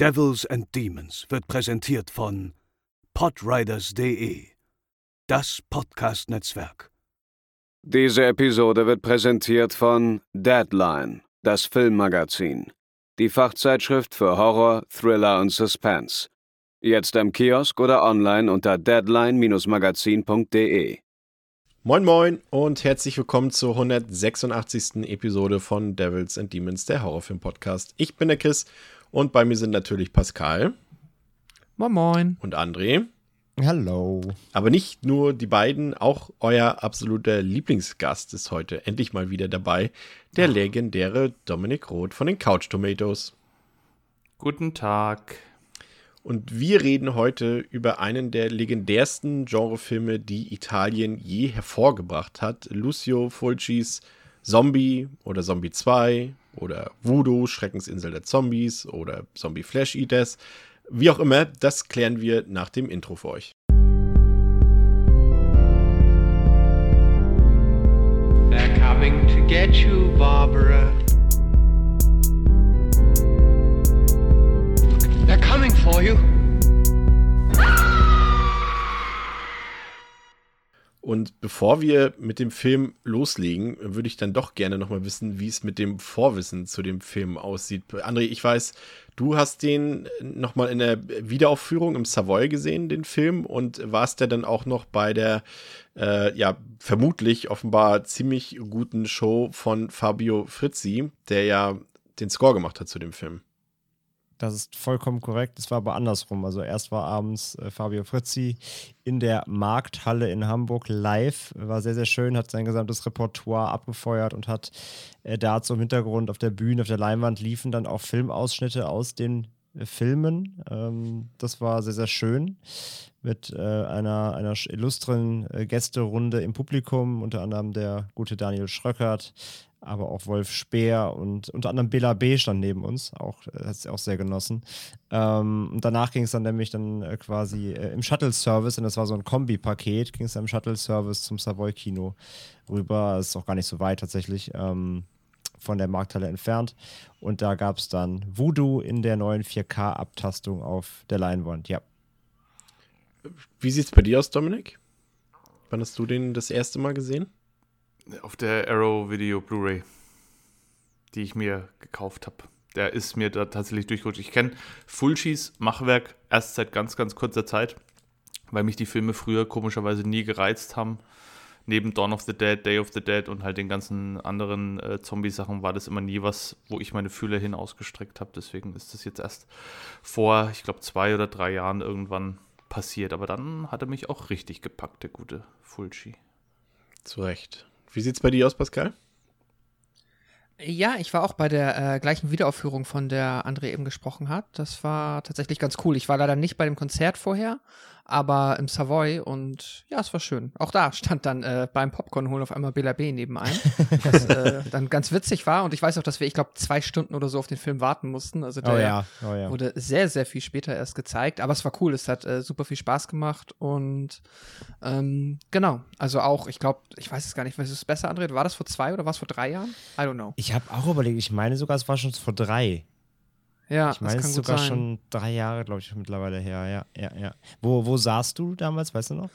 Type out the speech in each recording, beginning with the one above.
Devils and Demons wird präsentiert von podriders.de, das Podcast-Netzwerk. Diese Episode wird präsentiert von Deadline, das Filmmagazin, die Fachzeitschrift für Horror, Thriller und Suspense. Jetzt im Kiosk oder online unter deadline-magazin.de. Moin Moin und herzlich willkommen zur 186. Episode von Devils and Demons, der Horrorfilm-Podcast. Ich bin der Chris und bei mir sind natürlich Pascal. Moin Moin. Und André. Hallo. Aber nicht nur die beiden, auch euer absoluter Lieblingsgast ist heute endlich mal wieder dabei, der legendäre Dominik Roth von den Couch Tomatoes. Guten Tag. Und wir reden heute über einen der legendärsten Genrefilme, die Italien je hervorgebracht hat. Lucio Fulcis Zombie oder Zombie 2 oder Voodoo, Schreckensinsel der Zombies oder Zombie Flash Eaters. Wie auch immer, das klären wir nach dem Intro für euch. They're coming to get you, Barbara. They're coming for you. Und bevor wir mit dem Film loslegen, würde ich dann doch gerne nochmal wissen, wie es mit dem Vorwissen zu dem Film aussieht. André, ich weiß, du hast den nochmal in der Wiederaufführung im Savoy gesehen, den Film, und warst ja dann auch noch bei der, äh, ja, vermutlich offenbar ziemlich guten Show von Fabio Frizzi, der ja den Score gemacht hat zu dem Film. Das ist vollkommen korrekt. Es war aber andersrum. Also erst war abends äh, Fabio Frizzi in der Markthalle in Hamburg live. War sehr, sehr schön, hat sein gesamtes Repertoire abgefeuert und hat äh, dazu im Hintergrund auf der Bühne, auf der Leinwand liefen dann auch Filmausschnitte aus den äh, Filmen. Ähm, das war sehr, sehr schön. Mit äh, einer, einer illustren äh, Gästerunde im Publikum, unter anderem der gute Daniel Schröckert, aber auch Wolf Speer und unter anderem Bela B. stand neben uns, auch äh, hat es auch sehr genossen. Ähm, und danach ging es dann nämlich dann äh, quasi äh, im Shuttle-Service, und das war so ein Kombi-Paket, ging es dann im Shuttle-Service zum Savoy-Kino rüber. Das ist auch gar nicht so weit tatsächlich. Ähm, von der Markthalle entfernt. Und da gab es dann Voodoo in der neuen 4K-Abtastung auf der Leinwand, ja. Wie sieht es bei dir aus, Dominik? Wann hast du den das erste Mal gesehen? Auf der Arrow Video Blu-ray, die ich mir gekauft habe. Der ist mir da tatsächlich durchgerutscht. Ich kenne Fulcis Machwerk erst seit ganz, ganz kurzer Zeit, weil mich die Filme früher komischerweise nie gereizt haben. Neben Dawn of the Dead, Day of the Dead und halt den ganzen anderen äh, Zombie-Sachen war das immer nie was, wo ich meine Fühler hin ausgestreckt habe. Deswegen ist das jetzt erst vor, ich glaube, zwei oder drei Jahren irgendwann passiert. Aber dann hat er mich auch richtig gepackt, der gute Fulci. Zu Recht. Wie sieht's bei dir aus, Pascal? Ja, ich war auch bei der äh, gleichen Wiederaufführung, von der André eben gesprochen hat. Das war tatsächlich ganz cool. Ich war leider nicht bei dem Konzert vorher, aber im Savoy und ja, es war schön. Auch da stand dann äh, beim Popcorn holen auf einmal Bela B nebenein, was äh, dann ganz witzig war. Und ich weiß auch, dass wir, ich glaube, zwei Stunden oder so auf den Film warten mussten. Also der Oh ja, oh ja. wurde sehr, sehr viel später erst gezeigt. Aber es war cool, es hat äh, super viel Spaß gemacht. Und ähm, genau, also auch, ich glaube, ich weiß es gar nicht, was ist es besser, André? War das vor zwei oder war es vor drei Jahren? I don't know. Ich habe auch überlegt, ich meine sogar, es war schon vor drei. Ja, Ich meine, es das ist kann gut sogar sein. schon drei Jahre, glaube ich, mittlerweile her. Ja, ja, ja. Wo, wo saßt du damals, weißt du noch?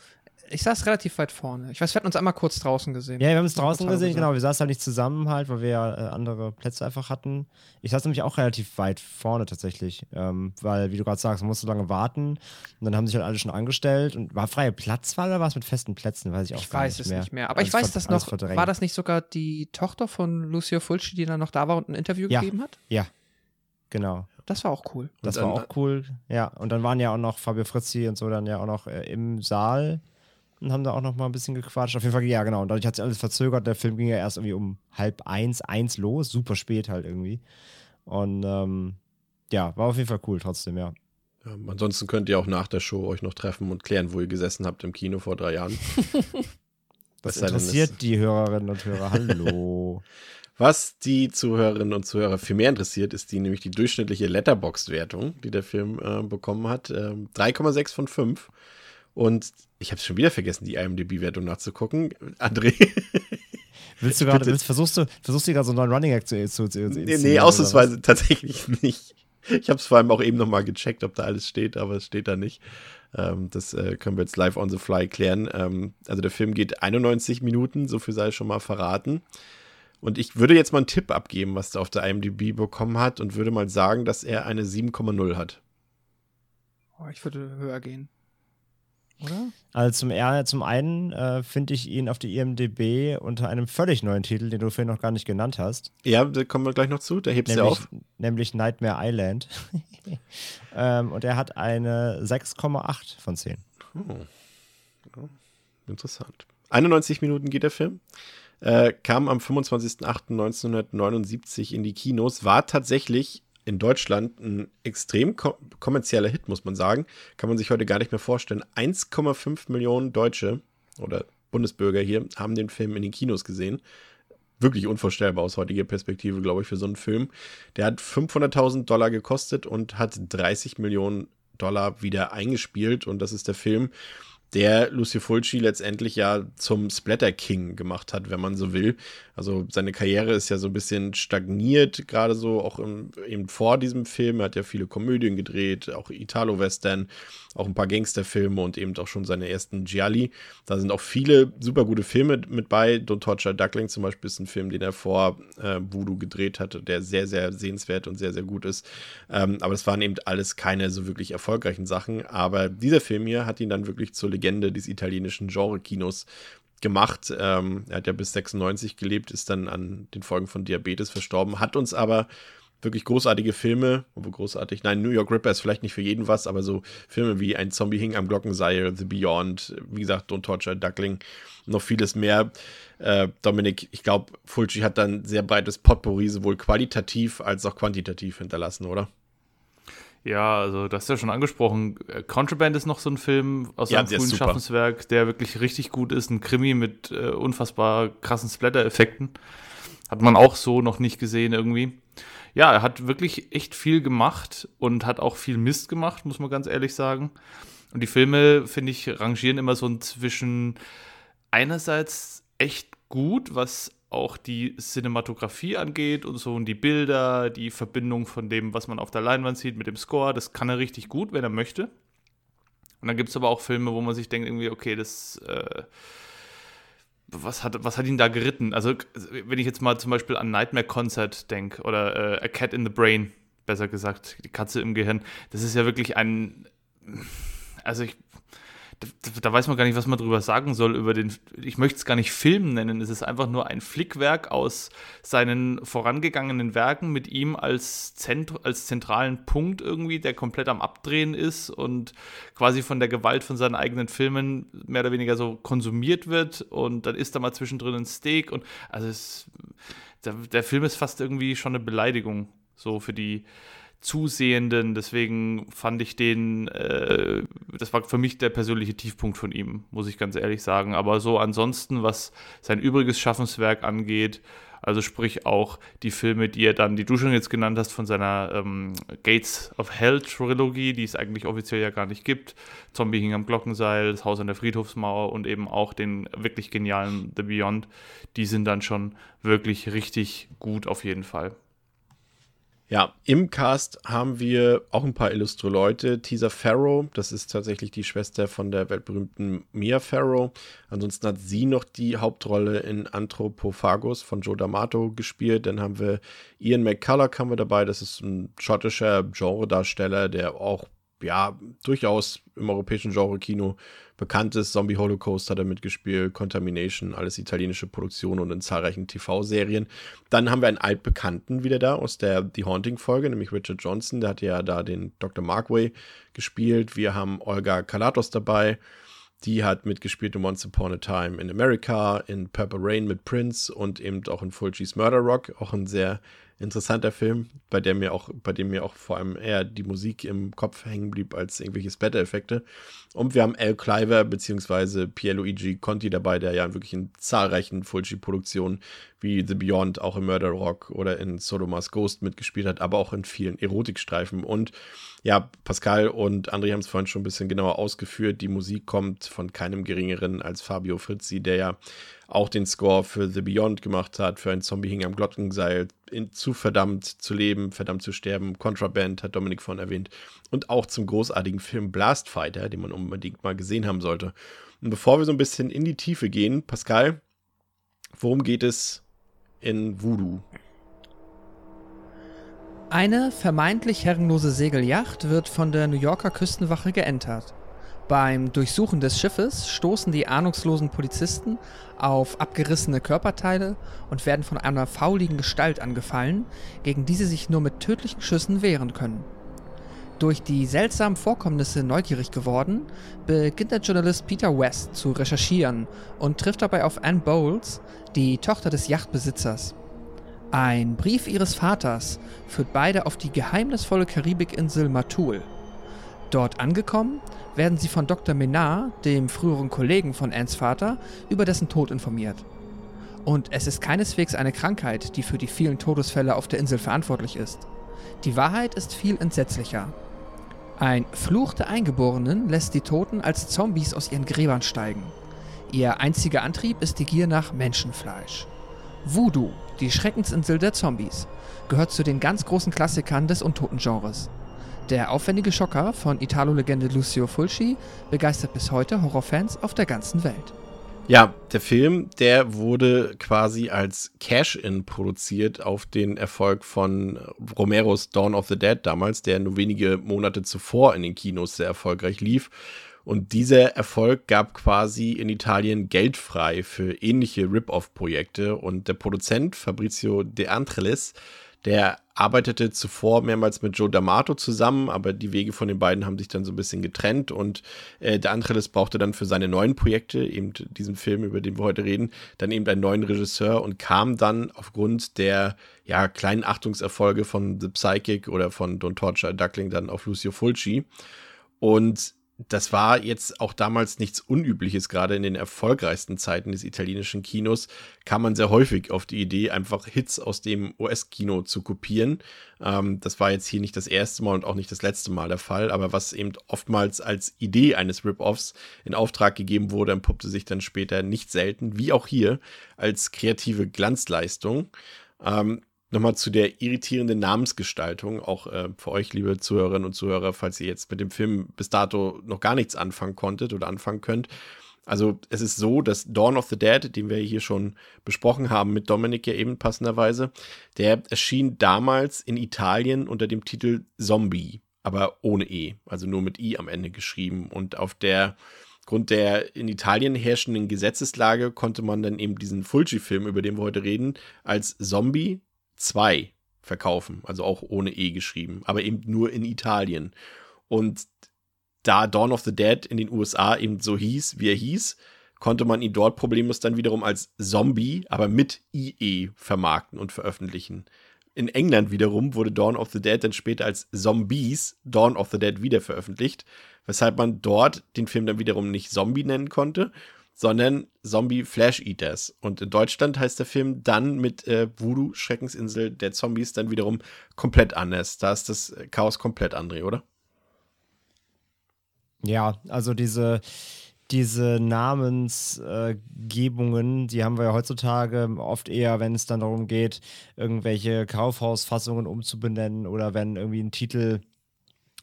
Ich saß relativ weit vorne. Ich weiß, wir hatten uns einmal kurz draußen gesehen. Ja, wir haben es draußen gesehen, hallo genau. Wir saßen halt nicht zusammen halt, weil wir ja äh, andere Plätze einfach hatten. Ich saß nämlich auch relativ weit vorne tatsächlich, ähm, weil, wie du gerade sagst, man musste lange warten und dann haben sich halt alle schon angestellt und war freie Platzwahl oder war es mit festen Plätzen? Weiß ich auch Ich gar weiß nicht es mehr. nicht mehr. Aber Alles ich weiß das noch. verdrängt. War das nicht sogar die Tochter von Lucio Fulci, die dann noch da war und ein Interview Ja. gegeben hat? Ja, genau. Das war auch cool. Das Und war dann- auch cool. Ja, und dann waren ja auch noch Fabio Frizzi und so dann ja auch noch äh, im Saal und haben da auch noch mal ein bisschen gequatscht. Auf jeden Fall, ja, genau. Und dadurch hat sich alles verzögert. Der Film ging ja erst irgendwie um halb eins, eins los. Super spät halt irgendwie. Und ähm, ja, war auf jeden Fall cool trotzdem, ja. Ja, ansonsten könnt ihr auch nach der Show euch noch treffen und klären, wo ihr gesessen habt im Kino vor drei Jahren. Das interessiert die Hörerinnen und Hörer. Hallo. Was die Zuhörerinnen und Zuhörer viel mehr interessiert, ist die nämlich die durchschnittliche Letterboxd-Wertung, die der Film äh, bekommen hat. Ähm, 3,6 von 5. Und ich habe schon wieder vergessen, die IMDb-Wertung nachzugucken. André? Willst du gerade, willst, versuchst du, versuchst du gerade so einen neuen Running Act zu, zu, zu nee, nee, ausnahmsweise tatsächlich nicht. Ich habe es vor allem auch eben nochmal gecheckt, ob da alles steht, aber es steht da nicht. Ähm, das äh, können wir jetzt live on the fly klären. Ähm, also der Film geht 91 Minuten, so viel sei schon mal verraten. Und ich würde jetzt mal einen Tipp abgeben, was der auf der IMDb bekommen hat und würde mal sagen, dass er eine 7,0 hat. Oh, ich würde höher gehen. Oder? Also zum, er, zum einen äh, finde ich ihn auf der IMDb unter einem völlig neuen Titel, den du vorhin noch gar nicht genannt hast. Ja, da kommen wir gleich noch zu, da hebst du auf. Nämlich Nightmare Island. ähm, und er hat eine 6,8 von 10. Oh. oh. Interessant. 91 Minuten geht der Film. Äh, kam am 25.08.1979 in die Kinos, war tatsächlich in Deutschland ein extrem kom kommerzieller Hit, muss man sagen. Kann man sich heute gar nicht mehr vorstellen. 1,5 Millionen Deutsche oder Bundesbürger hier haben den Film in den Kinos gesehen. Wirklich unvorstellbar aus heutiger Perspektive, glaube ich, für so einen Film. Der hat 500.000 Dollar gekostet und hat 30 Millionen Dollar wieder eingespielt. Und das ist der Film, der Lucio Fulci letztendlich ja zum Splatter King gemacht hat, wenn man so will. Also seine Karriere ist ja so ein bisschen stagniert, gerade so auch im, eben vor diesem Film. Er hat ja viele Komödien gedreht, auch Italo-Western, auch ein paar Gangsterfilme und eben auch schon seine ersten Gialli. Da sind auch viele super gute Filme mit bei. Don't Torture Duckling zum Beispiel ist ein Film, den er vor äh, Voodoo gedreht hatte, der sehr, sehr sehenswert und sehr, sehr gut ist. Ähm, aber es waren eben alles keine so wirklich erfolgreichen Sachen. Aber dieser Film hier hat ihn dann wirklich zur Legende des italienischen Genre-Kinos gemacht. Ähm, er hat ja bis 96 gelebt, ist dann an den Folgen von Diabetes verstorben, hat uns aber wirklich großartige Filme, wo großartig, nein, New York Ripper ist vielleicht nicht für jeden was, aber so Filme wie Ein Zombie hing am Glockenseil, The Beyond, wie gesagt, Don't Torture Duckling, noch vieles mehr. Äh, Dominik, ich glaube, Fulci hat dann sehr breites Potpourri, sowohl qualitativ als auch quantitativ hinterlassen, oder? Ja, also das ist ja schon angesprochen. Äh, Contraband ist noch so ein Film aus ja, seinem frühen Schaffenswerk, der wirklich richtig gut ist. Ein Krimi mit äh, unfassbar krassen Splatter-Effekten. Hat man auch so noch nicht gesehen irgendwie. Ja, er hat wirklich echt viel gemacht und hat auch viel Mist gemacht, muss man ganz ehrlich sagen. Und die Filme, finde ich, rangieren immer so zwischen einerseits echt gut, was auch die Cinematografie angeht und so und die Bilder, die Verbindung von dem, was man auf der Leinwand sieht mit dem Score, das kann er richtig gut, wenn er möchte. Und dann gibt es aber auch Filme, wo man sich denkt, irgendwie, okay, das, äh, was, hat, was hat ihn da geritten? Also, wenn ich jetzt mal zum Beispiel an Nightmare Concert denke oder äh, A Cat in the Brain, besser gesagt, die Katze im Gehirn, das ist ja wirklich ein, also ich da, weiß man gar nicht, was man drüber sagen soll über den. Ich möchte es gar nicht Film nennen. Es ist einfach nur ein Flickwerk aus seinen vorangegangenen Werken mit ihm als, Zent, als zentralen Punkt irgendwie, der komplett am Abdrehen ist und quasi von der Gewalt von seinen eigenen Filmen mehr oder weniger so konsumiert wird. Und dann ist da mal zwischendrin ein Steak und also es, der, der Film ist fast irgendwie schon eine Beleidigung so für die Zusehenden. Deswegen fand ich den, äh, das war für mich der persönliche Tiefpunkt von ihm, muss ich ganz ehrlich sagen. Aber so ansonsten, was sein übriges Schaffenswerk angeht, also sprich auch die Filme, die er dann, die du schon jetzt genannt hast, von seiner ähm, Gates of Hell Trilogie, die es eigentlich offiziell ja gar nicht gibt, Zombie hing am Glockenseil, das Haus an der Friedhofsmauer und eben auch den wirklich genialen The Beyond, die sind dann schon wirklich richtig gut auf jeden Fall. Ja, im Cast haben wir auch ein paar illustre Leute. Teaser Farrow, das ist tatsächlich die Schwester von der weltberühmten Mia Farrow. Ansonsten hat sie noch die Hauptrolle in Anthropophagus von Joe D'Amato gespielt. Dann haben wir Ian McCulloch haben wir dabei. Das ist ein schottischer Genredarsteller, der auch ja durchaus im europäischen Genre-Kino bekannt ist. Zombie Holocaust hat er mitgespielt, Contamination, alles italienische Produktionen und in zahlreichen TV-Serien. Dann haben wir einen altbekannten wieder da aus der The Haunting-Folge, nämlich Richard Johnson. Der hat ja da den Dr. Markway gespielt. Wir haben Olga Kalatos dabei. Die hat mitgespielt in Once Upon a Time in America, in Purple Rain mit Prince und eben auch in Fulci's Murder Rock. Auch ein sehr interessanter Film, bei dem mir auch, bei dem mir auch vor allem eher die Musik im Kopf hängen blieb als irgendwelche Splatter-Effekte. Und wir haben Al Cliver bzw. Pierluigi Conti dabei, der ja wirklich in zahlreichen Fulci-Produktionen wie The Beyond, auch in Murder Rock oder in Sodomas Ghost mitgespielt hat, aber auch in vielen Erotikstreifen. Und ja, Pascal und André haben es vorhin schon ein bisschen genauer ausgeführt. Die Musik kommt von keinem geringeren als Fabio Frizzi, der ja auch den Score für The Beyond gemacht hat, für ein Zombie hing am Glockenseil, in, zu verdammt zu leben, verdammt zu sterben. Contraband hat Dominik von erwähnt. Und auch zum großartigen Film Blast Fighter, den man unbedingt mal gesehen haben sollte. Und bevor wir so ein bisschen in die Tiefe gehen, Pascal, worum geht es in Voodoo? Eine vermeintlich herrenlose Segelyacht wird von der New Yorker Küstenwache geentert. Beim Durchsuchen des Schiffes stoßen die ahnungslosen Polizisten auf abgerissene Körperteile und werden von einer fauligen Gestalt angefallen, gegen die sie sich nur mit tödlichen Schüssen wehren können. Durch die seltsamen Vorkommnisse neugierig geworden, beginnt der Journalist Peter West zu recherchieren und trifft dabei auf Anne Bowles, die Tochter des Yachtbesitzers. Ein Brief ihres Vaters führt beide auf die geheimnisvolle Karibikinsel Matul. Dort angekommen, werden sie von Dr. Menard, dem früheren Kollegen von Anns Vater, über dessen Tod informiert. Und es ist keineswegs eine Krankheit, die für die vielen Todesfälle auf der Insel verantwortlich ist. Die Wahrheit ist viel entsetzlicher. Ein Fluch der Eingeborenen lässt die Toten als Zombies aus ihren Gräbern steigen. Ihr einziger Antrieb ist die Gier nach Menschenfleisch. Voodoo, die Schreckensinsel der Zombies, gehört zu den ganz großen Klassikern des Untoten-Genres. Der aufwendige Schocker von Italo-Legende Lucio Fulci begeistert bis heute Horrorfans auf der ganzen Welt. Ja, der Film, der wurde quasi als Cash-In produziert auf den Erfolg von Romeros Dawn of the Dead damals, der nur wenige Monate zuvor in den Kinos sehr erfolgreich lief. Und dieser Erfolg gab quasi in Italien Geld frei für ähnliche Rip-Off-Projekte. Und der Produzent Fabrizio De Antrelis, der arbeitete zuvor mehrmals mit Joe D'Amato zusammen, aber die Wege von den beiden haben sich dann so ein bisschen getrennt und äh, De Antrelis brauchte dann für seine neuen Projekte, eben diesen Film, über den wir heute reden, dann eben einen neuen Regisseur und kam dann aufgrund der ja, kleinen Achtungserfolge von The Psychic oder von Don't Torture a Duckling dann auf Lucio Fulci. Und das war jetzt auch damals nichts Unübliches, gerade in den erfolgreichsten Zeiten des italienischen Kinos kam man sehr häufig auf die Idee, einfach Hits aus dem US-Kino zu kopieren. Ähm, das war jetzt hier nicht das erste Mal und auch nicht das letzte Mal der Fall, aber was eben oftmals als Idee eines Rip-Offs in Auftrag gegeben wurde, entpuppte sich dann später nicht selten, wie auch hier, als kreative Glanzleistung. Ähm, Nochmal zu der irritierenden Namensgestaltung, auch äh, für euch, liebe Zuhörerinnen und Zuhörer, falls ihr jetzt mit dem Film bis dato noch gar nichts anfangen konntet oder anfangen könnt. Also es ist so, dass Dawn of the Dead, den wir hier schon besprochen haben mit Dominik ja eben passenderweise, der erschien damals in Italien unter dem Titel Zombie, aber ohne E, also nur mit I am Ende geschrieben. Und auf der Grund der in Italien herrschenden Gesetzeslage konnte man dann eben diesen Fulci-Film, über den wir heute reden, als Zombie 2 verkaufen, also auch ohne E geschrieben, aber eben nur in Italien. Und da Dawn of the Dead in den USA eben so hieß, wie er hieß, konnte man ihn dort problemlos dann wiederum als Zombie, aber mit IE vermarkten und veröffentlichen. In England wiederum wurde Dawn of the Dead dann später als Zombies Dawn of the Dead wieder veröffentlicht, weshalb man dort den Film dann wiederum nicht Zombie nennen konnte, sondern Zombie Flash Eaters. Und in Deutschland heißt der Film dann mit äh, Voodoo, Schreckensinsel der Zombies, dann wiederum komplett anders. Da ist das Chaos komplett, André, oder? Ja, also diese, diese Namensgebungen, äh, die haben wir ja heutzutage oft eher, wenn es dann darum geht, irgendwelche Kaufhausfassungen umzubenennen oder wenn irgendwie ein Titel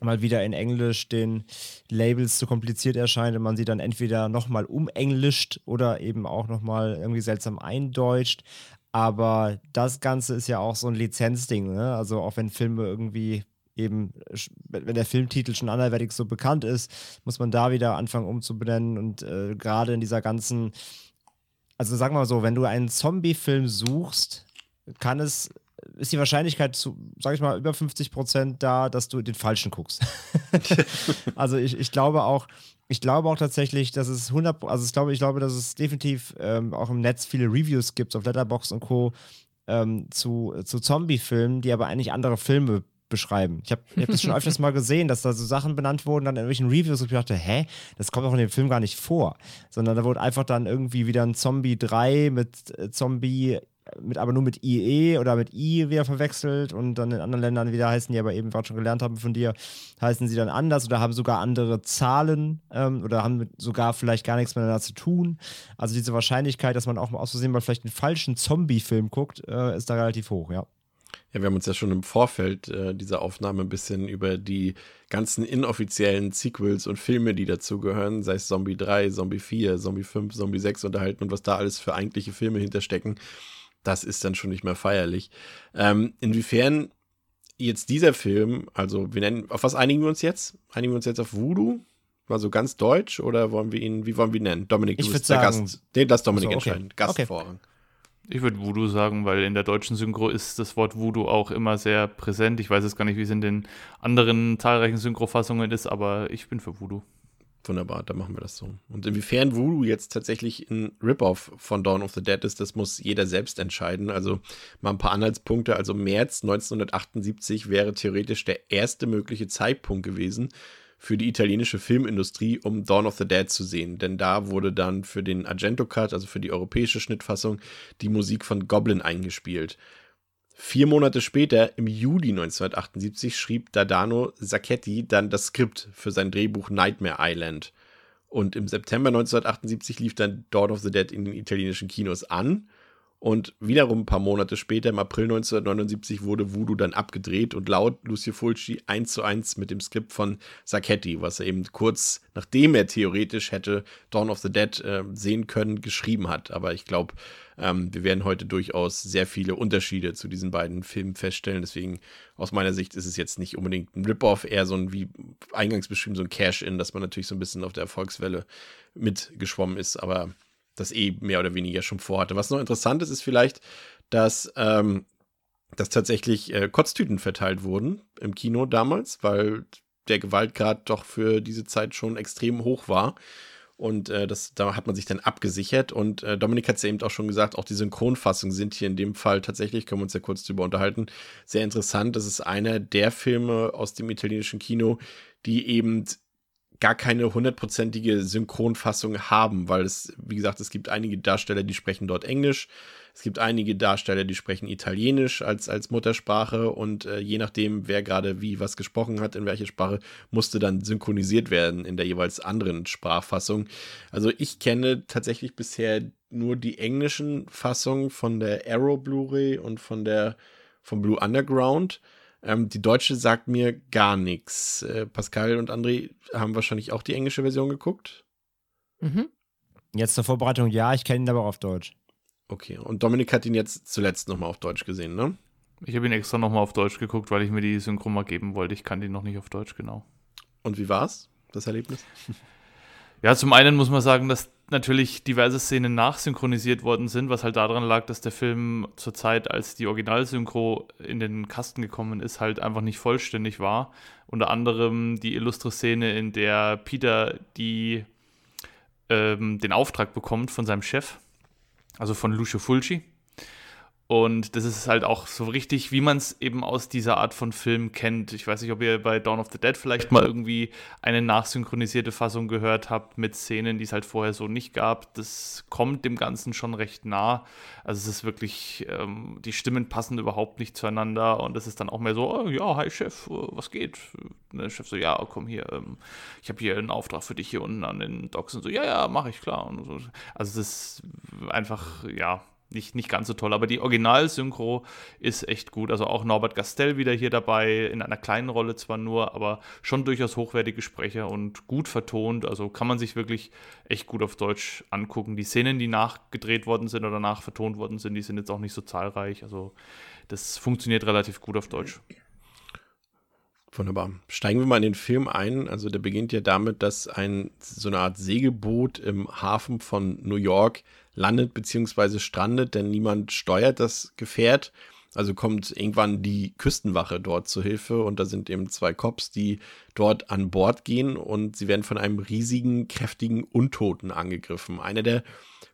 mal wieder in Englisch den Labels zu kompliziert erscheint und man sie dann entweder nochmal umenglischt oder eben auch nochmal irgendwie seltsam eindeutscht. Aber das Ganze ist ja auch so ein Lizenzding, ne? Also auch wenn Filme irgendwie eben, wenn der Filmtitel schon anderweitig so bekannt ist, muss man da wieder anfangen umzubenennen und äh, gerade in dieser ganzen, also wir mal so, wenn du einen Zombie-Film suchst, kann es ist die Wahrscheinlichkeit zu, sag ich mal, über 50 Prozent da, dass du den falschen guckst. also ich, ich glaube auch, ich glaube auch tatsächlich, dass es 100, also ich glaube, ich glaube, dass es definitiv ähm, auch im Netz viele Reviews gibt auf Letterbox und Co. Ähm, zu, zu Zombie-Filmen, die aber eigentlich andere Filme beschreiben. Ich habe hab das schon öfters mal gesehen, dass da so Sachen benannt wurden, dann in irgendwelchen Reviews und ich dachte, hä, das kommt doch in dem Film gar nicht vor. Sondern da wurde einfach dann irgendwie wieder ein Zombie 3 mit äh, Zombie mit, aber nur mit IE oder mit I wieder verwechselt und dann in anderen Ländern wieder heißen die aber eben, was schon gelernt haben von dir, heißen sie dann anders oder haben sogar andere Zahlen ähm, oder haben sogar vielleicht gar nichts miteinander zu tun. Also diese Wahrscheinlichkeit, dass man auch mal aus Versehen mal vielleicht einen falschen Zombie-Film guckt, äh, ist da relativ hoch, ja. Ja, wir haben uns ja schon im Vorfeld äh, dieser Aufnahme ein bisschen über die ganzen inoffiziellen Sequels und Filme, die dazugehören, sei es Zombie 3, Zombie 4, Zombie 5, Zombie 6 unterhalten und was da alles für eigentliche Filme hinterstecken. Das ist dann schon nicht mehr feierlich. Ähm, inwiefern jetzt dieser Film, also wir nennen, auf was einigen wir uns jetzt? Einigen wir uns jetzt auf Voodoo? Mal so ganz deutsch oder wollen wir ihn, wie wollen wir ihn nennen? Dominik, Ich du würd bist der sagen- Gast. Nee, lass Dominik Also, okay. entscheiden. Okay. Gastvorrang. Ich würde Voodoo sagen, weil in der deutschen Synchro ist das Wort Voodoo auch immer sehr präsent. Ich weiß jetzt gar nicht, wie es in den anderen zahlreichen Synchrofassungen ist, aber ich bin für Voodoo. Wunderbar, dann machen wir das so. Und inwiefern Voodoo jetzt tatsächlich ein Rip-Off von Dawn of the Dead ist, das muss jeder selbst entscheiden. Also mal ein paar Anhaltspunkte. Also März 1978 wäre theoretisch der erste mögliche Zeitpunkt gewesen für die italienische Filmindustrie, um Dawn of the Dead zu sehen. Denn da wurde dann für den Argento Cut, also für die europäische Schnittfassung, die Musik von Goblin eingespielt. Vier Monate später, im Juli 1978, schrieb Dardano Sacchetti dann das Skript für sein Drehbuch Nightmare Island. Und im September 1978 lief dann Dawn of the Dead in den italienischen Kinos an. Und wiederum ein paar Monate später, im April 1979, wurde Voodoo dann abgedreht und laut Lucio Fulci eins zu eins mit dem Skript von Sacchetti, was er eben kurz nachdem er theoretisch hätte Dawn of the Dead äh, sehen können, geschrieben hat. Aber ich glaube, ähm, wir werden heute durchaus sehr viele Unterschiede zu diesen beiden Filmen feststellen. Deswegen, aus meiner Sicht, ist es jetzt nicht unbedingt ein Rip-Off, eher so ein, wie eingangs beschrieben, so ein Cash-In, dass man natürlich so ein bisschen auf der Erfolgswelle mitgeschwommen ist, aber das eh mehr oder weniger schon vorhatte. Was noch interessant ist, ist vielleicht, dass, ähm, dass tatsächlich äh, Kotztüten verteilt wurden im Kino damals, weil der Gewaltgrad doch für diese Zeit schon extrem hoch war. Und äh, das, da hat man sich dann abgesichert. Und äh, Dominik hat es ja eben auch schon gesagt, auch die Synchronfassungen sind hier in dem Fall tatsächlich, können wir uns ja kurz drüber unterhalten, sehr interessant. Das ist einer der Filme aus dem italienischen Kino, die eben gar keine hundertprozentige Synchronfassung haben, weil es, wie gesagt, es gibt einige Darsteller, die sprechen dort Englisch. Es gibt einige Darsteller, die sprechen Italienisch als, als Muttersprache und äh, je nachdem, wer gerade wie was gesprochen hat, in welcher Sprache, musste dann synchronisiert werden in der jeweils anderen Sprachfassung. Also ich kenne tatsächlich bisher nur die englischen Fassungen von der Arrow Blu-ray und von der vom Blue Underground. Ähm, die deutsche sagt mir gar nichts. Äh, Pascal und André haben wahrscheinlich auch die englische Version geguckt. Mhm. Jetzt zur Vorbereitung, ja, ich kenne ihn aber auch auf Deutsch. Okay, und Dominik hat ihn jetzt zuletzt nochmal auf Deutsch gesehen, ne? Ich habe ihn extra nochmal auf Deutsch geguckt, weil ich mir die Synchro mal geben wollte. Ich kannte ihn noch nicht auf Deutsch, genau. Und wie war's, das Erlebnis? Ja, zum einen muss man sagen, dass natürlich diverse Szenen nachsynchronisiert worden sind, was halt daran lag, dass der Film zur Zeit, als die Originalsynchro in den Kasten gekommen ist, halt einfach nicht vollständig war. Unter anderem die illustre Szene, in der Peter die, ähm, den Auftrag bekommt von seinem Chef, also von Lucio Fulci. Und das ist halt auch so richtig, wie man es eben aus dieser Art von Film kennt. Ich weiß nicht, ob ihr bei Dawn of the Dead vielleicht mal irgendwie eine nachsynchronisierte Fassung gehört habt mit Szenen, die es halt vorher so nicht gab. Das kommt dem Ganzen schon recht nah. Also es ist wirklich, ähm, die Stimmen passen überhaupt nicht zueinander und es ist dann auch mehr so, oh, ja, hi Chef, äh, was geht? Und der Chef so, ja, komm hier, ähm, ich habe hier einen Auftrag für dich hier unten an den Docks und so, ja, ja, mache ich, klar. So. Also es ist einfach, ja, nicht, nicht ganz so toll, aber die Originalsynchro ist echt gut. Also auch Norbert Gastel wieder hier dabei, in einer kleinen Rolle zwar nur, aber schon durchaus hochwertige Sprecher und gut vertont. Also kann man sich wirklich echt gut auf Deutsch angucken. Die Szenen, die nachgedreht worden sind oder nachvertont worden sind, die sind jetzt auch nicht so zahlreich. Also das funktioniert relativ gut auf Deutsch. Wunderbar. Steigen wir mal in den Film ein. Also der beginnt ja damit, dass ein so eine Art Segelboot im Hafen von New York landet bzw. strandet, denn niemand steuert das Gefährt. Also kommt irgendwann die Küstenwache dort zu Hilfe und da sind eben zwei Cops, die dort an Bord gehen und sie werden von einem riesigen, kräftigen Untoten angegriffen. Einer der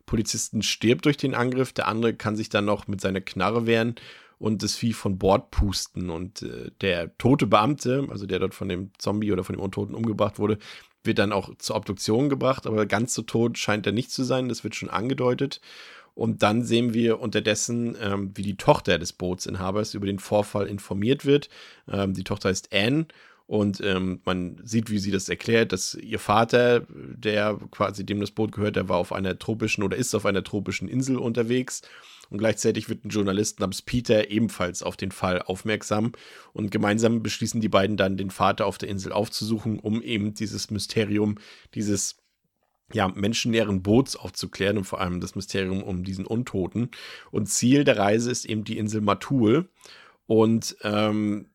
Polizisten stirbt durch den Angriff, der andere kann sich dann noch mit seiner Knarre wehren und das Vieh von Bord pusten. Und äh, der tote Beamte, also der dort von dem Zombie oder von dem Untoten umgebracht wurde, wird dann auch zur Obduktion gebracht, aber ganz so tot scheint er nicht zu sein, das wird schon angedeutet. Und dann sehen wir unterdessen, ähm, wie die Tochter des Bootsinhabers über den Vorfall informiert wird. Ähm, die Tochter heißt Anne und ähm, man sieht, wie sie das erklärt, dass ihr Vater, der quasi dem das Boot gehört, der war auf einer tropischen oder ist auf einer tropischen Insel unterwegs und gleichzeitig wird ein Journalist namens Peter ebenfalls auf den Fall aufmerksam und gemeinsam beschließen die beiden dann, den Vater auf der Insel aufzusuchen, um eben dieses Mysterium, dieses ja, menschennäheren Boots aufzuklären und vor allem das Mysterium um diesen Untoten. Und Ziel der Reise ist eben die Insel Matul. Und ähm,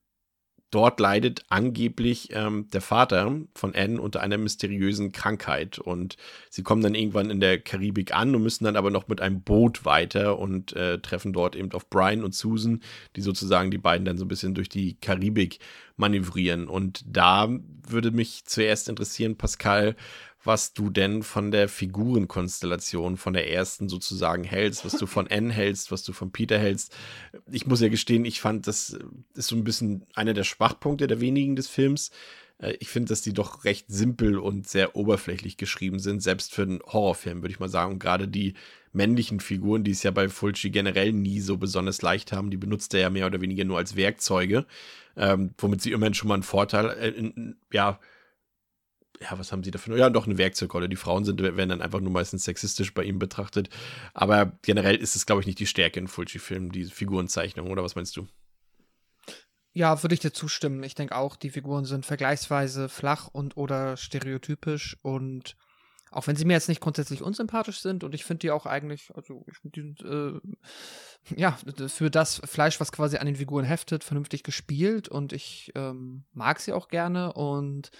dort leidet angeblich ähm, der Vater von Anne unter einer mysteriösen Krankheit. Und sie kommen dann irgendwann in der Karibik an und müssen dann aber noch mit einem Boot weiter und äh, treffen dort eben auf Brian und Susan, die sozusagen die beiden dann so ein bisschen durch die Karibik manövrieren. Und da würde mich zuerst interessieren, Pascal, was du denn von der Figurenkonstellation, von der ersten sozusagen hältst, was du von Anne hältst, was du von Peter hältst. Ich muss ja gestehen, ich fand, das ist so ein bisschen einer der Schwachpunkte der wenigen des Films. Äh, ich finde, dass die doch recht simpel und sehr oberflächlich geschrieben sind, selbst für einen Horrorfilm, würde ich mal sagen. Und gerade die männlichen Figuren, die es ja bei Fulci generell nie so besonders leicht haben, die benutzt er ja mehr oder weniger nur als Werkzeuge, ähm, womit sie immerhin schon mal einen Vorteil, äh, in, ja, ja, was haben sie dafür? Ja, doch eine Werkzeugrolle. Die Frauen sind, werden dann einfach nur meistens sexistisch bei ihm betrachtet. Aber generell ist es, glaube ich, nicht die Stärke in Fulci-Filmen, diese Figurenzeichnung, oder was meinst du? Ja, würde ich dir zustimmen. Ich denke auch, die Figuren sind vergleichsweise flach und oder stereotypisch und auch wenn sie mir jetzt nicht grundsätzlich unsympathisch sind und ich finde die auch eigentlich, also ich finde die äh, ja, für das Fleisch, was quasi an den Figuren heftet, vernünftig gespielt und ich ähm, mag sie auch gerne und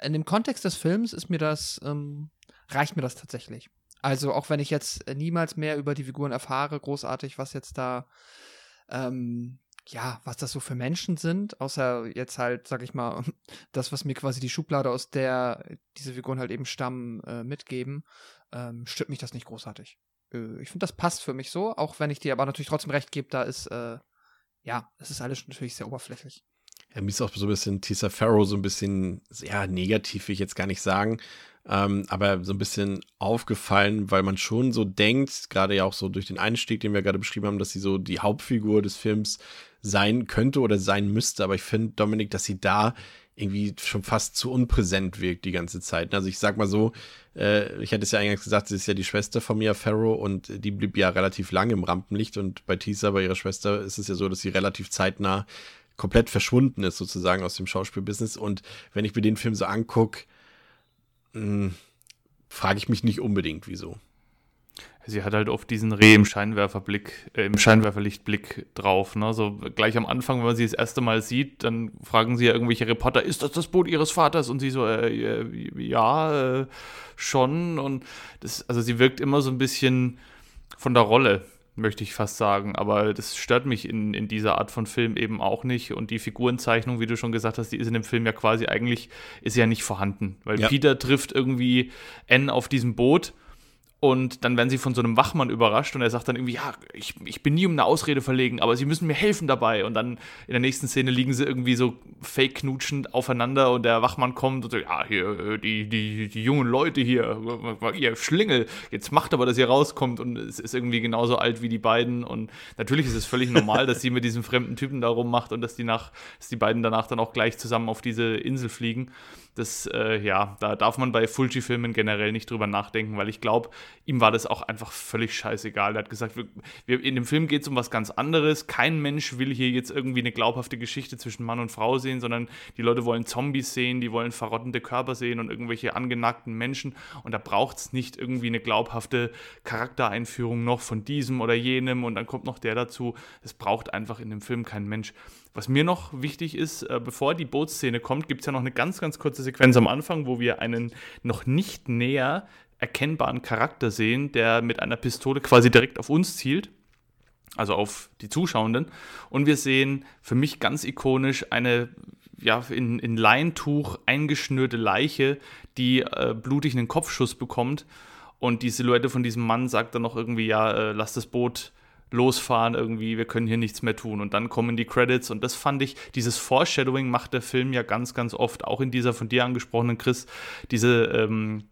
in dem Kontext des Films ist mir das, ähm, reicht mir das tatsächlich. Also auch wenn ich jetzt niemals mehr über die Figuren erfahre, großartig, was jetzt da, ähm, ja, was das so für Menschen sind, außer jetzt halt, sag ich mal, das, was mir quasi die Schublade, aus der diese Figuren halt eben stammen, äh, mitgeben, ähm, stört mich das nicht großartig. Äh, ich finde, das passt für mich so, auch wenn ich dir aber natürlich trotzdem recht gebe, da ist, äh, ja, es ist alles natürlich sehr oberflächlich. Mir ist auch so ein bisschen Tisa Farrow so ein bisschen, ja, negativ will ich jetzt gar nicht sagen, ähm, aber so ein bisschen aufgefallen, weil man schon so denkt, gerade ja auch so durch den Einstieg, den wir gerade beschrieben haben, dass sie so die Hauptfigur des Films sein könnte oder sein müsste. Aber ich finde, Dominik, dass sie da irgendwie schon fast zu unpräsent wirkt die ganze Zeit. Also ich sag mal so, äh, ich hatte es ja eingangs gesagt, sie ist ja die Schwester von Mia Farrow und die blieb ja relativ lange im Rampenlicht und bei Tisa, bei ihrer Schwester, ist es ja so, dass sie relativ zeitnah komplett verschwunden ist, sozusagen aus dem Schauspielbusiness. Und wenn ich mir den Film so angucke, hm, frage ich mich nicht unbedingt, wieso. Sie hat halt oft diesen Reh im Scheinwerferblick, äh, im Scheinwerferlichtblick drauf. Ne? So gleich am Anfang, wenn man sie das erste Mal sieht, dann fragen sie ja irgendwelche Reporter, ist das das Boot ihres Vaters? Und sie so, äh, äh, ja, schon. Und das, also sie wirkt immer so ein bisschen von der Rolle möchte ich fast sagen. Aber das stört mich in, in dieser Art von Film eben auch nicht. Und die Figurenzeichnung, wie du schon gesagt hast, die ist in dem Film ja quasi eigentlich, ist ja nicht vorhanden. Weil ja. Peter trifft irgendwie N auf diesem Boot und dann werden sie von so einem Wachmann überrascht und er sagt dann irgendwie, ja, ich, ich bin nie um eine Ausrede verlegen, aber sie müssen mir helfen dabei. Und dann in der nächsten Szene liegen sie irgendwie so fake knutschend aufeinander und der Wachmann kommt und sagt, ja, hier, äh, die, die, die jungen Leute hier, ihr Schlingel, jetzt macht aber, dass ihr rauskommt und es ist irgendwie genauso alt wie die beiden. Und natürlich ist es völlig normal, dass sie mit diesem fremden Typen da rummacht und dass die, nach, dass die beiden danach dann auch gleich zusammen auf diese Insel fliegen. Das, äh, ja, da darf man bei Fulci-Filmen generell nicht drüber nachdenken, weil ich glaube, ihm war das auch einfach völlig scheißegal. Er hat gesagt, wir, wir, in dem Film geht es um was ganz anderes. Kein Mensch will hier jetzt irgendwie eine glaubhafte Geschichte zwischen Mann und Frau sehen, sondern die Leute wollen Zombies sehen, die wollen verrottende Körper sehen und irgendwelche angenagten Menschen. Und da braucht es nicht irgendwie eine glaubhafte Charaktereinführung noch von diesem oder jenem und dann kommt noch der dazu. Das braucht einfach in dem Film kein Mensch. Was mir noch wichtig ist, äh, bevor die Bootsszene kommt, gibt es ja noch eine ganz, ganz kurze Sequenz am Anfang, wo wir einen noch nicht näher erkennbaren Charakter sehen, der mit einer Pistole quasi direkt auf uns zielt, also auf die Zuschauenden. Und wir sehen für mich ganz ikonisch eine ja, in, in Leintuch eingeschnürte Leiche, die äh, blutig einen Kopfschuss bekommt. Und die Silhouette von diesem Mann sagt dann noch irgendwie, ja, äh, lass das Boot losfahren irgendwie, wir können hier nichts mehr tun. Und dann kommen die Credits und das fand ich, dieses Foreshadowing macht der Film ja ganz, ganz oft, auch in dieser von dir angesprochenen Chris, diese, ähm,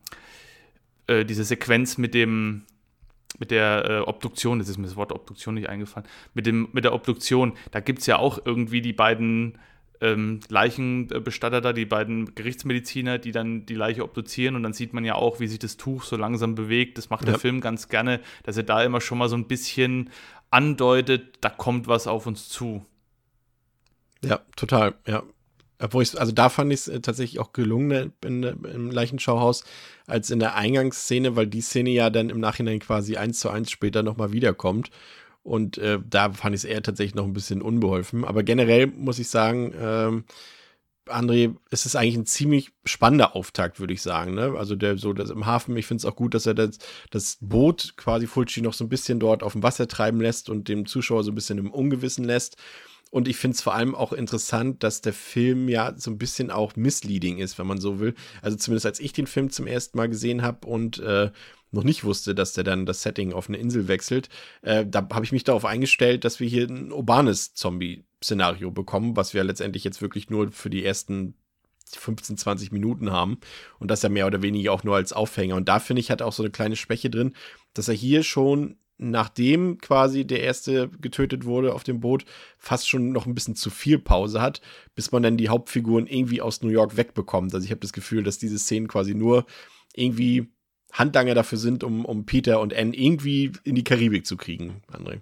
äh, diese Sequenz mit dem, mit der äh, Obduktion, das ist mir das Wort Obduktion nicht eingefallen, mit, dem, mit der Obduktion, da gibt es ja auch irgendwie die beiden ähm, Leichenbestatter da, die beiden Gerichtsmediziner, die dann die Leiche obduzieren und dann sieht man ja auch, wie sich das Tuch so langsam bewegt. Das macht der Film ganz gerne, dass er da immer schon mal so ein bisschen andeutet, da kommt was auf uns zu. Ja, total, ja. Obwohl ich, also da fand ich es äh, tatsächlich auch gelungen in, im Leichenschauhaus als in der Eingangsszene, weil die Szene ja dann im Nachhinein quasi eins zu eins später nochmal wiederkommt. Und äh, da fand ich es eher tatsächlich noch ein bisschen unbeholfen. Aber generell muss ich sagen, ähm, André, es ist eigentlich ein ziemlich spannender Auftakt, würde ich sagen. Ne? Also der so das im Hafen, ich finde es auch gut, dass er das, das Boot quasi Fulci noch so ein bisschen dort auf dem Wasser treiben lässt und dem Zuschauer so ein bisschen im Ungewissen lässt. Und ich finde es vor allem auch interessant, dass der Film ja so ein bisschen auch misleading ist, wenn man so will. Also zumindest als ich den Film zum ersten Mal gesehen habe und äh, noch nicht wusste, dass der dann das Setting auf eine Insel wechselt, äh, da habe ich mich darauf eingestellt, dass wir hier ein urbanes Zombie-Szenario bekommen, was wir letztendlich jetzt wirklich nur für die ersten 15, 20 Minuten haben und das ja mehr oder weniger auch nur als Aufhänger. Und da finde ich, hat auch so eine kleine Schwäche drin, dass er hier schon nachdem quasi der erste getötet wurde auf dem Boot, fast schon noch ein bisschen zu viel Pause hat, bis man dann die Hauptfiguren irgendwie aus New York wegbekommt. Also ich habe das Gefühl, dass diese Szenen quasi nur irgendwie Handlanger dafür sind, um, um Peter und Anne irgendwie in die Karibik zu kriegen, André.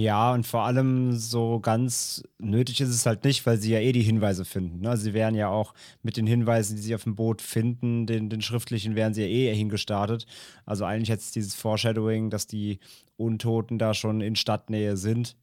Ja, und vor allem so ganz nötig ist es halt nicht, weil sie ja eh die Hinweise finden. Ne? Sie wären ja auch mit den Hinweisen, die sie auf dem Boot finden, den, den schriftlichen, wären sie ja eh hingestartet. Also eigentlich jetzt dieses Foreshadowing, dass die Untoten da schon in Stadtnähe sind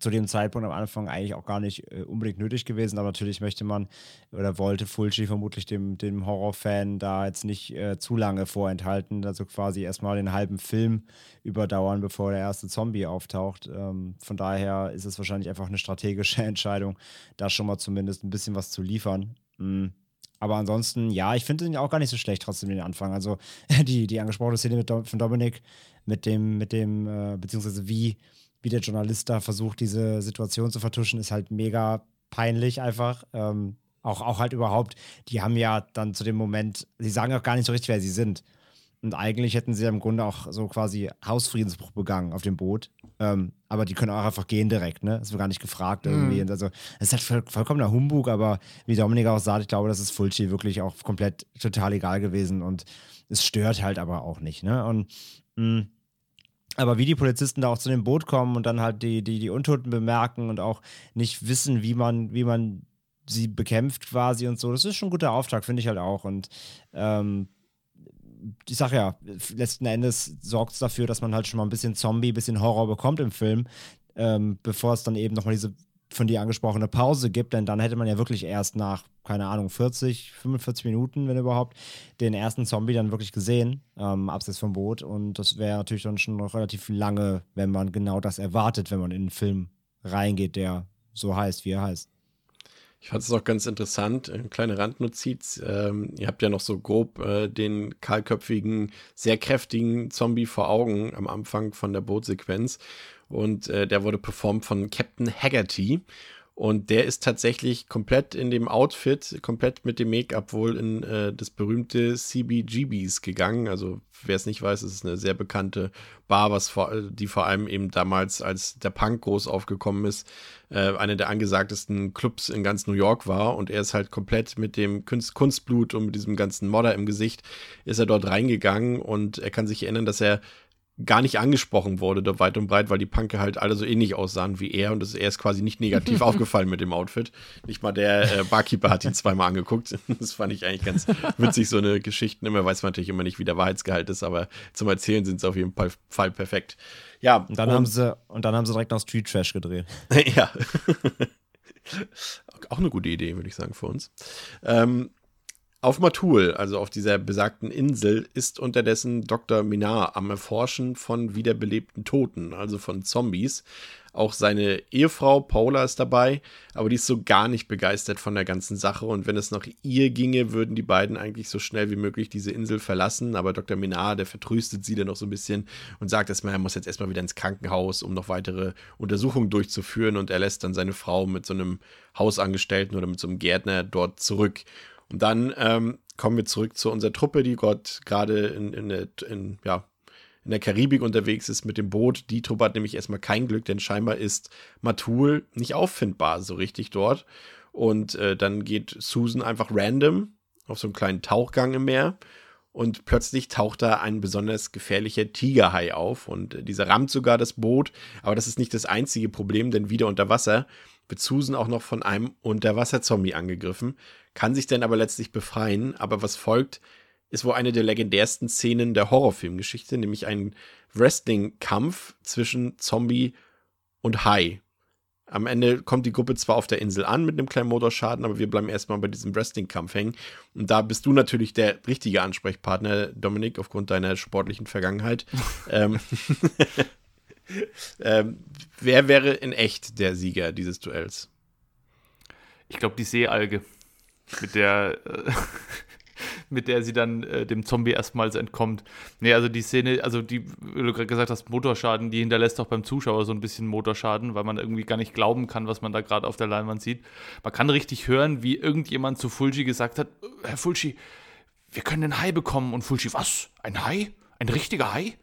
zu dem Zeitpunkt am Anfang eigentlich auch gar nicht äh, unbedingt nötig gewesen, aber natürlich möchte man oder wollte Fulci vermutlich dem, dem Horrorfan da jetzt nicht äh, zu lange vorenthalten, also quasi erstmal den halben Film überdauern, bevor der erste Zombie auftaucht. Ähm, von daher ist es wahrscheinlich einfach eine strategische Entscheidung, da schon mal zumindest ein bisschen was zu liefern. Mhm. Aber ansonsten, ja, ich finde ihn auch gar nicht so schlecht, trotzdem den Anfang. Also die, die angesprochene Szene mit, von Dominik, mit dem, mit dem, äh, beziehungsweise wie wie der Journalist da versucht, diese Situation zu vertuschen, ist halt mega peinlich einfach. Ähm, auch, auch halt überhaupt, die haben ja dann zu dem Moment, sie sagen auch gar nicht so richtig, wer sie sind. Und eigentlich hätten sie ja im Grunde auch so quasi Hausfriedensbruch begangen auf dem Boot. Ähm, aber die können auch einfach gehen direkt, ne? Das wird gar nicht gefragt irgendwie. Mhm. Also, es ist halt voll, vollkommener Humbug, aber wie Dominik auch sagt, ich glaube, das ist Fulci wirklich auch komplett total egal gewesen und es stört halt aber auch nicht, ne? Und mh, mm, aber wie die Polizisten da auch zu dem Boot kommen und dann halt die, die, die Untoten bemerken und auch nicht wissen, wie man, wie man sie bekämpft quasi und so, das ist schon ein guter Auftrag, finde ich halt auch. Und ähm, ich sag ja, letzten Endes sorgt es dafür, dass man halt schon mal ein bisschen Zombie, ein bisschen Horror bekommt im Film, ähm, bevor es dann eben nochmal diese von dir angesprochene Pause gibt, denn dann hätte man ja wirklich erst nach, keine Ahnung, 40, 45 Minuten, wenn überhaupt, den ersten Zombie dann wirklich gesehen, ähm, abseits vom Boot. Und das wäre natürlich dann schon noch relativ lange, wenn man genau das erwartet, wenn man in einen Film reingeht, der so heißt, wie er heißt. Ich fand es auch ganz interessant, eine kleine Randnotiz. Ähm, ihr habt ja noch so grob äh, den kahlköpfigen, sehr kräftigen Zombie vor Augen am Anfang von der Bootsequenz. Und äh, der wurde performt von Captain Haggerty. Und der ist tatsächlich komplett in dem Outfit, komplett mit dem Make-up wohl in äh, das berühmte CBGBs gegangen. Also, wer es nicht weiß, es ist eine sehr bekannte Bar, was vor, die vor allem eben damals, als der Punk groß aufgekommen ist, äh, eine der angesagtesten Clubs in ganz New York war. Und er ist halt komplett mit dem Kunst Kunstblut und mit diesem ganzen Modder im Gesicht, ist er dort reingegangen und er kann sich erinnern, dass er gar nicht angesprochen wurde, da weit und breit, weil die Punke halt alle so ähnlich aussahen wie er und das, er ist quasi nicht negativ aufgefallen mit dem Outfit. Nicht mal der äh, Barkeeper hat ihn zweimal angeguckt. Das fand ich eigentlich ganz witzig, so eine Geschichte. Immer weiß man natürlich immer nicht, wie der Wahrheitsgehalt ist, aber zum Erzählen sind sie auf jeden Fall perfekt. Ja. Und dann und, haben sie, und dann haben sie direkt noch Street Trash gedreht. ja. Auch eine gute Idee, würde ich sagen, für uns. Ähm, auf Matul, also auf dieser besagten Insel, ist unterdessen Dr. Minar am Erforschen von wiederbelebten Toten, also von Zombies. Auch seine Ehefrau Paula ist dabei, aber die ist so gar nicht begeistert von der ganzen Sache. Und wenn es nach ihr ginge, würden die beiden eigentlich so schnell wie möglich diese Insel verlassen. Aber Dr. Minar, der vertröstet sie dann noch so ein bisschen und sagt erstmal, er muss jetzt erstmal wieder ins Krankenhaus, um noch weitere Untersuchungen durchzuführen. Und er lässt dann seine Frau mit so einem Hausangestellten oder mit so einem Gärtner dort zurück. Und dann ähm, kommen wir zurück zu unserer Truppe, die gerade in, in, der, in, ja, in der Karibik unterwegs ist mit dem Boot. Die Truppe hat nämlich erstmal kein Glück, denn scheinbar ist Matul nicht auffindbar so richtig dort. Und äh, dann geht Susan einfach random auf so einen kleinen Tauchgang im Meer und plötzlich taucht da ein besonders gefährlicher Tigerhai auf und dieser rammt sogar das Boot, aber das ist nicht das einzige Problem, denn wieder unter Wasser wird Susan auch noch von einem Unterwasserzombie angegriffen, kann sich dann aber letztlich befreien, aber was folgt, ist wohl eine der legendärsten Szenen der Horrorfilmgeschichte, nämlich ein Wrestling-Kampf zwischen Zombie und Hai. Am Ende kommt die Gruppe zwar auf der Insel an mit einem kleinen Motorschaden, aber wir bleiben erstmal bei diesem Wrestling-Kampf hängen. Und da bist du natürlich der richtige Ansprechpartner, Dominik, aufgrund deiner sportlichen Vergangenheit. ähm, ähm, wer wäre in echt der Sieger dieses Duells? Ich glaube, die Seealge, mit der äh, mit der sie dann äh, dem Zombie erstmals entkommt. Nee, also die Szene, also die, wie du gerade gesagt hast, Motorschaden, die hinterlässt auch beim Zuschauer so ein bisschen Motorschaden, weil man irgendwie gar nicht glauben kann, was man da gerade auf der Leinwand sieht. Man kann richtig hören, wie irgendjemand zu Fulci gesagt hat, Herr Fulci, wir können einen Hai bekommen. Und Fulci, was? Ein Hai? Ein richtiger Hai?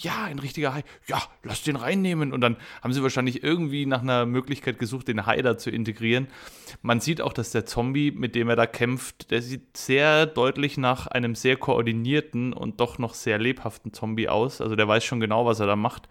Ja, ein richtiger Hai, ja, lass den reinnehmen. Und dann haben sie wahrscheinlich irgendwie nach einer Möglichkeit gesucht, den Hai da zu integrieren. Man sieht auch, dass der Zombie, mit dem er da kämpft, der sieht sehr deutlich nach einem sehr koordinierten und doch noch sehr lebhaften Zombie aus. Also der weiß schon genau, was er da macht.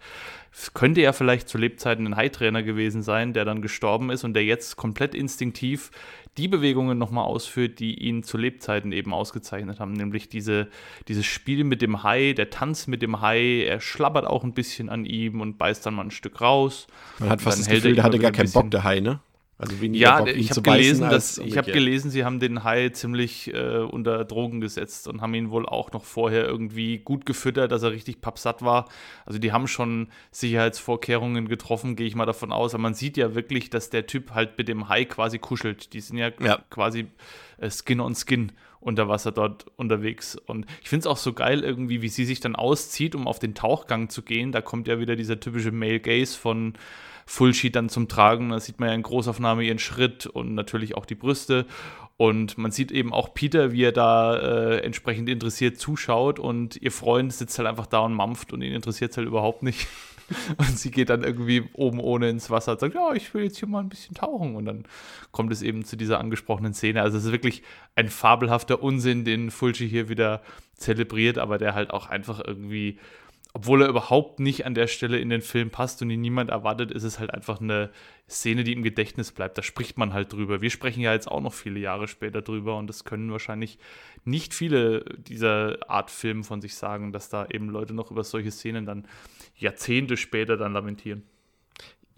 Es könnte ja vielleicht zu Lebzeiten ein Hai-Trainer gewesen sein, der dann gestorben ist und der jetzt komplett instinktiv die Bewegungen nochmal ausführt, die ihn zu Lebzeiten eben ausgezeichnet haben, nämlich diese, dieses Spiel mit dem Hai, der Tanz mit dem Hai, er schlabbert auch ein bisschen an ihm und beißt dann mal ein Stück raus. Man hat fast das Gefühl, der hatte gar keinen Bock, der Hai, ne? Also weniger ja, Bock, ich habe gelesen, dass ich habe gelesen, sie haben den Hai ziemlich äh, unter Drogen gesetzt und haben ihn wohl auch noch vorher irgendwie gut gefüttert, dass er richtig pappsatt war. Also die haben schon Sicherheitsvorkehrungen getroffen, gehe ich mal davon aus. Aber man sieht ja wirklich, dass der Typ halt mit dem Hai quasi kuschelt. Die sind ja, ja. quasi äh, Skin on Skin unter Wasser dort unterwegs. Und ich finde es auch so geil irgendwie, wie sie sich dann auszieht, um auf den Tauchgang zu gehen. Da kommt ja wieder dieser typische Male Gaze von Fullsheet dann zum Tragen. Da sieht man ja in Großaufnahme ihren Schritt und natürlich auch die Brüste. Und man sieht eben auch Peter, wie er da äh, entsprechend interessiert zuschaut und ihr Freund sitzt halt einfach da und mampft und ihn interessiert es halt überhaupt nicht. Und sie geht dann irgendwie oben ohne ins Wasser und sagt, ja, ich will jetzt hier mal ein bisschen tauchen. Und dann kommt es eben zu dieser angesprochenen Szene. Also es ist wirklich ein fabelhafter Unsinn, den Fulci hier wieder zelebriert, aber der halt auch einfach irgendwie obwohl er überhaupt nicht an der Stelle in den Film passt und ihn niemand erwartet, ist es halt einfach eine Szene, die im Gedächtnis bleibt. Da spricht man halt drüber. Wir sprechen ja jetzt auch noch viele Jahre später drüber und das können wahrscheinlich nicht viele dieser Art Film von sich sagen, dass da eben Leute noch über solche Szenen dann Jahrzehnte später dann lamentieren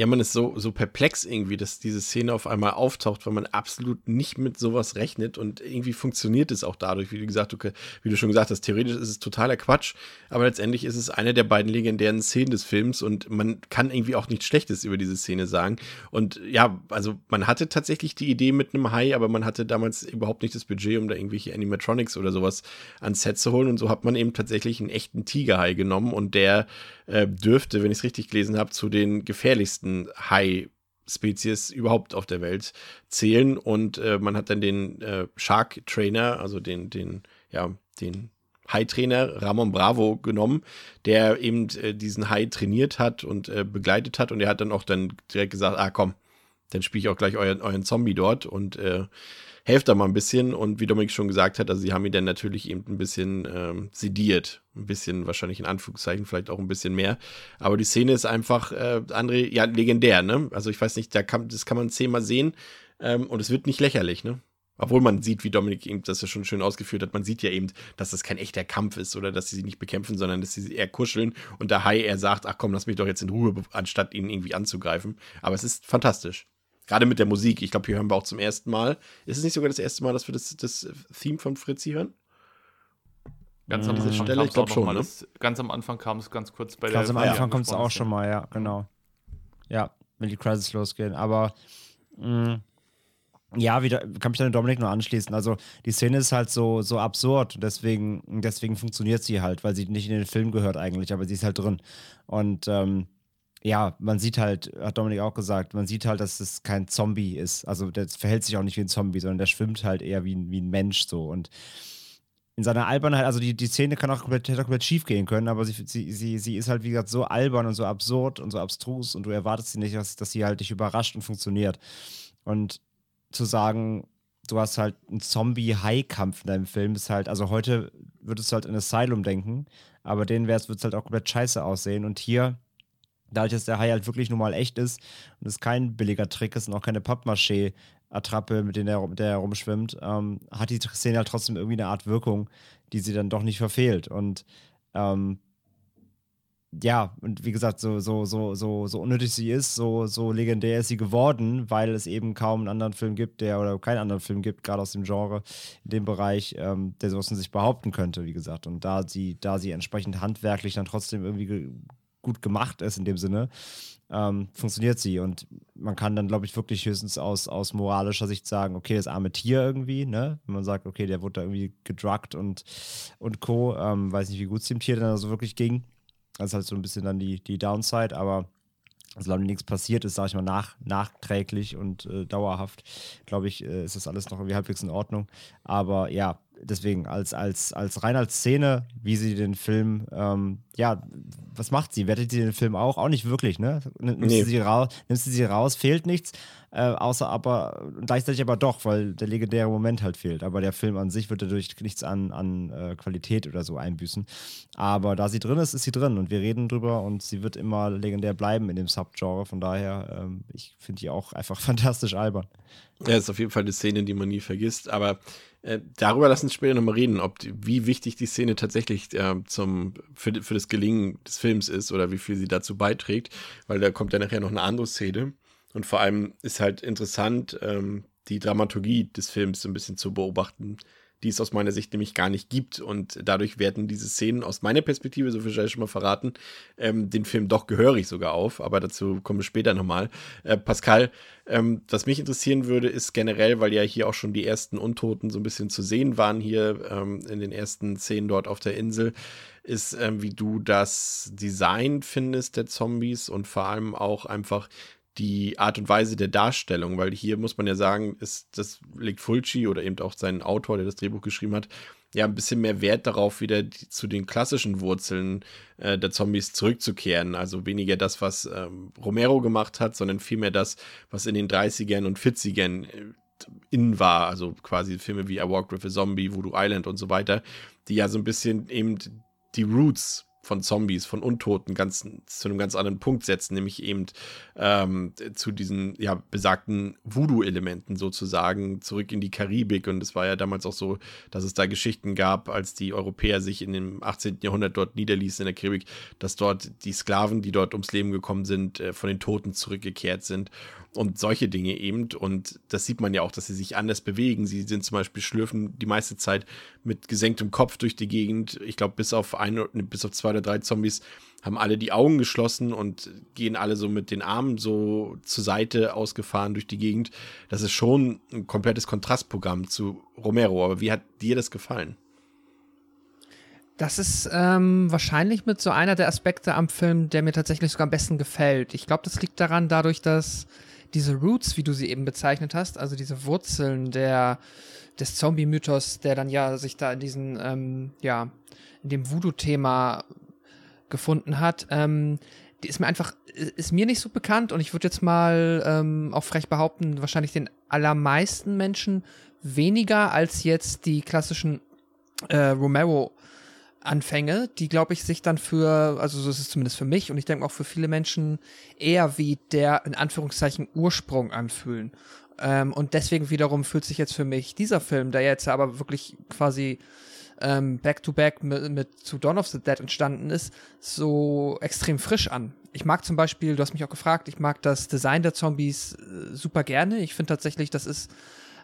ja, man ist so, so perplex irgendwie, dass diese Szene auf einmal auftaucht, weil man absolut nicht mit sowas rechnet und irgendwie funktioniert es auch dadurch, wie du gesagt, okay, wie du schon gesagt hast, theoretisch ist es totaler Quatsch, aber letztendlich ist es eine der beiden legendären Szenen des Films und man kann irgendwie auch nichts Schlechtes über diese Szene sagen. Und ja, also man hatte tatsächlich die Idee mit einem Hai, aber man hatte damals überhaupt nicht das Budget, um da irgendwelche Animatronics oder sowas ans Set zu holen und so hat man eben tatsächlich einen echten Tigerhai genommen und der äh, dürfte, wenn ich es richtig gelesen habe, zu den gefährlichsten Hai-Spezies überhaupt auf der Welt zählen. Und äh, man hat dann den äh, Shark Trainer, also den, den, ja, den Hai-Trainer Ramon Bravo genommen, der eben äh, diesen Hai trainiert hat und äh, begleitet hat. Und er hat dann auch dann direkt gesagt, ah komm, dann spiele ich auch gleich euren, euren Zombie dort. Und äh, helft da mal ein bisschen. Und wie Dominik schon gesagt hat, also sie haben ihn dann natürlich eben ein bisschen ähm, sediert. Ein bisschen, wahrscheinlich in Anführungszeichen, vielleicht auch ein bisschen mehr. Aber die Szene ist einfach, äh, André, ja, legendär, ne? Also ich weiß nicht, da kann, das kann man zehnmal sehen ähm, und es wird nicht lächerlich, ne? Obwohl man sieht, wie Dominik eben das ja schon schön ausgeführt hat, man sieht ja eben, dass das kein echter Kampf ist oder dass sie sie nicht bekämpfen, sondern dass sie eher kuscheln und der Hai eher sagt, ach komm, lass mich doch jetzt in Ruhe, anstatt ihn irgendwie anzugreifen. Aber es ist fantastisch. Gerade mit der Musik. Ich glaube, hier hören wir auch zum ersten Mal. Ist es nicht sogar das erste Mal, dass wir das, das Theme von Fritzi hören? Ganz am Anfang Stelle, ich glaube schon. Mal, ne? das, ganz am Anfang kam es ganz kurz bei ganz der. Ganz am Anfang kommt es auch schon mal, ja, genau. Ja, wenn die Crisis losgehen. Aber mh, mm, ja, wieder kann mich dann Dominik nur anschließen. Also die Szene ist halt so, so absurd, deswegen, deswegen funktioniert sie halt, weil sie nicht in den Film gehört eigentlich, aber sie ist halt drin. Und ähm, ja, man sieht halt, hat Dominik auch gesagt, man sieht halt, dass es kein Zombie ist. Also der verhält sich auch nicht wie ein Zombie, sondern der schwimmt halt eher wie, wie ein Mensch so. Und in seiner Albernheit, also die, die Szene kann auch komplett, hätte auch komplett schief gehen können, aber sie, sie, sie, sie ist halt, wie gesagt, so albern und so absurd und so abstrus und du erwartest sie nicht, dass, dass sie halt dich überrascht und funktioniert. Und zu sagen, du hast halt einen Zombie-High-Kampf in deinem Film. ist halt, also heute würdest du halt in Asylum denken, aber denen wird es halt auch komplett scheiße aussehen. Und hier, dadurch, dass der Hai halt wirklich nun mal echt ist und es kein billiger Trick ist und auch keine Pappmaché-Attrappe, mit, der, mit der er rumschwimmt, ähm, hat die Szene halt trotzdem irgendwie eine Art Wirkung, die sie dann doch nicht verfehlt. Und ähm, ja, und wie gesagt, so, so, so, so, so unnötig sie ist, so, so legendär ist sie geworden, weil es eben kaum einen anderen Film gibt, der oder keinen anderen Film gibt, gerade aus dem Genre, in dem Bereich, ähm, der sowas in sich behaupten könnte, wie gesagt. Und da sie, da sie entsprechend handwerklich dann trotzdem irgendwie ge gut gemacht ist in dem Sinne, ähm, funktioniert sie. Und man kann dann, glaube ich, wirklich höchstens aus, aus moralischer Sicht sagen, okay, das arme Tier irgendwie, ne? Wenn man sagt, okay, der wurde da irgendwie gedruckt und, und Co. Ähm, weiß nicht, wie gut es dem Tier dann also wirklich ging. Das ist halt so ein bisschen dann die, die Downside, aber solange nichts passiert ist, sage ich mal, nach, nachträglich und äh, dauerhaft, glaube ich, äh, ist das alles noch irgendwie halbwegs in Ordnung. Aber ja, deswegen, als, als, als rein als Szene, wie sie den Film, ähm, ja, was macht sie? Wertet sie den Film auch? Auch nicht wirklich, ne? Nimmst, nee. du, sie raus, nimmst sie raus, fehlt nichts, äh, außer aber, gleichzeitig aber doch, weil der legendäre Moment halt fehlt. Aber der Film an sich wird dadurch nichts an, an äh, Qualität oder so einbüßen. Aber da sie drin ist, ist sie drin und wir reden drüber und sie wird immer legendär bleiben in dem Subgenre. Von daher, ähm, ich finde die auch einfach fantastisch albern. Ja, ist auf jeden Fall eine Szene, die man nie vergisst, aber äh, darüber lassen wir später nochmal reden, ob die, wie wichtig die Szene tatsächlich äh, zum, für, für das Gelingen des Films ist oder wie viel sie dazu beiträgt, weil da kommt ja nachher noch eine andere Szene. Und vor allem ist halt interessant, ähm, die Dramaturgie des Films so ein bisschen zu beobachten, die es aus meiner Sicht nämlich gar nicht gibt. Und dadurch werden diese Szenen aus meiner Perspektive, so viel ich schon mal verraten, ähm, den Film doch gehörig sogar auf. Aber dazu kommen wir später nochmal. Äh, Pascal, ähm, was mich interessieren würde, ist generell, weil ja hier auch schon die ersten Untoten so ein bisschen zu sehen waren, hier ähm, in den ersten Szenen dort auf der Insel, ist, ähm, wie du das Design findest der Zombies und vor allem auch einfach die Art und Weise der Darstellung, weil hier muss man ja sagen, ist, das legt Fulci oder eben auch sein Autor, der das Drehbuch geschrieben hat, ja ein bisschen mehr Wert darauf, wieder die, zu den klassischen Wurzeln äh, der Zombies zurückzukehren. Also weniger das, was ähm, Romero gemacht hat, sondern vielmehr das, was in den 30ern und 40ern äh, in war. Also quasi Filme wie I Walked with a Zombie, Voodoo Island und so weiter, die ja so ein bisschen eben die Roots von Zombies, von Untoten ganz zu einem ganz anderen Punkt setzen, nämlich eben ähm, zu diesen ja besagten Voodoo-Elementen sozusagen zurück in die Karibik. Und es war ja damals auch so, dass es da Geschichten gab, als die Europäer sich in dem 18. Jahrhundert dort niederließen in der Karibik, dass dort die Sklaven, die dort ums Leben gekommen sind, äh, von den Toten zurückgekehrt sind und solche Dinge eben. Und das sieht man ja auch, dass sie sich anders bewegen. Sie sind zum Beispiel schlürfen die meiste Zeit mit gesenktem Kopf durch die Gegend. Ich glaube, bis auf ein, bis auf zwei oder drei Zombies haben alle die Augen geschlossen und gehen alle so mit den Armen so zur Seite ausgefahren durch die Gegend. Das ist schon ein komplettes Kontrastprogramm zu Romero. Aber wie hat dir das gefallen? Das ist ähm, wahrscheinlich mit so einer der Aspekte am Film, der mir tatsächlich sogar am besten gefällt. Ich glaube, das liegt daran, dadurch, dass diese Roots, wie du sie eben bezeichnet hast, also diese Wurzeln der, des Zombie-Mythos, der dann ja sich da in diesen, ähm, ja, in dem Voodoo-Thema gefunden hat, ähm, die ist mir einfach, ist mir nicht so bekannt und ich würde jetzt mal ähm, auch frech behaupten, wahrscheinlich den allermeisten Menschen weniger als jetzt die klassischen äh, Romero Anfänge, die, glaube ich, sich dann für, also so ist es zumindest für mich und ich denke auch für viele Menschen eher wie der, in Anführungszeichen, Ursprung anfühlen. Ähm, und deswegen wiederum fühlt sich jetzt für mich dieser Film, der jetzt aber wirklich quasi ähm, back-to-back mit, mit zu Dawn of the Dead entstanden ist, so extrem frisch an. Ich mag zum Beispiel, du hast mich auch gefragt, ich mag das Design der Zombies äh, super gerne. Ich finde tatsächlich, das ist,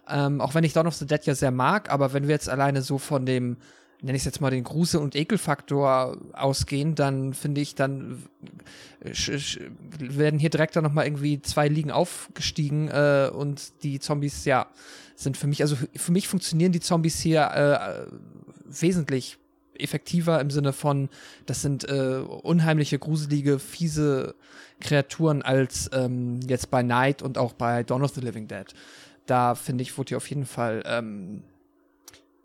ähm, auch wenn ich Dawn of the Dead ja sehr mag, aber wenn wir jetzt alleine so von dem nenne ich jetzt mal den Grusel- und Ekelfaktor ausgehen, dann finde ich, dann äh, werden hier direkt dann nochmal irgendwie zwei Ligen aufgestiegen äh, und die Zombies, ja, sind für mich, also für mich funktionieren die Zombies hier äh, wesentlich effektiver im Sinne von, das sind äh, unheimliche, gruselige, fiese Kreaturen als ähm, jetzt bei Night und auch bei Dawn of the Living Dead. Da finde ich, wurde hier auf jeden Fall ähm,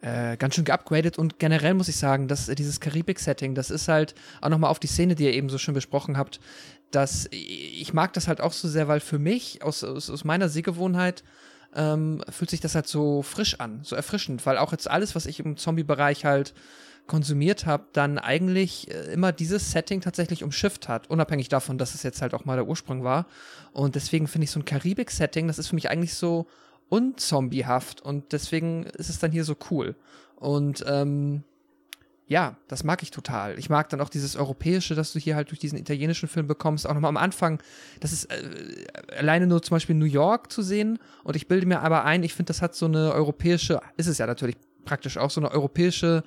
äh, ganz schön geupgradet und generell muss ich sagen, dass dieses Karibik-Setting, das ist halt auch nochmal auf die Szene, die ihr eben so schön besprochen habt, dass ich mag das halt auch so sehr, weil für mich aus, aus, aus meiner Sehgewohnheit ähm, fühlt sich das halt so frisch an, so erfrischend, weil auch jetzt alles, was ich im Zombie-Bereich halt konsumiert habe, dann eigentlich äh, immer dieses Setting tatsächlich umschifft hat, unabhängig davon, dass es jetzt halt auch mal der Ursprung war. Und deswegen finde ich so ein Karibik-Setting, das ist für mich eigentlich so unzombiehaft und deswegen ist es dann hier so cool. Und ähm, ja, das mag ich total. Ich mag dann auch dieses Europäische, das du hier halt durch diesen italienischen Film bekommst. Auch nochmal am Anfang, das ist äh, alleine nur zum Beispiel New York zu sehen. Und ich bilde mir aber ein, ich finde, das hat so eine europäische, ist es ja natürlich praktisch auch so eine europäische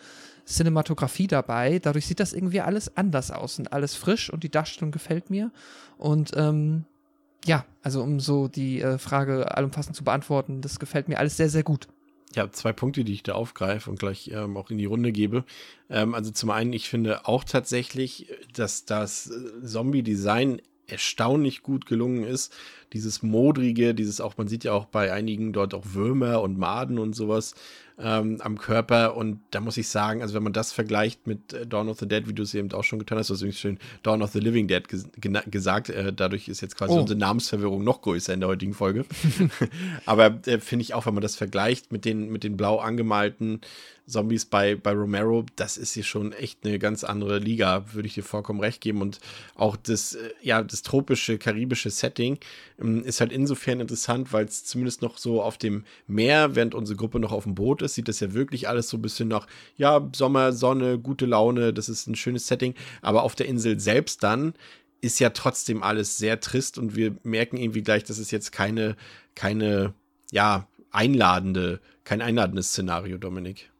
Cinematografie dabei. Dadurch sieht das irgendwie alles anders aus und alles frisch und die Darstellung gefällt mir. Und ähm, ja, also um so die äh, Frage allumfassend zu beantworten, das gefällt mir alles sehr, sehr gut. Ja, zwei Punkte, die ich da aufgreife und gleich ähm, auch in die Runde gebe. Ähm, also zum einen, ich finde auch tatsächlich, dass das äh, Zombie-Design erstaunlich gut gelungen ist. Dieses modrige, dieses auch, man sieht ja auch bei einigen dort auch Würmer und Maden und sowas ähm, am Körper. Und da muss ich sagen, also wenn man das vergleicht mit äh, Dawn of the Dead, wie du es eben auch schon getan hast, du hast übrigens schön Dawn of the Living Dead ges gesagt, äh, dadurch ist jetzt quasi oh. unsere Namensverwirrung noch größer in der heutigen Folge. Aber äh, finde ich auch, wenn man das vergleicht mit den, mit den blau angemalten Zombies bei, bei Romero, das ist hier schon echt eine ganz andere Liga, würde ich dir vollkommen recht geben. Und auch das, äh, ja, das tropische, karibische Setting ist halt insofern interessant, weil es zumindest noch so auf dem Meer, während unsere Gruppe noch auf dem Boot ist, sieht das ja wirklich alles so ein bisschen nach, ja, Sommer, Sonne, gute Laune, das ist ein schönes Setting. Aber auf der Insel selbst dann ist ja trotzdem alles sehr trist und wir merken irgendwie gleich, dass es jetzt keine, keine, ja, einladende, kein einladendes Szenario, Dominik.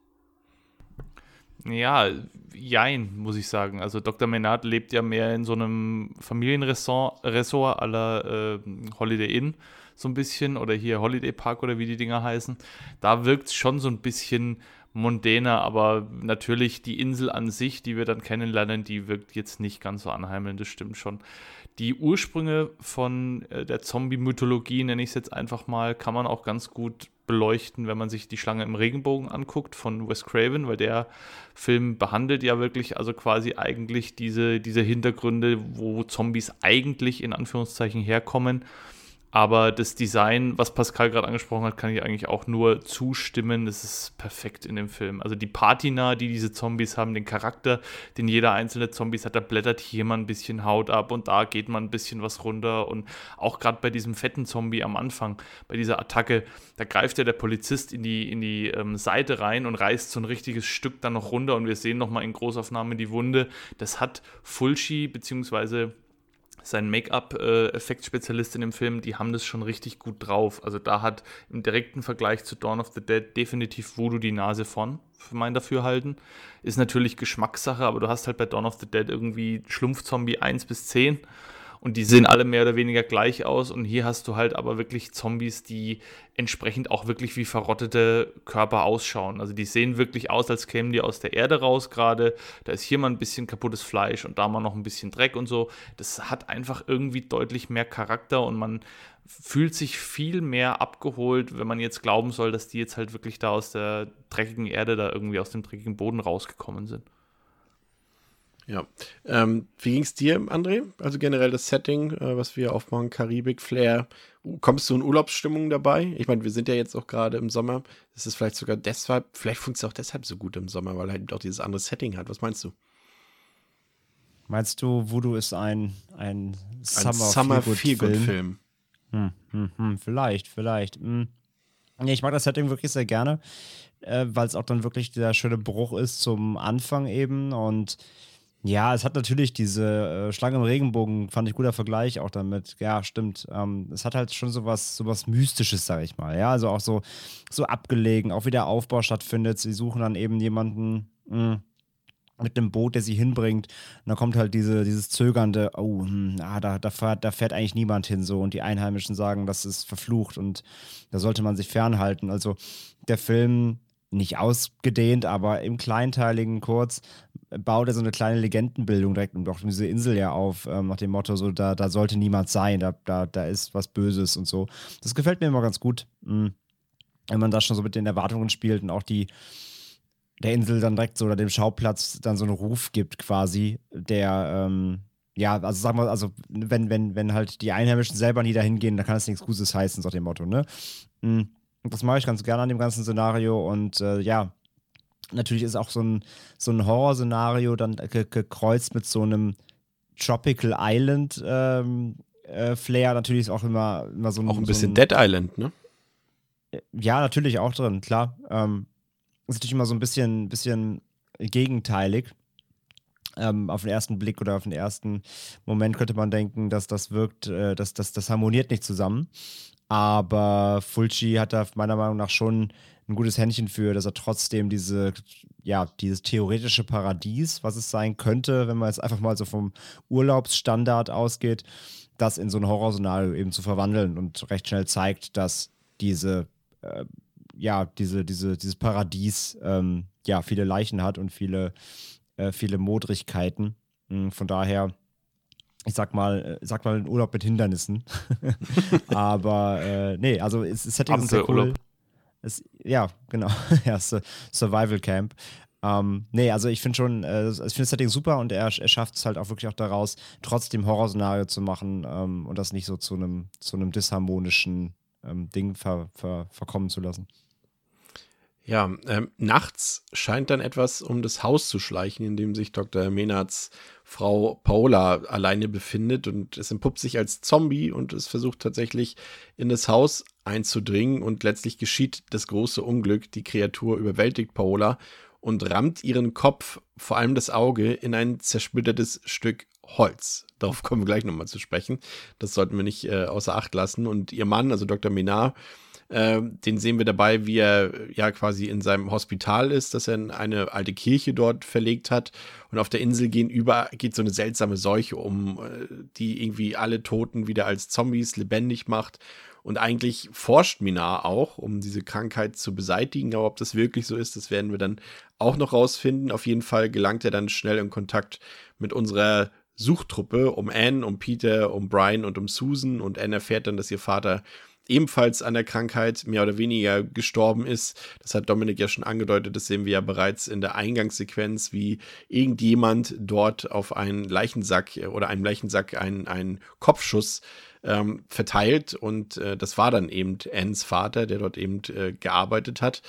Ja, jein, muss ich sagen. Also Dr. Menard lebt ja mehr in so einem Familienressort aller äh, Holiday Inn so ein bisschen oder hier Holiday Park oder wie die Dinger heißen. Da wirkt es schon so ein bisschen mondäner, aber natürlich die Insel an sich, die wir dann kennenlernen, die wirkt jetzt nicht ganz so anheimelnd, das stimmt schon. Die Ursprünge von äh, der Zombie-Mythologie, nenne ich es jetzt einfach mal, kann man auch ganz gut beleuchten, wenn man sich die Schlange im Regenbogen anguckt von Wes Craven, weil der Film behandelt ja wirklich also quasi eigentlich diese, diese Hintergründe, wo Zombies eigentlich in Anführungszeichen herkommen aber das Design, was Pascal gerade angesprochen hat, kann ich eigentlich auch nur zustimmen. Das ist perfekt in dem Film. Also die Patina, die diese Zombies haben, den Charakter, den jeder einzelne Zombies hat, da blättert hier mal ein bisschen Haut ab und da geht man ein bisschen was runter. Und auch gerade bei diesem fetten Zombie am Anfang, bei dieser Attacke, da greift ja der Polizist in die, in die ähm, Seite rein und reißt so ein richtiges Stück dann noch runter. Und wir sehen nochmal in Großaufnahme die Wunde. Das hat Fulci, beziehungsweise sein Make-up-Effektspezialist in dem Film, die haben das schon richtig gut drauf. Also da hat im direkten Vergleich zu Dawn of the Dead definitiv Voodoo die Nase von, für mein Dafürhalten. Ist natürlich Geschmackssache, aber du hast halt bei Dawn of the Dead irgendwie Schlumpfzombie 1 bis 10 und die sehen alle mehr oder weniger gleich aus. Und hier hast du halt aber wirklich Zombies, die entsprechend auch wirklich wie verrottete Körper ausschauen. Also die sehen wirklich aus, als kämen die aus der Erde raus gerade. Da ist hier mal ein bisschen kaputtes Fleisch und da mal noch ein bisschen Dreck und so. Das hat einfach irgendwie deutlich mehr Charakter und man fühlt sich viel mehr abgeholt, wenn man jetzt glauben soll, dass die jetzt halt wirklich da aus der dreckigen Erde, da irgendwie aus dem dreckigen Boden rausgekommen sind. Ja. Ähm, wie ging es dir, André? Also generell das Setting, äh, was wir aufmachen, Karibik, Flair. Kommst du in Urlaubsstimmung dabei? Ich meine, wir sind ja jetzt auch gerade im Sommer. Ist es vielleicht sogar deshalb, vielleicht funktioniert es auch deshalb so gut im Sommer, weil er halt auch dieses andere Setting hat. Was meinst du? Meinst du, Voodoo ist ein, ein Summer, Summer Feelgood-Film? Film. Hm, hm, hm, vielleicht, vielleicht. Hm. Nee, ich mag das Setting wirklich sehr gerne, äh, weil es auch dann wirklich der schöne Bruch ist zum Anfang eben und ja, es hat natürlich diese äh, Schlange im Regenbogen, fand ich guter Vergleich auch damit. Ja, stimmt. Ähm, es hat halt schon sowas, sowas Mystisches, sag ich mal. Ja, also auch so, so abgelegen, auch wie der Aufbau stattfindet. Sie suchen dann eben jemanden mh, hm, mit einem Boot, der sie hinbringt. Und dann kommt halt diese, dieses zögernde, oh, hm, ah, da, da, fährt, da fährt eigentlich niemand hin so. Und die Einheimischen sagen, das ist verflucht und da sollte man sich fernhalten. Also der Film nicht ausgedehnt, aber im Kleinteiligen kurz baut er so eine kleine Legendenbildung direkt auch diese Insel ja auf, ähm, nach dem Motto, so da, da sollte niemand sein, da, da, da ist was Böses und so. Das gefällt mir immer ganz gut, mh, wenn man das schon so mit den Erwartungen spielt und auch die der Insel dann direkt so oder dem Schauplatz dann so einen Ruf gibt quasi, der ähm, ja, also sagen wir, also wenn, wenn, wenn halt die Einheimischen selber nie dahin gehen, dann kann es nichts Gutes heißen, so dem Motto, ne? Mhm. Das mache ich ganz gerne an dem ganzen Szenario und äh, ja, natürlich ist auch so ein, so ein Horrorszenario dann ge gekreuzt mit so einem Tropical Island ähm, äh, Flair. Natürlich ist auch immer, immer so ein. Auch ein so bisschen ein, Dead Island, ne? Ja, natürlich auch drin, klar. Ähm, ist natürlich immer so ein bisschen, bisschen gegenteilig. Ähm, auf den ersten Blick oder auf den ersten Moment könnte man denken, dass das wirkt, äh, dass das, das harmoniert nicht zusammen. Aber Fulci hat da meiner Meinung nach schon ein gutes Händchen für, dass er trotzdem diese, ja, dieses theoretische Paradies, was es sein könnte, wenn man jetzt einfach mal so vom Urlaubsstandard ausgeht, das in so ein Horrorszenario eben zu verwandeln und recht schnell zeigt, dass diese, äh, ja, diese, diese, dieses Paradies, ähm, ja, viele Leichen hat und viele, äh, viele Modrigkeiten. Mhm, von daher, ich sag mal, äh, sag mal ein Urlaub mit Hindernissen. Aber äh, nee, also es, es Setting ist sehr cool. Es, ja, genau. ja, Survival Camp. Ähm, nee, also ich finde schon, äh, ich finde das Setting super und er, er schafft es halt auch wirklich auch daraus, trotzdem Horrorszenario zu machen ähm, und das nicht so zu einem zu einem disharmonischen ähm, Ding ver, ver, verkommen zu lassen. Ja, ähm, nachts scheint dann etwas um das Haus zu schleichen, in dem sich Dr. Menards Frau Paola alleine befindet und es entpuppt sich als Zombie und es versucht tatsächlich in das Haus einzudringen und letztlich geschieht das große Unglück. Die Kreatur überwältigt Paola und rammt ihren Kopf, vor allem das Auge, in ein zersplittertes Stück Holz. Darauf kommen wir gleich nochmal zu sprechen. Das sollten wir nicht äh, außer Acht lassen. Und ihr Mann, also Dr. Menard, äh, den sehen wir dabei, wie er ja quasi in seinem Hospital ist, dass er in eine alte Kirche dort verlegt hat. Und auf der Insel gehen über, geht so eine seltsame Seuche um, äh, die irgendwie alle Toten wieder als Zombies lebendig macht. Und eigentlich forscht Minar auch, um diese Krankheit zu beseitigen. Aber ob das wirklich so ist, das werden wir dann auch noch rausfinden. Auf jeden Fall gelangt er dann schnell in Kontakt mit unserer Suchtruppe um Anne, um Peter, um Brian und um Susan. Und Anne erfährt dann, dass ihr Vater ebenfalls an der Krankheit mehr oder weniger gestorben ist. Das hat Dominik ja schon angedeutet, das sehen wir ja bereits in der Eingangssequenz, wie irgendjemand dort auf einen Leichensack oder einem Leichensack einen, einen Kopfschuss ähm, verteilt und äh, das war dann eben Anns Vater, der dort eben äh, gearbeitet hat.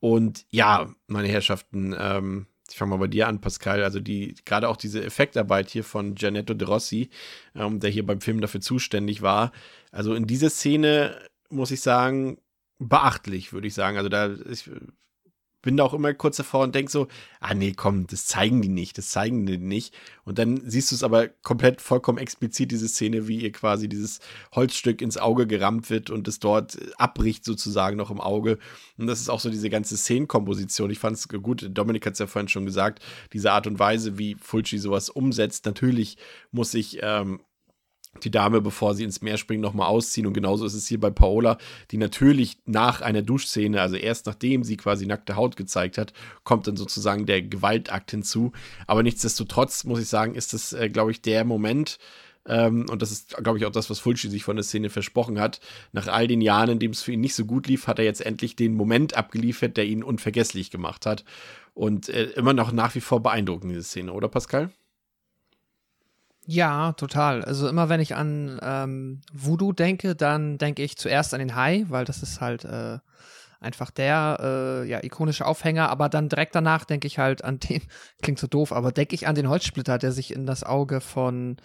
Und ja, meine Herrschaften, ähm, ich fange mal bei dir an, Pascal. Also die, gerade auch diese Effektarbeit hier von Gianetto De Rossi, ähm, der hier beim Film dafür zuständig war. Also in dieser Szene muss ich sagen, beachtlich, würde ich sagen. Also da, ich bin da auch immer kurz davor und denke so, ah nee, komm, das zeigen die nicht, das zeigen die nicht. Und dann siehst du es aber komplett vollkommen explizit, diese Szene, wie ihr quasi dieses Holzstück ins Auge gerammt wird und es dort abbricht sozusagen noch im Auge. Und das ist auch so diese ganze Szenenkomposition. Ich fand es gut, Dominik hat es ja vorhin schon gesagt, diese Art und Weise, wie Fulci sowas umsetzt. Natürlich muss ich ähm, die Dame, bevor sie ins Meer springt, nochmal ausziehen. Und genauso ist es hier bei Paola, die natürlich nach einer Duschszene, also erst nachdem sie quasi nackte Haut gezeigt hat, kommt dann sozusagen der Gewaltakt hinzu. Aber nichtsdestotrotz muss ich sagen, ist das, äh, glaube ich, der Moment, ähm, und das ist, glaube ich, auch das, was Fulci sich von der Szene versprochen hat. Nach all den Jahren, in dem es für ihn nicht so gut lief, hat er jetzt endlich den Moment abgeliefert, der ihn unvergesslich gemacht hat. Und äh, immer noch nach wie vor beeindruckend, diese Szene, oder Pascal? Ja, total. Also immer wenn ich an ähm, Voodoo denke, dann denke ich zuerst an den Hai, weil das ist halt äh, einfach der äh, ja, ikonische Aufhänger, aber dann direkt danach denke ich halt an den, klingt so doof, aber denke ich an den Holzsplitter, der sich in das Auge von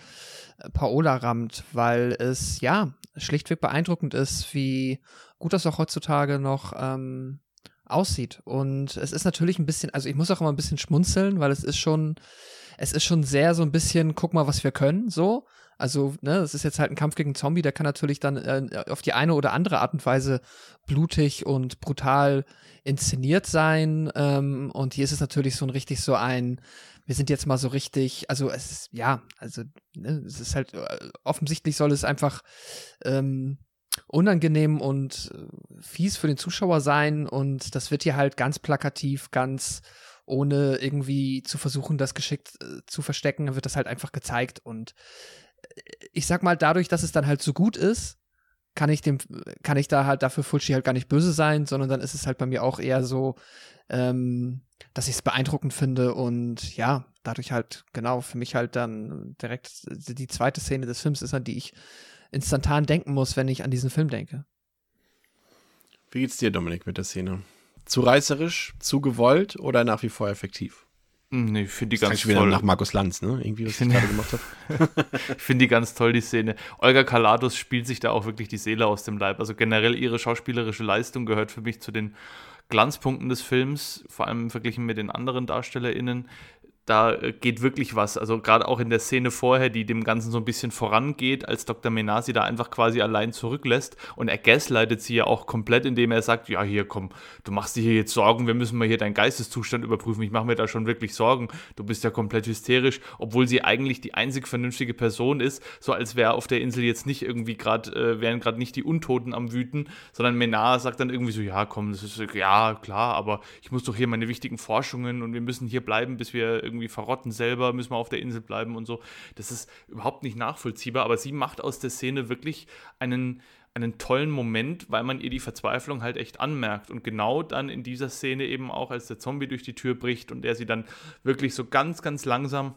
äh, Paola rammt, weil es ja schlichtweg beeindruckend ist, wie gut das auch heutzutage noch ähm, aussieht. Und es ist natürlich ein bisschen, also ich muss auch immer ein bisschen schmunzeln, weil es ist schon es ist schon sehr so ein bisschen, guck mal, was wir können, so. Also, ne, es ist jetzt halt ein Kampf gegen einen Zombie, der kann natürlich dann äh, auf die eine oder andere Art und Weise blutig und brutal inszeniert sein. Ähm, und hier ist es natürlich so ein richtig so ein, wir sind jetzt mal so richtig, also es ist, ja, also ne, es ist halt, äh, offensichtlich soll es einfach ähm, unangenehm und äh, fies für den Zuschauer sein und das wird hier halt ganz plakativ, ganz ohne irgendwie zu versuchen, das geschickt äh, zu verstecken, wird das halt einfach gezeigt. Und äh, ich sag mal, dadurch, dass es dann halt so gut ist, kann ich dem, kann ich da halt dafür Fulci halt gar nicht böse sein, sondern dann ist es halt bei mir auch eher so, ähm, dass ich es beeindruckend finde und ja, dadurch halt genau für mich halt dann direkt die zweite Szene des Films ist, an die ich instantan denken muss, wenn ich an diesen Film denke. Wie geht's dir, Dominik, mit der Szene? Zu reißerisch, zu gewollt oder nach wie vor effektiv? Hm, Nee, ich finde die Das ganz klingt wieder toll. nach Markus Lanz, ne? Irgendwie, was ich finde- gerade gemacht habe. Ich finde die ganz toll, die Szene. Olga Kalados spielt sich da auch wirklich die Seele aus dem Leib. Also generell ihre schauspielerische Leistung gehört für mich zu den Glanzpunkten des Films, vor allem verglichen mit den anderen DarstellerInnen. Da äh, geht wirklich was. Also gerade auch in der Szene vorher, die dem Ganzen so ein bisschen vorangeht, als Dr. Menasi da einfach quasi allein zurücklässt. Und er gaslightet sie ja auch komplett, indem er sagt, ja hier komm, du machst dir hier jetzt Sorgen, wir müssen mal hier deinen Geisteszustand überprüfen. Ich mache mir da schon wirklich Sorgen. Du bist ja komplett hysterisch, obwohl sie eigentlich die einzig vernünftige Person ist, so als wäre auf der Insel jetzt nicht irgendwie gerade, äh, wären gerade nicht die Untoten am Wüten, sondern Menar sagt dann irgendwie so, ja komm, das ist ja klar, aber ich muss doch hier meine wichtigen Forschungen und wir müssen hier bleiben, bis wir irgendwie verrotten selber, müssen wir auf der Insel bleiben und so. Das ist überhaupt nicht nachvollziehbar, aber sie macht aus der Szene wirklich einen einen tollen Moment, weil man ihr die Verzweiflung halt echt anmerkt. Und genau dann in dieser Szene eben auch, als der Zombie durch die Tür bricht und er sie dann wirklich so ganz, ganz langsam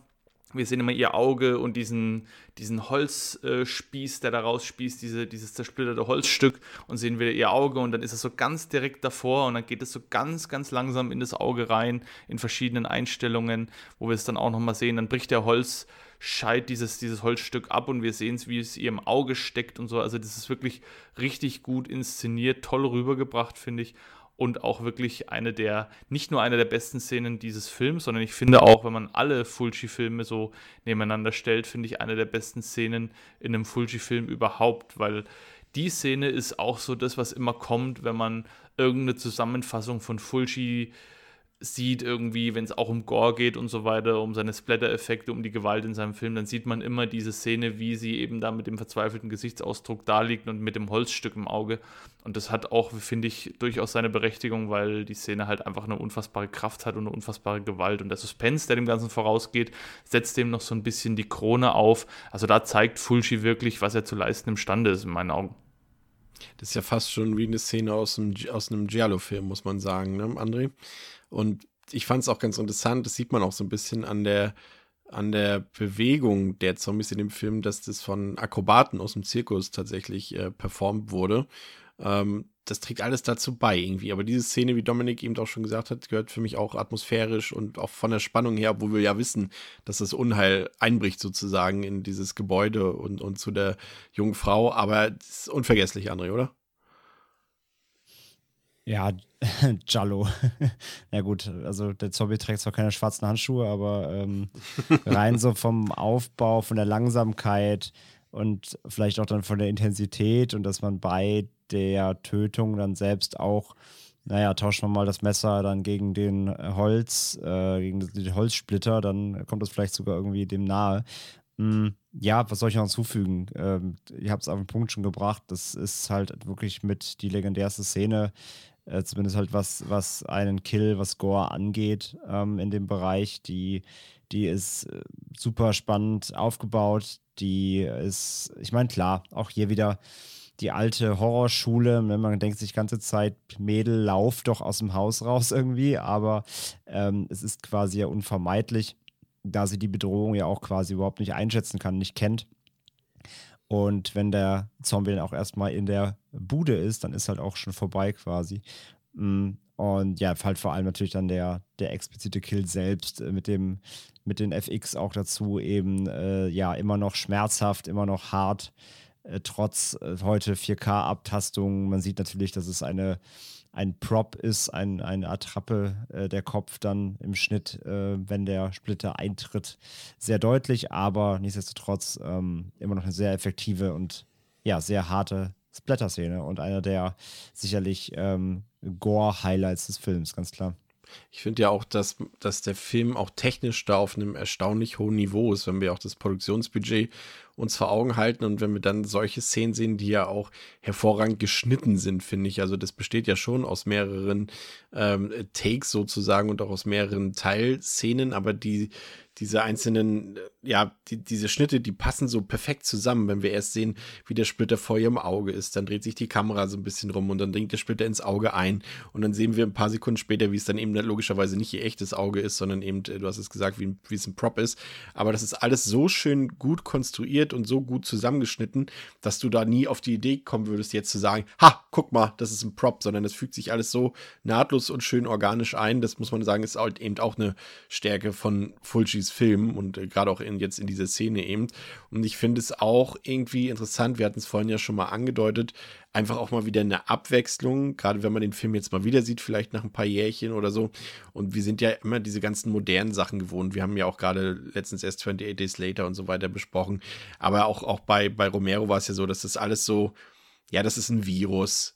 wir sehen immer ihr Auge und diesen, diesen Holzspieß, der da rausspießt, diese, dieses zersplitterte Holzstück und sehen wieder ihr Auge und dann ist es so ganz direkt davor und dann geht es so ganz, ganz langsam in das Auge rein, in verschiedenen Einstellungen, wo wir es dann auch nochmal sehen. Dann bricht der Holzscheit dieses, dieses Holzstück ab und wir sehen es, wie es ihr im Auge steckt und so. Also das ist wirklich richtig gut inszeniert, toll rübergebracht, finde ich und auch wirklich eine der, nicht nur eine der besten Szenen dieses Films, sondern ich finde auch, wenn man alle Fulci-Filme so nebeneinander stellt, finde ich eine der besten Szenen in einem Fulci-Film überhaupt, weil die Szene ist auch so das, was immer kommt, wenn man irgendeine Zusammenfassung von Fulci sieht irgendwie, wenn es auch um Gore geht und so weiter, um seine Splatter-Effekte, um die Gewalt in seinem Film, dann sieht man immer diese Szene, wie sie eben da mit dem verzweifelten Gesichtsausdruck da liegt und mit dem Holzstück im Auge. Und das hat auch, finde ich, durchaus seine Berechtigung, weil die Szene halt einfach eine unfassbare Kraft hat und eine unfassbare Gewalt. Und der Suspense, der dem Ganzen vorausgeht, setzt dem noch so ein bisschen die Krone auf. Also da zeigt Fulci wirklich, was er zu leisten imstande ist, in meinen Augen. Das ist ja fast schon wie eine Szene aus einem, aus einem Giallo-Film, muss man sagen, ne, André? Und ich fand es auch ganz interessant, das sieht man auch so ein bisschen an der, an der Bewegung der Zombies in dem Film, dass das von Akrobaten aus dem Zirkus tatsächlich äh, performt wurde. Ähm, das trägt alles dazu bei irgendwie. Aber diese Szene, wie Dominik eben auch schon gesagt hat, gehört für mich auch atmosphärisch und auch von der Spannung her, obwohl wir ja wissen, dass das Unheil einbricht sozusagen in dieses Gebäude und, und zu der jungen Frau. Aber es ist unvergesslich, André, oder? Ja, Jallo. ja gut, also der Zombie trägt zwar keine schwarzen Handschuhe, aber ähm, rein so vom Aufbau, von der Langsamkeit und vielleicht auch dann von der Intensität und dass man bei der Tötung dann selbst auch, naja, tauscht man mal das Messer dann gegen den Holz, äh, gegen den Holzsplitter, dann kommt das vielleicht sogar irgendwie dem nahe. Mm, Ja, was soll ich noch hinzufügen? Ähm, ihr habt es auf den Punkt schon gebracht. Das ist halt wirklich mit die legendärste Szene, äh, zumindest halt was, was einen Kill, was Gore angeht ähm, in dem Bereich. Die, die ist äh, super spannend aufgebaut. Die ist, ich meine, klar, auch hier wieder die alte Horrorschule. Wenn man denkt sich die ganze Zeit, Mädel, lauf doch aus dem Haus raus irgendwie, aber ähm, es ist quasi ja unvermeidlich, da sie die Bedrohung ja auch quasi überhaupt nicht einschätzen kann, nicht kennt. Und wenn der Zombie dann auch erstmal in der Bude ist, dann ist halt auch schon vorbei quasi. Mm, Und ja, halt vor allem natürlich dann der, der explizite Kill selbst äh, mit dem, mit den FX auch dazu eben, äh, ja, immer noch schmerzhaft, immer noch hart, äh, trotz äh, heute 4K-Abtastung. Man sieht natürlich, dass es eine, ein Prop ist, ein, eine Attrappe, äh, der Kopf dann im Schnitt, äh, wenn der Splitter eintritt, sehr deutlich, aber nichtsdestotrotz ähm, immer noch eine sehr effektive und ja, sehr harte Splatter-Szene und einer der sicherlich ähm, Gore-Highlights des Films, ganz klar. Ich finde ja auch, dass, dass der Film auch technisch da auf einem erstaunlich hohen Niveau ist, wenn wir auch das Produktionsbudget uns vor Augen halten. Und wenn wir dann solche Szenen sehen, die ja auch hervorragend geschnitten sind, finde ich. Also das besteht ja schon aus mehreren ähm, Takes sozusagen und auch aus mehreren Teilszenen, aber die, diese einzelnen, äh, ja, die, diese Schnitte, die passen so perfekt zusammen. Wenn wir erst sehen, wie der Splitter vor ihrem Auge ist, dann dreht sich die Kamera so ein bisschen rum und dann dringt der Splitter ins Auge ein. Und dann sehen wir ein paar Sekunden später, wie es dann eben logischerweise nicht ihr echtes Auge ist, sondern eben, äh, du hast es gesagt, wie, wie es ein Prop ist. Aber das ist alles so schön gut konstruiert und so gut zusammengeschnitten, dass du da nie auf die Idee kommen würdest, jetzt zu sagen, ha, guck mal, das ist ein Prop, sondern es fügt sich alles so nahtlos und schön organisch ein. Das muss man sagen, ist halt eben auch eine Stärke von Fulcis Film und äh, gerade auch in, jetzt in dieser Szene eben. Und ich finde es auch irgendwie interessant, wir hatten es vorhin ja schon mal angedeutet, einfach auch mal wieder eine Abwechslung, gerade wenn man den Film jetzt mal wieder sieht, vielleicht nach ein paar Jährchen oder so. Und wir sind ja immer diese ganzen modernen Sachen gewohnt. Wir haben ja auch gerade letztens erst 28 Days Later und so weiter besprochen. Aber auch, auch bei, bei Romero war es ja so, dass das alles so, ja, das ist ein Virus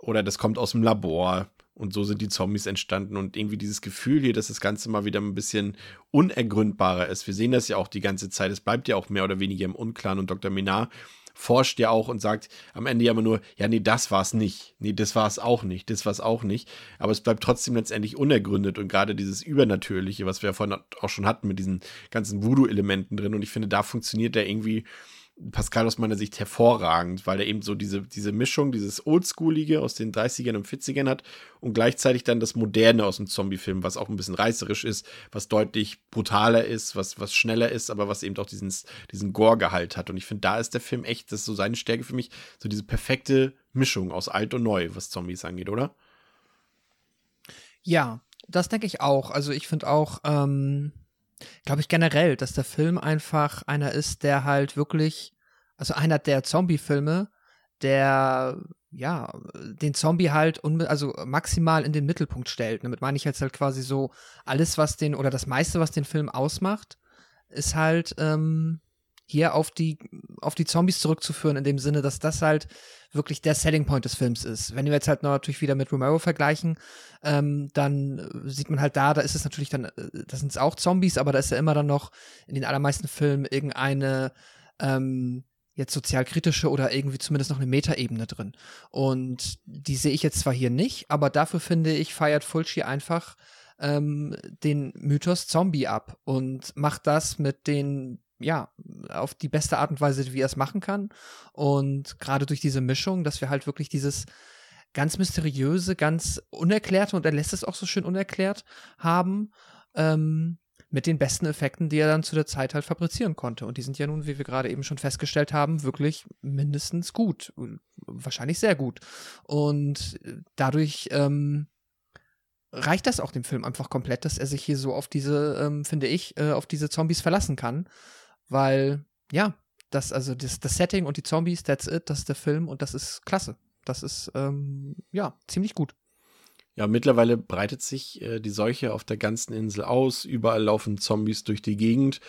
oder das kommt aus dem Labor und so sind die Zombies entstanden und irgendwie dieses Gefühl hier, dass das Ganze mal wieder ein bisschen unergründbarer ist. Wir sehen das ja auch die ganze Zeit. Es bleibt ja auch mehr oder weniger im Unklaren und Dr. Minar forscht ja auch und sagt am Ende ja immer nur, ja, nee, das war es nicht. Nee, das war es auch nicht. Das war es auch nicht. Aber es bleibt trotzdem letztendlich unergründet und gerade dieses Übernatürliche, was wir ja vorhin auch schon hatten mit diesen ganzen Voodoo-Elementen drin. Und ich finde, da funktioniert der irgendwie Pascal aus meiner Sicht hervorragend, weil er eben so diese, diese Mischung, dieses Oldschoolige aus den 30ern und 40ern hat und gleichzeitig dann das Moderne aus dem Zombie-Film, was auch ein bisschen reißerisch ist, was deutlich brutaler ist, was, was schneller ist, aber was eben auch diesen, diesen Gore-Gehalt hat. Und ich finde, da ist der Film echt, das ist so seine Stärke für mich, so diese perfekte Mischung aus alt und neu, was Zombies angeht, oder? Ja, das denke ich auch. Also ich finde auch, ähm, glaube ich generell, dass der Film einfach einer ist, der halt wirklich, also einer der Zombie-Filme, der ja, den Zombie halt also maximal in den Mittelpunkt stellt. Damit meine ich jetzt halt quasi so, alles, was den, oder das meiste, was den Film ausmacht, ist halt ähm, hier auf die, auf die Zombies zurückzuführen, in dem Sinne, dass das halt wirklich der Selling Point des Films ist. Wenn wir jetzt halt natürlich wieder mit Romero vergleichen, ähm, dann sieht man halt da, da ist es natürlich dann, äh, das sind es auch Zombies, aber da ist ja immer dann noch in den allermeisten Filmen irgendeine ähm, jetzt sozialkritische oder irgendwie zumindest noch eine Metaebene drin. Und die sehe ich jetzt zwar hier nicht, aber dafür finde ich, feiert Fulci einfach ähm, den Mythos Zombie ab und macht das mit den ja, auf die beste Art und Weise, wie er es machen kann. Und gerade durch diese Mischung, dass wir halt wirklich dieses ganz mysteriöse, ganz unerklärte, und er lässt es auch so schön unerklärt haben, ähm, mit den besten Effekten, die er dann zu der Zeit halt fabrizieren konnte. Und die sind ja nun, wie wir gerade eben schon festgestellt haben, wirklich mindestens gut. Wahrscheinlich sehr gut. Und dadurch ähm, reicht das auch dem Film einfach komplett, dass er sich hier so auf diese, ähm, finde ich, äh, auf diese Zombies verlassen kann weil, ja, das, also das, das Setting und die Zombies, that's it, das ist der Film und das ist klasse. Das ist, ähm, ja, ziemlich gut. Ja, mittlerweile breitet sich äh, die Seuche auf der ganzen Insel aus. Überall laufen Zombies durch die Gegend.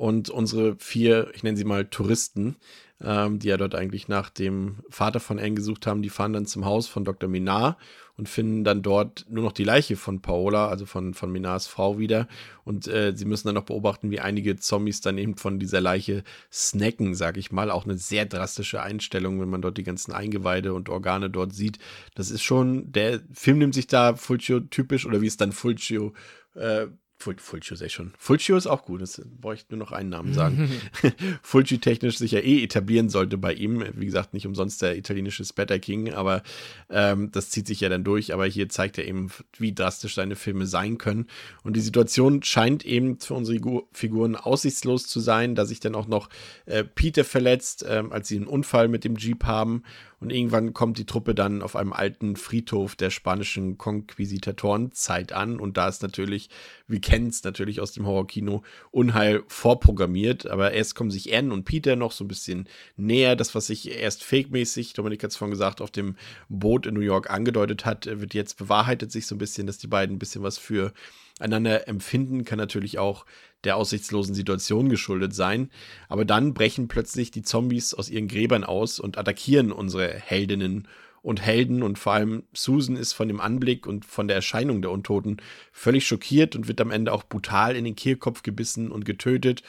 Und unsere vier, ich nenne sie mal Touristen, ähm, die ja dort eigentlich nach dem Vater von Anne gesucht haben, die fahren dann zum Haus von Dr. Minar und finden dann dort nur noch die Leiche von Paola, also von, von Minars Frau wieder. Und äh, sie müssen dann noch beobachten, wie einige Zombies dann eben von dieser Leiche snacken, sag ich mal. Auch eine sehr drastische Einstellung, wenn man dort die ganzen Eingeweide und Organe dort sieht. Das ist schon, der Film nimmt sich da Fulcio typisch oder wie es dann Fulcio äh, Fulcio sei schon. Fulcio ist auch gut, das brauche ich nur noch einen Namen sagen. Fulci technisch sich ja eh etablieren sollte bei ihm. Wie gesagt, nicht umsonst der italienische Spatter King, aber ähm, das zieht sich ja dann durch. Aber hier zeigt er eben, wie drastisch seine Filme sein können. Und die Situation scheint eben für unsere Figuren aussichtslos zu sein, da sich dann auch noch äh, Peter verletzt, äh, als sie einen Unfall mit dem Jeep haben und irgendwann kommt die Truppe dann auf einem alten Friedhof der spanischen Konquisitatorenzeit an. Und da ist natürlich, wir kennen es natürlich aus dem Horrorkino, Unheil vorprogrammiert. Aber erst kommen sich Anne und Peter noch so ein bisschen näher. Das, was sich erst fake-mäßig, Dominik hat es vorhin gesagt, auf dem Boot in New York angedeutet hat, wird jetzt bewahrheitet sich so ein bisschen, dass die beiden ein bisschen was für einander empfinden, kann natürlich auch der aussichtslosen Situation geschuldet sein. Aber dann brechen plötzlich die Zombies aus ihren Gräbern aus und attackieren unsere Heldinnen und Helden und vor allem Susan ist von dem Anblick und von der Erscheinung der Untoten völlig schockiert und wird am Ende auch brutal in den Kehlkopf gebissen und getötet.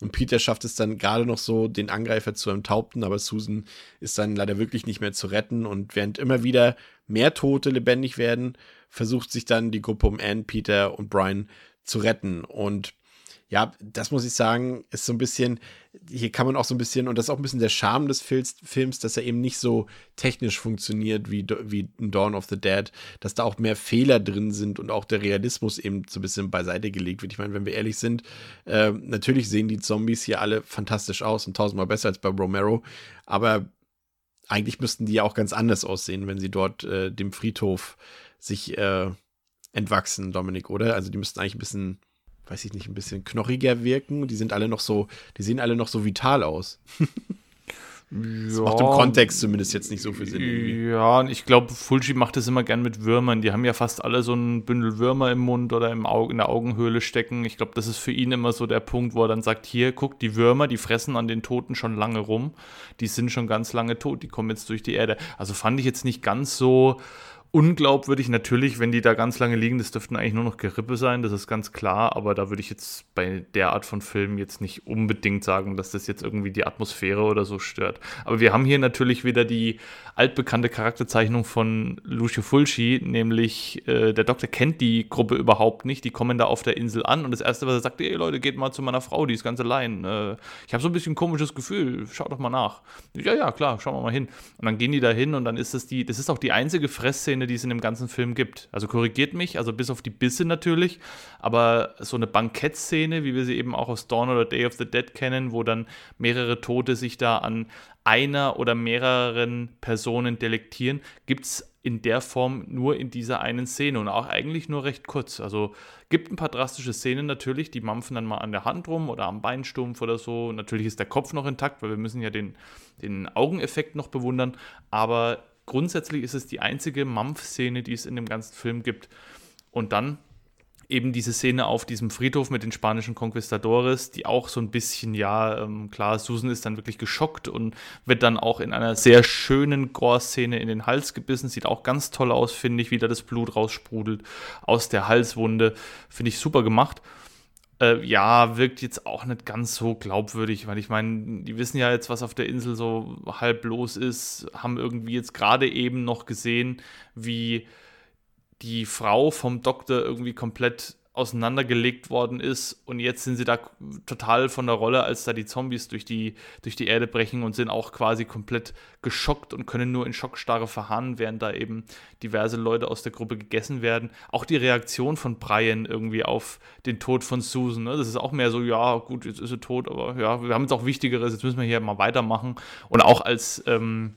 Und Peter schafft es dann gerade noch so, den Angreifer zu enthaupten, aber Susan ist dann leider wirklich nicht mehr zu retten. Und während immer wieder mehr Tote lebendig werden, versucht sich dann die Gruppe um Anne, Peter und Brian zu retten. Und ja, das muss ich sagen, ist so ein bisschen, hier kann man auch so ein bisschen, und das ist auch ein bisschen der Charme des Films, dass er eben nicht so technisch funktioniert wie, wie Dawn of the Dead, dass da auch mehr Fehler drin sind und auch der Realismus eben so ein bisschen beiseite gelegt wird. Ich meine, wenn wir ehrlich sind, äh, natürlich sehen die Zombies hier alle fantastisch aus und tausendmal besser als bei Romero, aber eigentlich müssten die ja auch ganz anders aussehen, wenn sie dort äh, dem Friedhof sich äh, entwachsen, Dominik, oder? Also die müssten eigentlich ein bisschen weiß ich nicht, ein bisschen knochiger wirken. Die sind alle noch so, die sehen alle noch so vital aus. Das ja, macht im Kontext zumindest jetzt nicht so viel Sinn. Irgendwie. Ja, und ich glaube, Fulci macht das immer gern mit Würmern. Die haben ja fast alle so ein Bündel Würmer im Mund oder im Auge, in der Augenhöhle stecken. Ich glaube, das ist für ihn immer so der Punkt, wo er dann sagt: Hier, guck, die Würmer, die fressen an den Toten schon lange rum. Die sind schon ganz lange tot, die kommen jetzt durch die Erde. Also fand ich jetzt nicht ganz so unglaubwürdig. Natürlich, wenn die da ganz lange liegen, das dürften eigentlich nur noch Gerippe sein, das ist ganz klar, aber da würde ich jetzt bei der Art von Filmen jetzt nicht unbedingt sagen, dass das jetzt irgendwie die Atmosphäre oder so stört. Aber wir haben hier natürlich wieder die altbekannte Charakterzeichnung von Lucio Fulci, nämlich äh, der Doktor kennt die Gruppe überhaupt nicht, die kommen da auf der Insel an und das Erste, was er sagt, ey Leute, geht mal zu meiner Frau, die ist ganz allein. Äh, ich habe so ein bisschen ein komisches Gefühl, schaut doch mal nach. Ja, ja, klar, schauen wir mal hin. Und dann gehen die da hin und dann ist das die, das ist auch die einzige Fressszene, Szene, die es in dem ganzen Film gibt. Also korrigiert mich, also bis auf die Bisse natürlich, aber so eine Bankettszene, wie wir sie eben auch aus Dawn oder Day of the Dead kennen, wo dann mehrere Tote sich da an einer oder mehreren Personen delektieren, gibt es in der Form nur in dieser einen Szene und auch eigentlich nur recht kurz. Also gibt ein paar drastische Szenen natürlich, die mampfen dann mal an der Hand rum oder am Beinstumpf oder so. Natürlich ist der Kopf noch intakt, weil wir müssen ja den, den Augeneffekt noch bewundern, aber grundsätzlich ist es die einzige Mampf-Szene, die es in dem ganzen Film gibt. Und dann eben diese Szene auf diesem Friedhof mit den spanischen Conquistadores, die auch so ein bisschen, ja, ähm, klar, Susan ist dann wirklich geschockt und wird dann auch in einer sehr schönen Gore-Szene in den Hals gebissen. Sieht auch ganz toll aus, finde ich, wie da das Blut raussprudelt aus der Halswunde. Finde ich super gemacht äh, ja, wirkt jetzt auch nicht ganz so glaubwürdig, weil ich meine, die wissen ja jetzt, was auf der Insel so halb los ist, haben irgendwie jetzt gerade eben noch gesehen, wie die Frau vom Doktor irgendwie komplett auseinandergelegt worden ist und jetzt sind sie da total von der Rolle, als da die Zombies durch die, durch die Erde brechen und sind auch quasi komplett geschockt und können nur in Schockstarre verharren, während da eben diverse Leute aus der Gruppe gegessen werden. Auch die Reaktion von Brian irgendwie auf den Tod von Susan, ne? das ist auch mehr so, ja gut, jetzt ist sie tot, aber ja, wir haben jetzt auch Wichtigeres, jetzt müssen wir hier mal weitermachen. Und auch als ähm,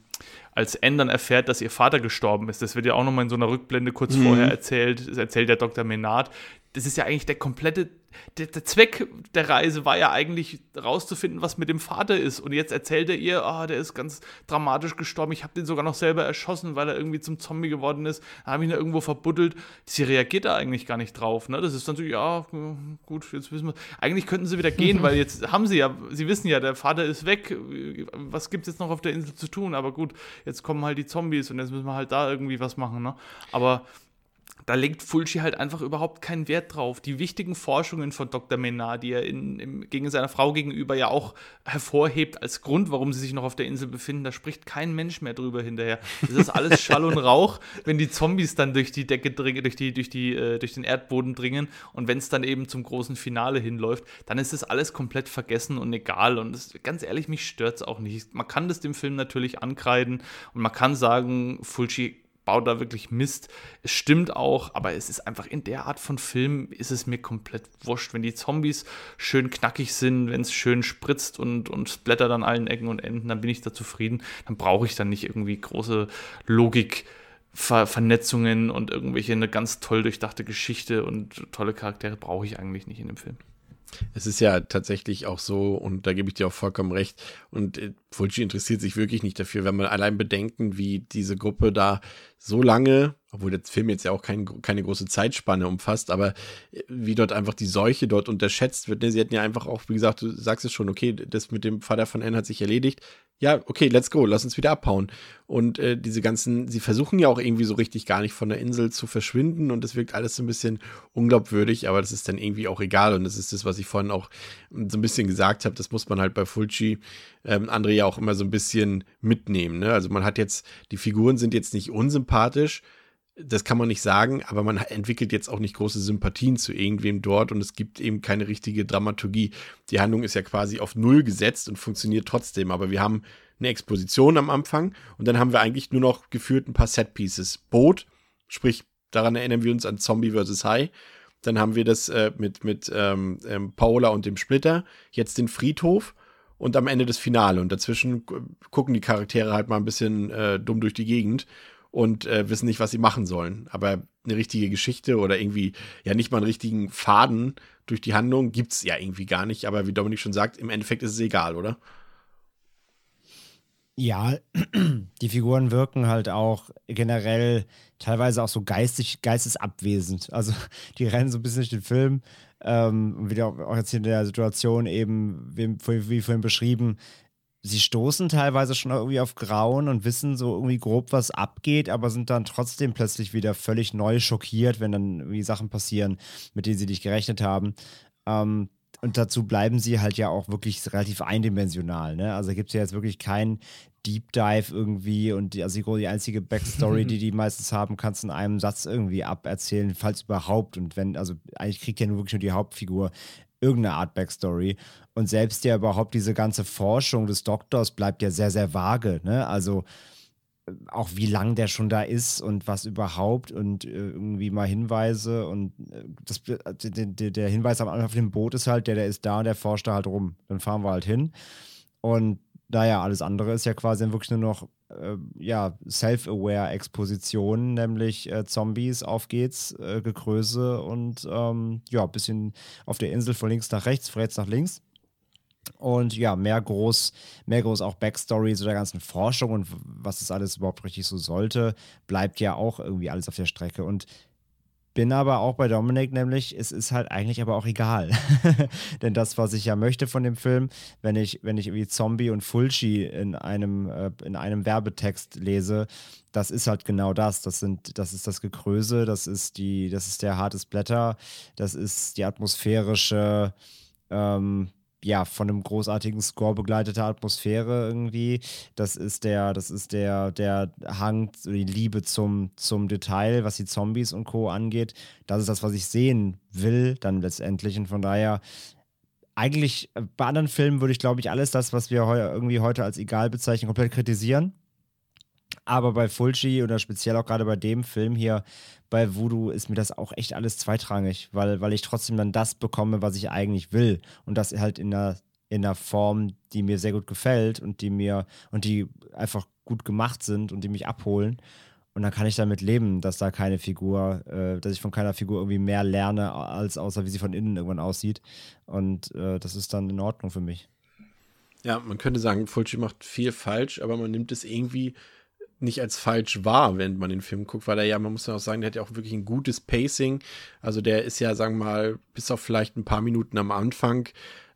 als Anne dann erfährt, dass ihr Vater gestorben ist. Das wird ja auch nochmal in so einer Rückblende kurz mhm. vorher erzählt. Das erzählt der Dr. Menard das ist ja eigentlich der komplette, der, der, Zweck der Reise war ja eigentlich rauszufinden, was mit dem Vater ist. Und jetzt erzählt er ihr, ah, oh, der ist ganz dramatisch gestorben. Ich habe den sogar noch selber erschossen, weil er irgendwie zum Zombie geworden ist. Da habe ich ihn irgendwo verbuddelt. Sie reagiert da eigentlich gar nicht drauf. Ne? Das ist dann so, ja, gut, jetzt wissen wir. Eigentlich könnten sie wieder gehen, weil jetzt haben sie ja, sie wissen ja, der Vater ist weg. Was gibt es jetzt noch auf der Insel zu tun? Aber gut, jetzt kommen halt die Zombies und jetzt müssen wir halt da irgendwie was machen. Ne? Aber da legt Fulci halt einfach überhaupt keinen Wert drauf. Die wichtigen Forschungen von Dr. Menard, die er in, in, gegen seiner Frau gegenüber ja auch hervorhebt als Grund, warum sie sich noch auf der Insel befinden, da spricht kein Mensch mehr drüber hinterher. Das ist alles Schall und Rauch, wenn die Zombies dann durch die Decke dringen, durch, die, durch, die, äh, durch den Erdboden dringen und wenn es dann eben zum großen Finale hinläuft, dann ist das alles komplett vergessen und egal. Und das, ganz ehrlich, mich stört es auch nicht. Man kann das dem Film natürlich ankreiden und man kann sagen, Fulci baut da wirklich Mist. Es stimmt auch, aber es ist einfach in der Art von Film ist es mir komplett wurscht. Wenn die Zombies schön knackig sind, wenn es schön spritzt und, und splattert an allen Ecken und Enden, dann bin ich da zufrieden. Dann brauche ich dann nicht irgendwie große Logik. Ver Vernetzungen und irgendwelche eine ganz toll durchdachte Geschichte und tolle Charaktere brauche ich eigentlich nicht in dem Film. Es ist ja tatsächlich auch so, und da gebe ich dir auch vollkommen recht, und äh, Fulci interessiert sich wirklich nicht dafür, wenn man allein bedenken, wie diese Gruppe da so lange obwohl der Film jetzt ja auch kein, keine große Zeitspanne umfasst, aber äh, wie dort einfach die Seuche dort unterschätzt wird. Ne? Sie hätten ja einfach auch, wie gesagt, du sagst es schon, okay, das mit dem Vater von Anne hat sich erledigt. Ja, okay, let's go, lass uns wieder abhauen. Und äh, diese ganzen, sie versuchen ja auch irgendwie so richtig gar nicht von der Insel zu verschwinden und das wirkt alles so ein bisschen unglaubwürdig, aber das ist dann irgendwie auch egal und das ist das, was ich vorhin auch hm, so ein bisschen gesagt habe, das muss man halt bei Fulci, ähm, André ja auch immer so ein bisschen mitnehmen. Ne? Also man hat jetzt, die Figuren sind jetzt nicht unsympathisch, das kann man nicht sagen, aber man entwickelt jetzt auch nicht große Sympathien zu irgendwem dort und es gibt eben keine richtige Dramaturgie. Die Handlung ist ja quasi auf Null gesetzt und funktioniert trotzdem, aber wir haben eine Exposition am Anfang und dann haben wir eigentlich nur noch geführt ein paar Setpieces. Boot, sprich, daran erinnern wir uns an Zombie vs. High. Dann haben wir das äh, mit, mit ähm, ähm, Paola und dem Splitter, jetzt den Friedhof und am Ende das Finale. Und dazwischen gucken die Charaktere halt mal ein bisschen äh, dumm durch die Gegend und äh, wissen nicht, was sie machen sollen. Aber eine richtige Geschichte oder irgendwie ja nicht mal einen richtigen Faden durch die Handlung gibt es ja irgendwie gar nicht. Aber wie Dominik schon sagt, im Endeffekt ist es egal, oder? Ja, die Figuren wirken halt auch generell teilweise auch so geistig, geistesabwesend. Also die rennen so ein bisschen durch den Film. Ähm, wieder auch jetzt in der Situation eben, wie, wie vorhin beschrieben, sie stoßen teilweise schon irgendwie auf Grauen und wissen so irgendwie grob, was abgeht, aber sind dann trotzdem plötzlich wieder völlig neu schockiert, wenn dann irgendwie Sachen passieren, mit denen sie nicht gerechnet haben. Ähm, und dazu bleiben sie halt ja auch wirklich relativ eindimensional. Ne? Also gibt es ja jetzt wirklich keinen Deep Dive irgendwie und die, also die einzige Backstory, die die meistens haben, kannst du in einem Satz irgendwie aberzählen, falls überhaupt. Und wenn, also eigentlich kriegt ja nur wirklich nur die Hauptfigur irgendeine Art Backstory. Und selbst ja überhaupt diese ganze Forschung des Doktors bleibt ja sehr, sehr vage. Ne? Also äh, auch wie lang der schon da ist und was überhaupt und äh, irgendwie mal Hinweise und äh, das, der, Hinweis auf dem Boot ist halt, der, der ist da und der forscht da halt rum. Dann fahren wir halt hin. Und naja, alles andere ist ja quasi wirklich nur noch äh, ja, Self-Aware-Exposition, nämlich äh, Zombies, auf geht's, äh, Gegröße und ähm, ja, bisschen auf der Insel von links nach rechts, von rechts nach links. Und ja, mehr groß, mehr groß auch Backstory zu der ganzen Forschung und was das alles überhaupt richtig so sollte, bleibt ja auch irgendwie alles auf der Strecke. Und bin aber auch bei Dominik, nämlich, es ist halt eigentlich aber auch egal. Denn das, was ich ja möchte von dem Film, wenn ich, wenn ich irgendwie Zombie und Fulci in einem, äh, in einem Werbetext lese, das ist halt genau das. Das sind, das ist das Gekröse, das ist die, das ist der hartes Blätter, das ist die atmosphärische, ähm, ja, von einem großartigen Score begleitete Atmosphäre irgendwie. Das ist der, das ist der, der Hang, die Liebe zum, zum Detail, was die Zombies und Co. angeht. Das ist das, was ich sehen will, dann letztendlich. Und von daher, eigentlich äh, bei anderen Filmen würde ich, glaube ich, alles das, was wir heu irgendwie heute als egal bezeichnen, komplett kritisieren. Aber bei Fulci oder speziell auch gerade bei dem Film hier, bei Voodoo, ist mir das auch echt alles zweitrangig, weil, weil ich trotzdem dann das bekomme, was ich eigentlich will. Und das halt in einer, in einer Form, die mir sehr gut gefällt und die mir und die einfach gut gemacht sind und die mich abholen. Und dann kann ich damit leben, dass da keine Figur, äh, dass ich von keiner Figur irgendwie mehr lerne, als außer wie sie von innen irgendwann aussieht. Und äh, das ist dann in Ordnung für mich. Ja, man könnte sagen, Fulci macht viel falsch, aber man nimmt es irgendwie nicht als falsch wahr, wenn man den Film guckt, weil er ja, man muss ja auch sagen, der hat ja auch wirklich ein gutes Pacing. Also der ist ja, sagen wir mal, bis auf vielleicht ein paar Minuten am Anfang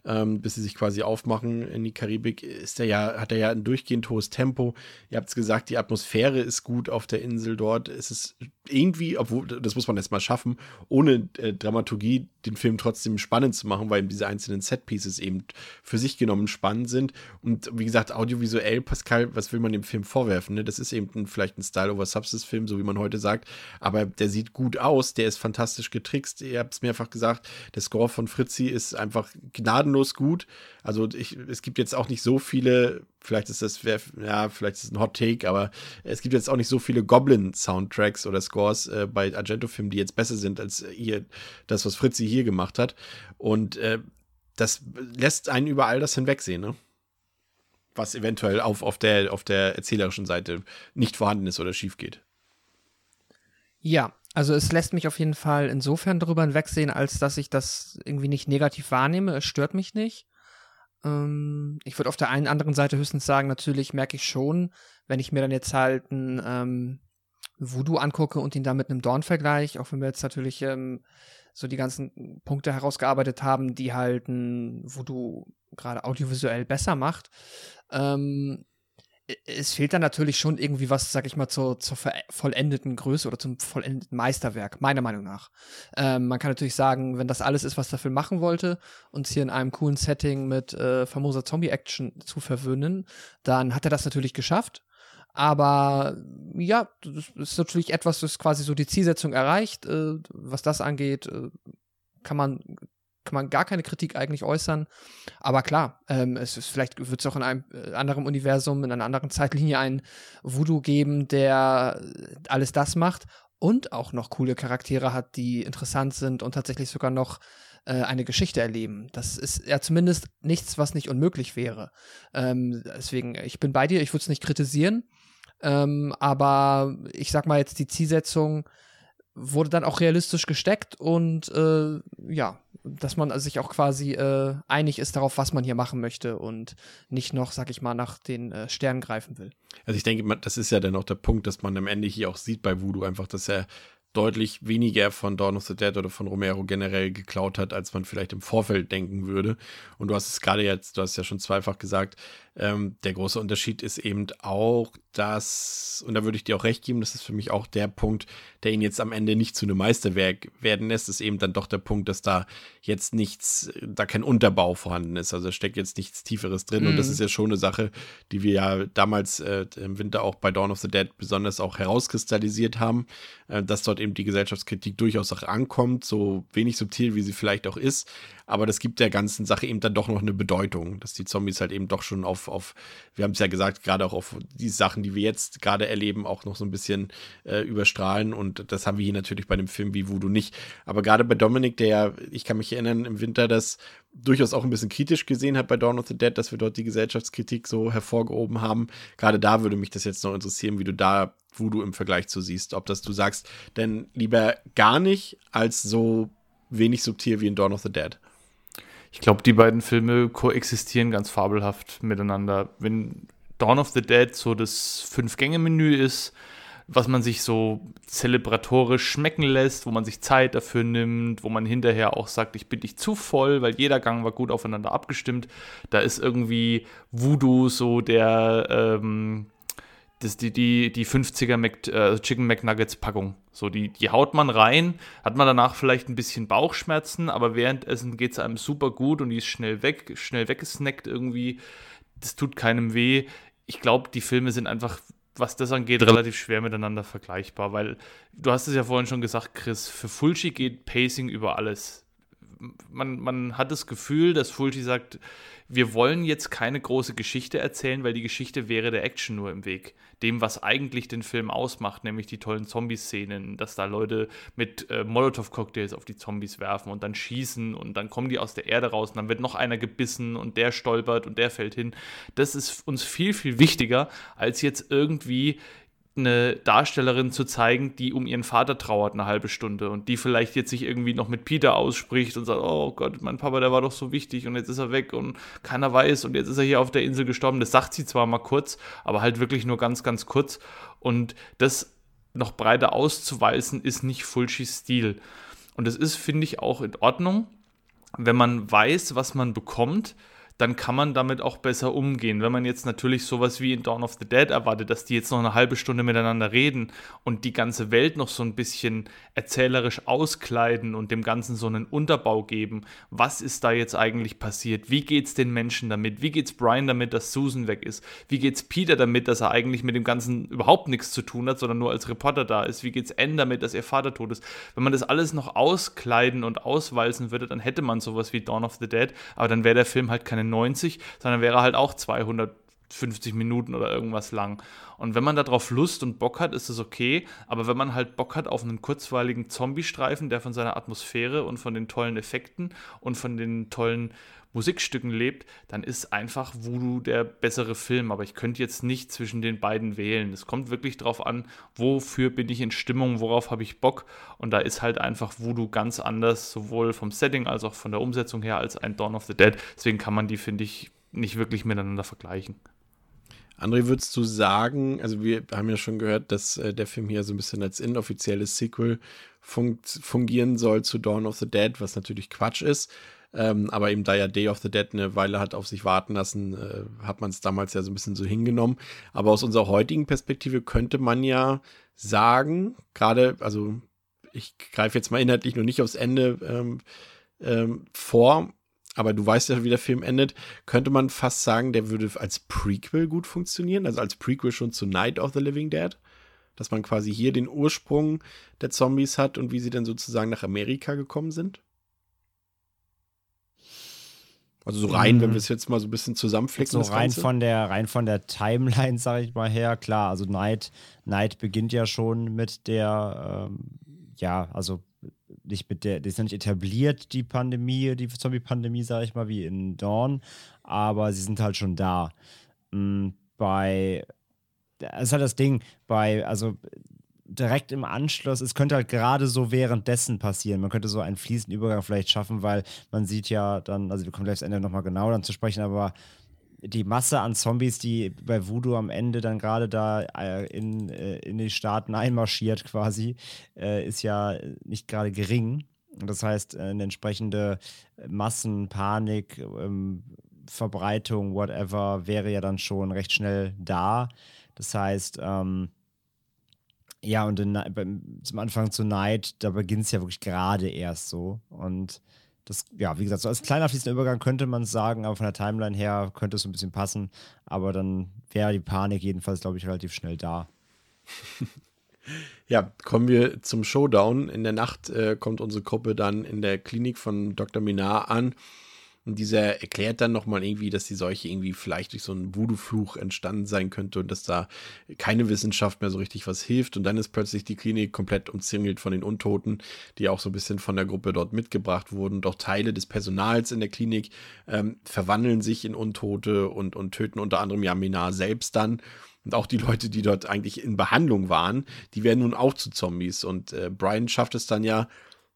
ähm, bis sie sich quasi aufmachen in die Karibik, ist er ja, hat er ja ein durchgehend hohes Tempo. Ihr habt es gesagt, die Atmosphäre ist gut auf der Insel dort. Es ist irgendwie, obwohl, das muss man jetzt mal schaffen, ohne äh, Dramaturgie den Film trotzdem spannend zu machen, weil eben diese einzelnen Setpieces eben für sich genommen spannend sind. Und wie gesagt, audiovisuell, Pascal, was will man dem Film vorwerfen? Ne? Das ist eben ein, vielleicht ein Style-over-Substance-Film, so wie man heute sagt, aber der sieht gut aus, der ist fantastisch getrickst. Ihr habt es mehrfach gesagt, der Score von Fritzi ist einfach gnadenlos gut. Also ich, es gibt jetzt auch nicht so viele, vielleicht ist das, ja, vielleicht ist es ein Hot Take, aber es gibt jetzt auch nicht so viele Goblin-Soundtracks oder Scores äh, bei Argento-Filmen, die jetzt besser sind als hier das, was Fritzi hier gemacht hat. Und äh, das lässt einen über all das hinwegsehen, ne? Was eventuell auf, auf, der, auf der erzählerischen Seite nicht vorhanden ist oder schief geht. Ja, also es lässt mich auf jeden Fall insofern darüber hinwegsehen, als dass ich das irgendwie nicht negativ wahrnehme. Es stört mich nicht. Ähm, ich würde auf der einen anderen Seite höchstens sagen, natürlich merke ich schon, wenn ich mir dann jetzt halt ein, ähm, Voodoo angucke und ihn dann mit einem Dawn vergleiche, auch wenn wir jetzt natürlich ähm, so die ganzen Punkte herausgearbeitet haben, die halt ein Voodoo gerade audiovisuell besser macht, ähm, es fehlt dann natürlich schon irgendwie was, sag ich mal, zur, zur vollendeten Größe oder zum vollendeten Meisterwerk, meiner Meinung nach. Ähm, man kann natürlich sagen, wenn das alles ist, was der Film machen wollte, uns hier in einem coolen Setting mit äh, famoser Zombie-Action zu verwöhnen, dann hat er das natürlich geschafft. Aber ja, das ist natürlich etwas, das quasi so die Zielsetzung erreicht. Äh, was das angeht, äh, kann man kann man gar keine Kritik eigentlich äußern. Aber klar, ähm, es ist, vielleicht wird es auch in einem äh, anderen Universum, in einer anderen Zeitlinie einen Voodoo geben, der alles das macht und auch noch coole Charaktere hat, die interessant sind und tatsächlich sogar noch äh, eine Geschichte erleben. Das ist ja zumindest nichts, was nicht unmöglich wäre. Ähm, deswegen, ich bin bei dir, ich würde es nicht kritisieren. Ähm, aber ich sag mal jetzt, die Zielsetzung wurde dann auch realistisch gesteckt und äh, ja, dass man sich auch quasi äh, einig ist darauf, was man hier machen möchte und nicht noch, sag ich mal, nach den äh, Sternen greifen will. Also ich denke, das ist ja dann auch der Punkt, dass man am Ende hier auch sieht bei Voodoo einfach, dass er deutlich weniger von Dawn of the Dead oder von Romero generell geklaut hat, als man vielleicht im Vorfeld denken würde. Und du hast es gerade jetzt, du hast ja schon zweifach gesagt, ähm, der große Unterschied ist eben auch, dass, und da würde ich dir auch recht geben, das ist für mich auch der Punkt, der ihn jetzt am Ende nicht zu einem Meisterwerk werden lässt, ist eben dann doch der Punkt, dass da jetzt nichts, da kein Unterbau vorhanden ist. Also da steckt jetzt nichts Tieferes drin. Mhm. Und das mhm. ist ja schon eine Sache, die wir ja damals äh, im Winter auch bei Dawn of the Dead besonders auch herauskristallisiert haben, äh, dass dort eben die Gesellschaftskritik durchaus auch ankommt, so wenig subtil, wie sie vielleicht auch ist. Aber das gibt der ganzen Sache eben dann doch noch eine Bedeutung, dass die Zombies halt eben doch schon auf, auf wir haben es ja gesagt, gerade auch auf die Sachen, die wir jetzt gerade erleben, auch noch so ein bisschen äh, überstrahlen. Und das haben wir hier natürlich bei dem Film wie Voodoo nicht. Aber gerade bei Dominik, der ja, ich kann mich erinnern, im Winter das durchaus auch ein bisschen kritisch gesehen hat bei Dawn of the Dead, dass wir dort die Gesellschaftskritik so hervorgehoben haben. Gerade da würde mich das jetzt noch interessieren, wie du da Voodoo im Vergleich zu siehst. Ob das du sagst, denn lieber gar nicht als so wenig subtil wie in Dawn of the Dead. Ich glaube, die beiden Filme koexistieren ganz fabelhaft miteinander. Wenn Dawn of the Dead so das Fünf-Gänge-Menü ist, was man sich so zelebratorisch schmecken lässt, wo man sich Zeit dafür nimmt, wo man hinterher auch sagt, ich bin nicht zu voll, weil jeder Gang war gut aufeinander abgestimmt. Da ist irgendwie Voodoo so der, ähm, das, die, die, die 50er Mac, äh, Chicken McNuggets Packung. So, die, die haut man rein, hat man danach vielleicht ein bisschen Bauchschmerzen, aber währenddessen geht es einem super gut und die ist schnell weg, schnell weggesnackt irgendwie. Das tut keinem weh. Ich glaube, die Filme sind einfach, was das angeht, relativ schwer miteinander vergleichbar, weil du hast es ja vorhin schon gesagt, Chris, für Fulci geht Pacing über alles. Man, man hat das Gefühl, dass Fulci sagt, wir wollen jetzt keine große Geschichte erzählen, weil die Geschichte wäre der Action nur im Weg. Dem, was eigentlich den Film ausmacht, nämlich die tollen Zombie-Szenen, dass da Leute mit äh, Molotow-Cocktails auf die Zombies werfen und dann schießen und dann kommen die aus der Erde raus und dann wird noch einer gebissen und der stolpert und der fällt hin. Das ist uns viel, viel wichtiger, als jetzt irgendwie eine Darstellerin zu zeigen, die um ihren Vater trauert eine halbe Stunde und die vielleicht jetzt sich irgendwie noch mit Peter ausspricht und sagt, oh Gott, mein Papa, der war doch so wichtig und jetzt ist er weg und keiner weiß und jetzt ist er hier auf der Insel gestorben. Das sagt sie zwar mal kurz, aber halt wirklich nur ganz, ganz kurz und das noch breiter auszuweisen ist nicht Fulcis Stil. Und es ist, finde ich, auch in Ordnung, wenn man weiß, was man bekommt, dann kann man damit auch besser umgehen. Wenn man jetzt natürlich sowas wie in Dawn of the Dead erwartet, dass die jetzt noch eine halbe Stunde miteinander reden und die ganze Welt noch so ein bisschen erzählerisch auskleiden und dem Ganzen so einen Unterbau geben, was ist da jetzt eigentlich passiert? Wie geht's den Menschen damit? Wie geht's Brian damit, dass Susan weg ist? Wie geht's Peter damit, dass er eigentlich mit dem Ganzen überhaupt nichts zu tun hat, sondern nur als Reporter da ist? Wie geht's Anne damit, dass ihr Vater tot ist? Wenn man das alles noch auskleiden und auswalzen würde, dann hätte man sowas wie Dawn of the Dead, aber dann wäre der Film halt keine 90, sondern wäre halt auch 250 Minuten oder irgendwas lang. Und wenn man darauf Lust und Bock hat, ist es okay. Aber wenn man halt Bock hat auf einen kurzweiligen Zombie-Streifen, der von seiner Atmosphäre und von den tollen Effekten und von den tollen Musikstücken lebt, dann ist einfach Voodoo der bessere Film. Aber ich könnte jetzt nicht zwischen den beiden wählen. Es kommt wirklich darauf an, wofür bin ich in Stimmung, worauf habe ich Bock. Und da ist halt einfach Voodoo ganz anders, sowohl vom Setting als auch von der Umsetzung her, als ein Dawn of the Dead. Deswegen kann man die, finde ich, nicht wirklich miteinander vergleichen. André, würdest du sagen, also wir haben ja schon gehört, dass äh, der Film hier so ein bisschen als inoffizielles Sequel fun fungieren soll zu Dawn of the Dead, was natürlich Quatsch ist. Ähm, aber eben da ja Day of the Dead eine Weile hat auf sich warten lassen, äh, hat man es damals ja so ein bisschen so hingenommen. Aber aus unserer heutigen Perspektive könnte man ja sagen, gerade, also ich greife jetzt mal inhaltlich nur nicht aufs Ende ähm, ähm, vor, aber du weißt ja, wie der Film endet, könnte man fast sagen, der würde als Prequel gut funktionieren, also als Prequel schon zu Night of the Living Dead, dass man quasi hier den Ursprung der Zombies hat und wie sie dann sozusagen nach Amerika gekommen sind. Also so rein, mhm. wenn wir es jetzt mal so ein bisschen zusammenflicken. So rein von der rein von der Timeline, sage ich mal her, klar. Also Night, Night beginnt ja schon mit der, ähm, ja, also nicht mit der, die ist ja nicht etabliert, die Pandemie, die Zombie-Pandemie, sage ich mal, wie in Dawn, aber sie sind halt schon da. Mhm, bei, das ist halt das Ding, bei, also direkt im Anschluss, es könnte halt gerade so währenddessen passieren. Man könnte so einen fließenden Übergang vielleicht schaffen, weil man sieht ja dann, also wir kommen gleich das Ende nochmal genau dann zu sprechen, aber die Masse an Zombies, die bei Voodoo am Ende dann gerade da äh, in, äh, in die Staaten einmarschiert quasi, äh, ist ja nicht gerade gering. Das heißt, eine entsprechende Massenpanik, ähm, Verbreitung, whatever, wäre ja dann schon recht schnell da. Das heißt, ähm, ja, und in, zum Anfang zu Night, da beginnt es ja wirklich gerade erst so. Und das, ja, wie gesagt, so als kleiner fließender Übergang könnte man es sagen, aber von der Timeline her könnte es so ein bisschen passen. Aber dann wäre die Panik jedenfalls, glaube ich, relativ schnell da. Ja, kommen wir zum Showdown. In der Nacht äh, kommt unsere Gruppe dann in der Klinik von Dr. Minar an und dieser erklärt dann nochmal irgendwie, dass die Seuche irgendwie vielleicht durch so einen Voodoo-Fluch entstanden sein könnte und dass da keine Wissenschaft mehr so richtig was hilft. Und dann ist plötzlich die Klinik komplett umzingelt von den Untoten, die auch so ein bisschen von der Gruppe dort mitgebracht wurden. Doch Teile des Personals in der Klinik ähm, verwandeln sich in Untote und, und töten unter anderem Yaminar selbst dann. Und auch die Leute, die dort eigentlich in Behandlung waren, die werden nun auch zu Zombies. Und äh, Brian schafft es dann ja,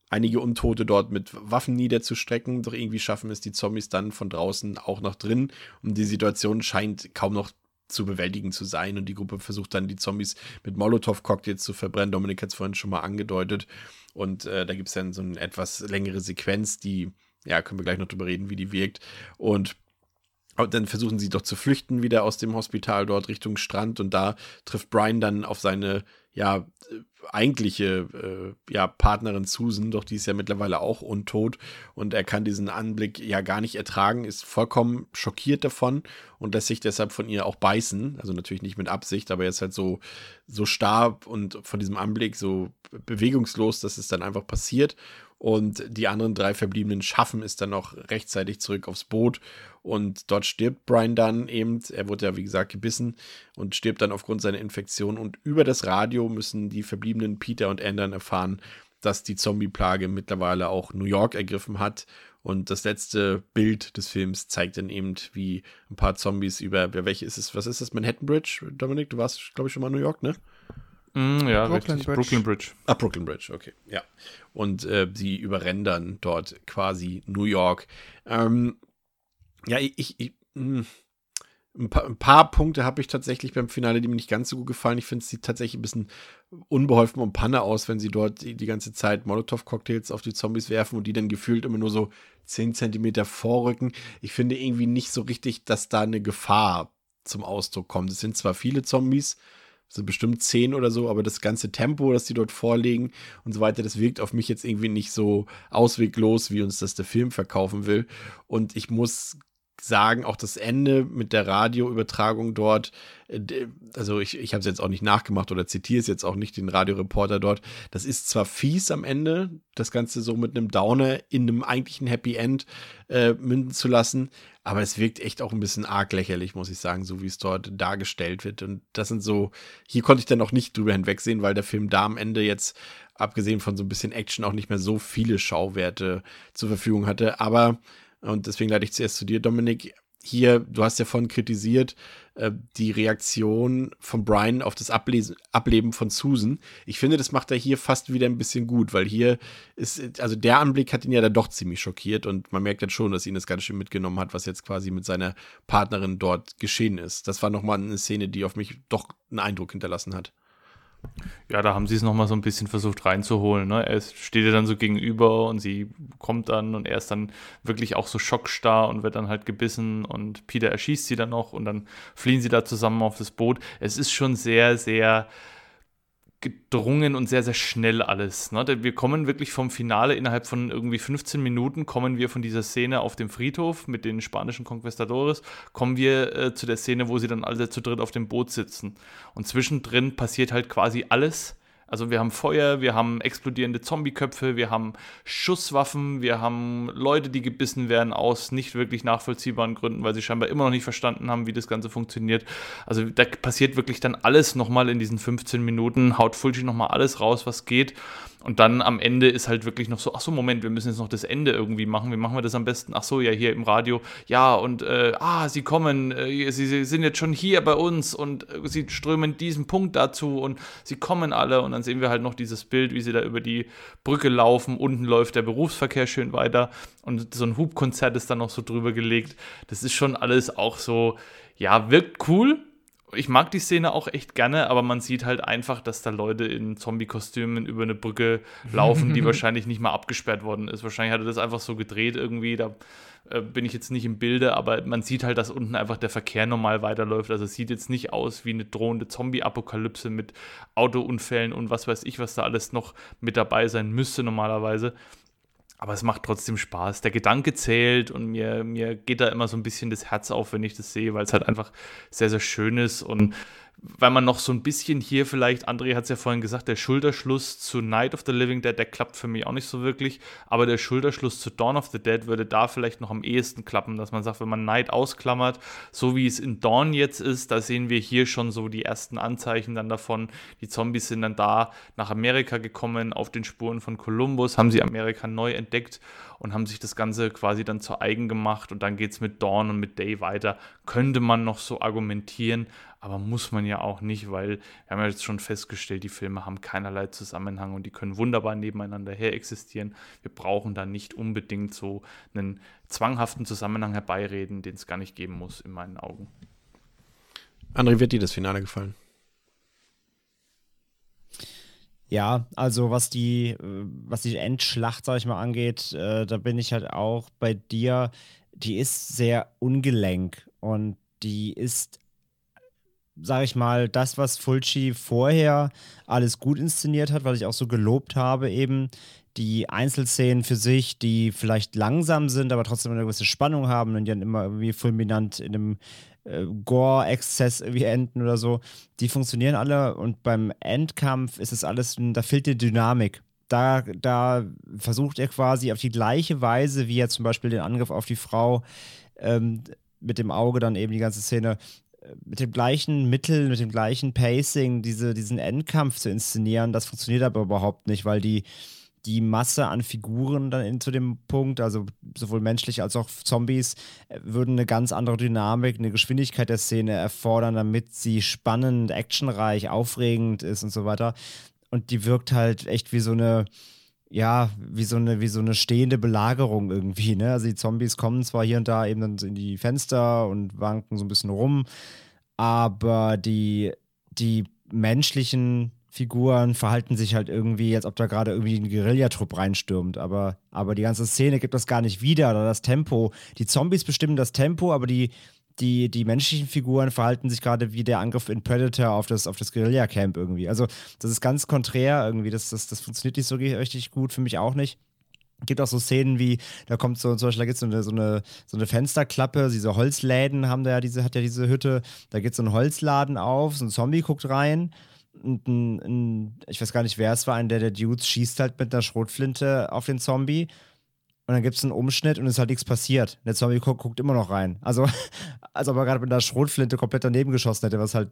einige Untote dort mit Waffen niederzustrecken. Doch irgendwie schaffen es die Zombies dann von draußen auch noch drin. Und die Situation scheint kaum noch zu bewältigen zu sein. Und die Gruppe versucht dann, die Zombies mit Molotow-Cocktails zu verbrennen. Dominik hat es vorhin schon mal angedeutet. Und äh, da gibt es dann so eine etwas längere Sequenz, die, ja, können wir gleich noch drüber reden, wie die wirkt. Und dann versuchen sie doch zu flüchten wieder aus dem Hospital dort Richtung Strand und da trifft Brian dann auf seine ja eigentliche äh, ja, Partnerin Susan, doch die ist ja mittlerweile auch untot und er kann diesen Anblick ja gar nicht ertragen, ist vollkommen schockiert davon und lässt sich deshalb von ihr auch beißen, also natürlich nicht mit Absicht, aber er ist halt so, so starr und von diesem Anblick so bewegungslos, dass es dann einfach passiert und die anderen drei Verbliebenen schaffen es dann noch rechtzeitig zurück aufs Boot und dort stirbt Brian dann eben. Er wurde ja, wie gesagt, gebissen und stirbt dann aufgrund seiner Infektion. Und über das Radio müssen die verbliebenen Peter und Andern erfahren, dass die Zombie-Plage mittlerweile auch New York ergriffen hat. Und das letzte Bild des Films zeigt dann eben, wie ein paar Zombies über, welche ist es, was ist das, Manhattan Bridge? Dominik, du warst, glaube ich, schon mal in New York, ne? Mm, ja, Brooklyn richtig. Bridge. Brooklyn Bridge. Ah, Brooklyn Bridge, okay. Ja. Und äh, sie überrendern dort quasi New York. Ähm, ja, ich, ich, hm, ein paar, ein paar, Punkte habe ich tatsächlich beim Finale, die mir nicht ganz so gut gefallen. Ich finde, es sieht tatsächlich ein bisschen unbeholfen und Panne aus, wenn sie dort die, die ganze Zeit Molotow-Cocktails auf die Zombies werfen und die dann gefühlt immer nur so 10 Zentimeter vorrücken. Ich finde irgendwie nicht so richtig, dass da eine Gefahr zum Ausdruck kommt. Es sind zwar viele Zombies, sind bestimmt zehn oder so, aber das ganze Tempo, das die dort vorlegen und so weiter, das wirkt auf mich jetzt irgendwie nicht so ausweglos, wie uns das der Film verkaufen will. Und ich muss sagen, auch das Ende mit der Radioübertragung dort, äh, also ich, ich habe es jetzt auch nicht nachgemacht oder zitiere es jetzt auch nicht, den Radioreporter dort, das ist zwar fies am Ende, das Ganze so mit einem Downer in einem eigentlichen Happy End äh, münden zu lassen, aber es wirkt echt auch ein bisschen arg lächerlich, muss ich sagen, so wie es dort dargestellt wird. Und das sind so, hier konnte ich dann auch nicht drüber hinwegsehen, weil der Film da am Ende jetzt, abgesehen von so ein bisschen Action, auch nicht mehr so viele Schauwerte zur Verfügung hatte. Aber und deswegen leite ich zuerst zu dir, Dominik. hier, du hast ja vorhin kritisiert, äh, die Reaktion von Brian auf das Ablesen, Ableben von Susan. Ich finde, das macht er hier fast wieder ein bisschen gut, weil hier ist, also der Anblick hat ihn ja dann doch ziemlich schockiert und man merkt dann schon, dass ihn das ganz schön mitgenommen hat, was jetzt quasi mit seiner Partnerin dort geschehen ist. Das war nochmal eine Szene, die auf mich doch einen Eindruck hinterlassen hat. Ja, da haben sie es nochmal so ein bisschen versucht reinzuholen. Ne? Er steht ihr dann so gegenüber und sie kommt dann und er ist dann wirklich auch so schockstarr und wird dann halt gebissen und Peter erschießt sie dann noch und dann fliehen sie da zusammen auf das Boot. Es ist schon sehr, sehr gedrungen und sehr, sehr schnell alles. Ne? Wir kommen wirklich vom Finale innerhalb von irgendwie 15 Minuten, kommen wir von dieser Szene auf dem Friedhof mit den spanischen Conquistadores, kommen wir äh, zu der Szene, wo sie dann alle zu dritt auf dem Boot sitzen. Und zwischendrin passiert halt quasi alles also wir haben Feuer, wir haben explodierende Zombieköpfe, wir haben Schusswaffen, wir haben Leute, die gebissen werden aus nicht wirklich nachvollziehbaren Gründen, weil sie scheinbar immer noch nicht verstanden haben, wie das Ganze funktioniert. Also da passiert wirklich dann alles nochmal in diesen 15 Minuten, haut Fulci nochmal alles raus, was geht. Und dann am Ende ist halt wirklich noch so, ach so, Moment, wir müssen jetzt noch das Ende irgendwie machen. Wie machen wir das am besten? Ach so, ja, hier im Radio. Ja, und, äh, ah, sie kommen, äh, sie, sie, sind jetzt schon hier bei uns und äh, sie strömen diesen Punkt dazu und sie kommen alle. Und dann sehen wir halt noch dieses Bild, wie sie da über die Brücke laufen. Unten läuft der Berufsverkehr schön weiter und so ein Hubkonzert ist dann noch so drüber gelegt. Das ist schon alles auch so, ja, wirkt cool, ich mag die Szene auch echt gerne, aber man sieht halt einfach, dass da Leute in Zombie-Kostümen über eine Brücke laufen, die wahrscheinlich nicht mal abgesperrt worden ist. Wahrscheinlich hat er das einfach so gedreht irgendwie. Da äh, bin ich jetzt nicht im Bilde, aber man sieht halt, dass unten einfach der Verkehr normal weiterläuft. Also es sieht jetzt nicht aus wie eine drohende Zombie-Apokalypse mit Autounfällen und was weiß ich, was da alles noch mit dabei sein müsste normalerweise. Aber es macht trotzdem Spaß. Der Gedanke zählt und mir, mir geht da immer so ein bisschen das Herz auf, wenn ich das sehe, weil es halt einfach sehr, sehr schön ist und weil man noch so ein bisschen hier vielleicht, André hat es ja vorhin gesagt, der Schulterschluss zu Night of the Living Dead, der klappt für mich auch nicht so wirklich, aber der Schulterschluss zu Dawn of the Dead würde da vielleicht noch am ehesten klappen, dass man sagt, wenn man Night ausklammert, so wie es in Dawn jetzt ist, da sehen wir hier schon so die ersten Anzeichen dann davon, die Zombies sind dann da nach Amerika gekommen, auf den Spuren von Columbus, haben sie Amerika neu entdeckt und haben sich das Ganze quasi dann zu eigen gemacht und dann geht es mit Dawn und mit Day weiter. Könnte man noch so argumentieren, aber muss man ja auch nicht, weil wir haben ja jetzt schon festgestellt, die Filme haben keinerlei Zusammenhang und die können wunderbar nebeneinander her existieren. Wir brauchen da nicht unbedingt so einen zwanghaften Zusammenhang herbeireden, den es gar nicht geben muss, in meinen Augen. André, wird dir das Finale gefallen? Ja, also was die, was die Endschlacht, sag ich mal, angeht, äh, da bin ich halt auch bei dir. Die ist sehr ungelenk und die ist, sag ich mal, das, was Fulci vorher alles gut inszeniert hat, was ich auch so gelobt habe, eben die Einzelszenen für sich, die vielleicht langsam sind, aber trotzdem eine gewisse Spannung haben und die dann immer irgendwie fulminant in einem äh, Gore-Exzess irgendwie enden oder so, die funktionieren alle und beim Endkampf ist es alles, da fehlt die Dynamik. Da, da versucht er quasi auf die gleiche Weise, wie er zum Beispiel den Angriff auf die Frau ähm, mit dem Auge dann eben die ganze Szene äh, mit dem gleichen Mittel, mit dem gleichen Pacing diese, diesen Endkampf zu inszenieren, das funktioniert aber überhaupt nicht, weil die, die Masse an Figuren dann in, zu dem Punkt, also sowohl menschlich als auch Zombies, äh, würden eine ganz andere Dynamik, eine Geschwindigkeit der Szene erfordern, damit sie spannend, actionreich, aufregend ist und so weiter. Und die wirkt halt echt wie so eine, ja, wie so eine, wie so eine stehende Belagerung irgendwie, ne? Also die Zombies kommen zwar hier und da eben dann in die Fenster und wanken so ein bisschen rum, aber die, die menschlichen Figuren verhalten sich halt irgendwie, als ob da gerade irgendwie ein Guerillatrupp reinstürmt. Aber, aber die ganze Szene gibt das gar nicht wieder. Oder das Tempo. Die Zombies bestimmen das Tempo, aber die, die, die menschlichen Figuren verhalten sich gerade wie der Angriff in Predator auf das, auf das Guerilla-Camp irgendwie. Also, das ist ganz konträr irgendwie. Das, das, das funktioniert nicht so richtig gut, für mich auch nicht gibt auch so Szenen wie, da kommt so, zum Beispiel, da gibt so es so eine, so eine Fensterklappe, diese Holzläden haben da ja diese, hat ja diese Hütte, da geht so ein Holzladen auf, so ein Zombie guckt rein ein, ein, ich weiß gar nicht, wer es war, ein der der Dudes schießt halt mit einer Schrotflinte auf den Zombie. Und dann gibt es einen Umschnitt und es ist halt nichts passiert. Der Zombie guckt, guckt immer noch rein. Also, als ob er gerade mit einer Schrotflinte komplett daneben geschossen hätte, was halt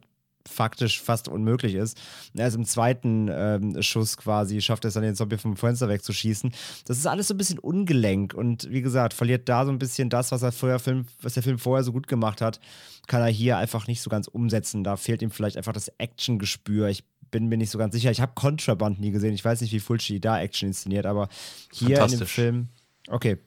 faktisch fast unmöglich ist. Erst im zweiten ähm, Schuss quasi schafft er es dann, den Zombie vom Fenster wegzuschießen. Das ist alles so ein bisschen ungelenk und wie gesagt, verliert da so ein bisschen das, was er vorher Film, was der Film vorher so gut gemacht hat, kann er hier einfach nicht so ganz umsetzen. Da fehlt ihm vielleicht einfach das Actiongespür. Ich bin mir nicht so ganz sicher. Ich habe Contraband nie gesehen. Ich weiß nicht, wie Fulci da Action inszeniert, aber hier in dem Film. Okay,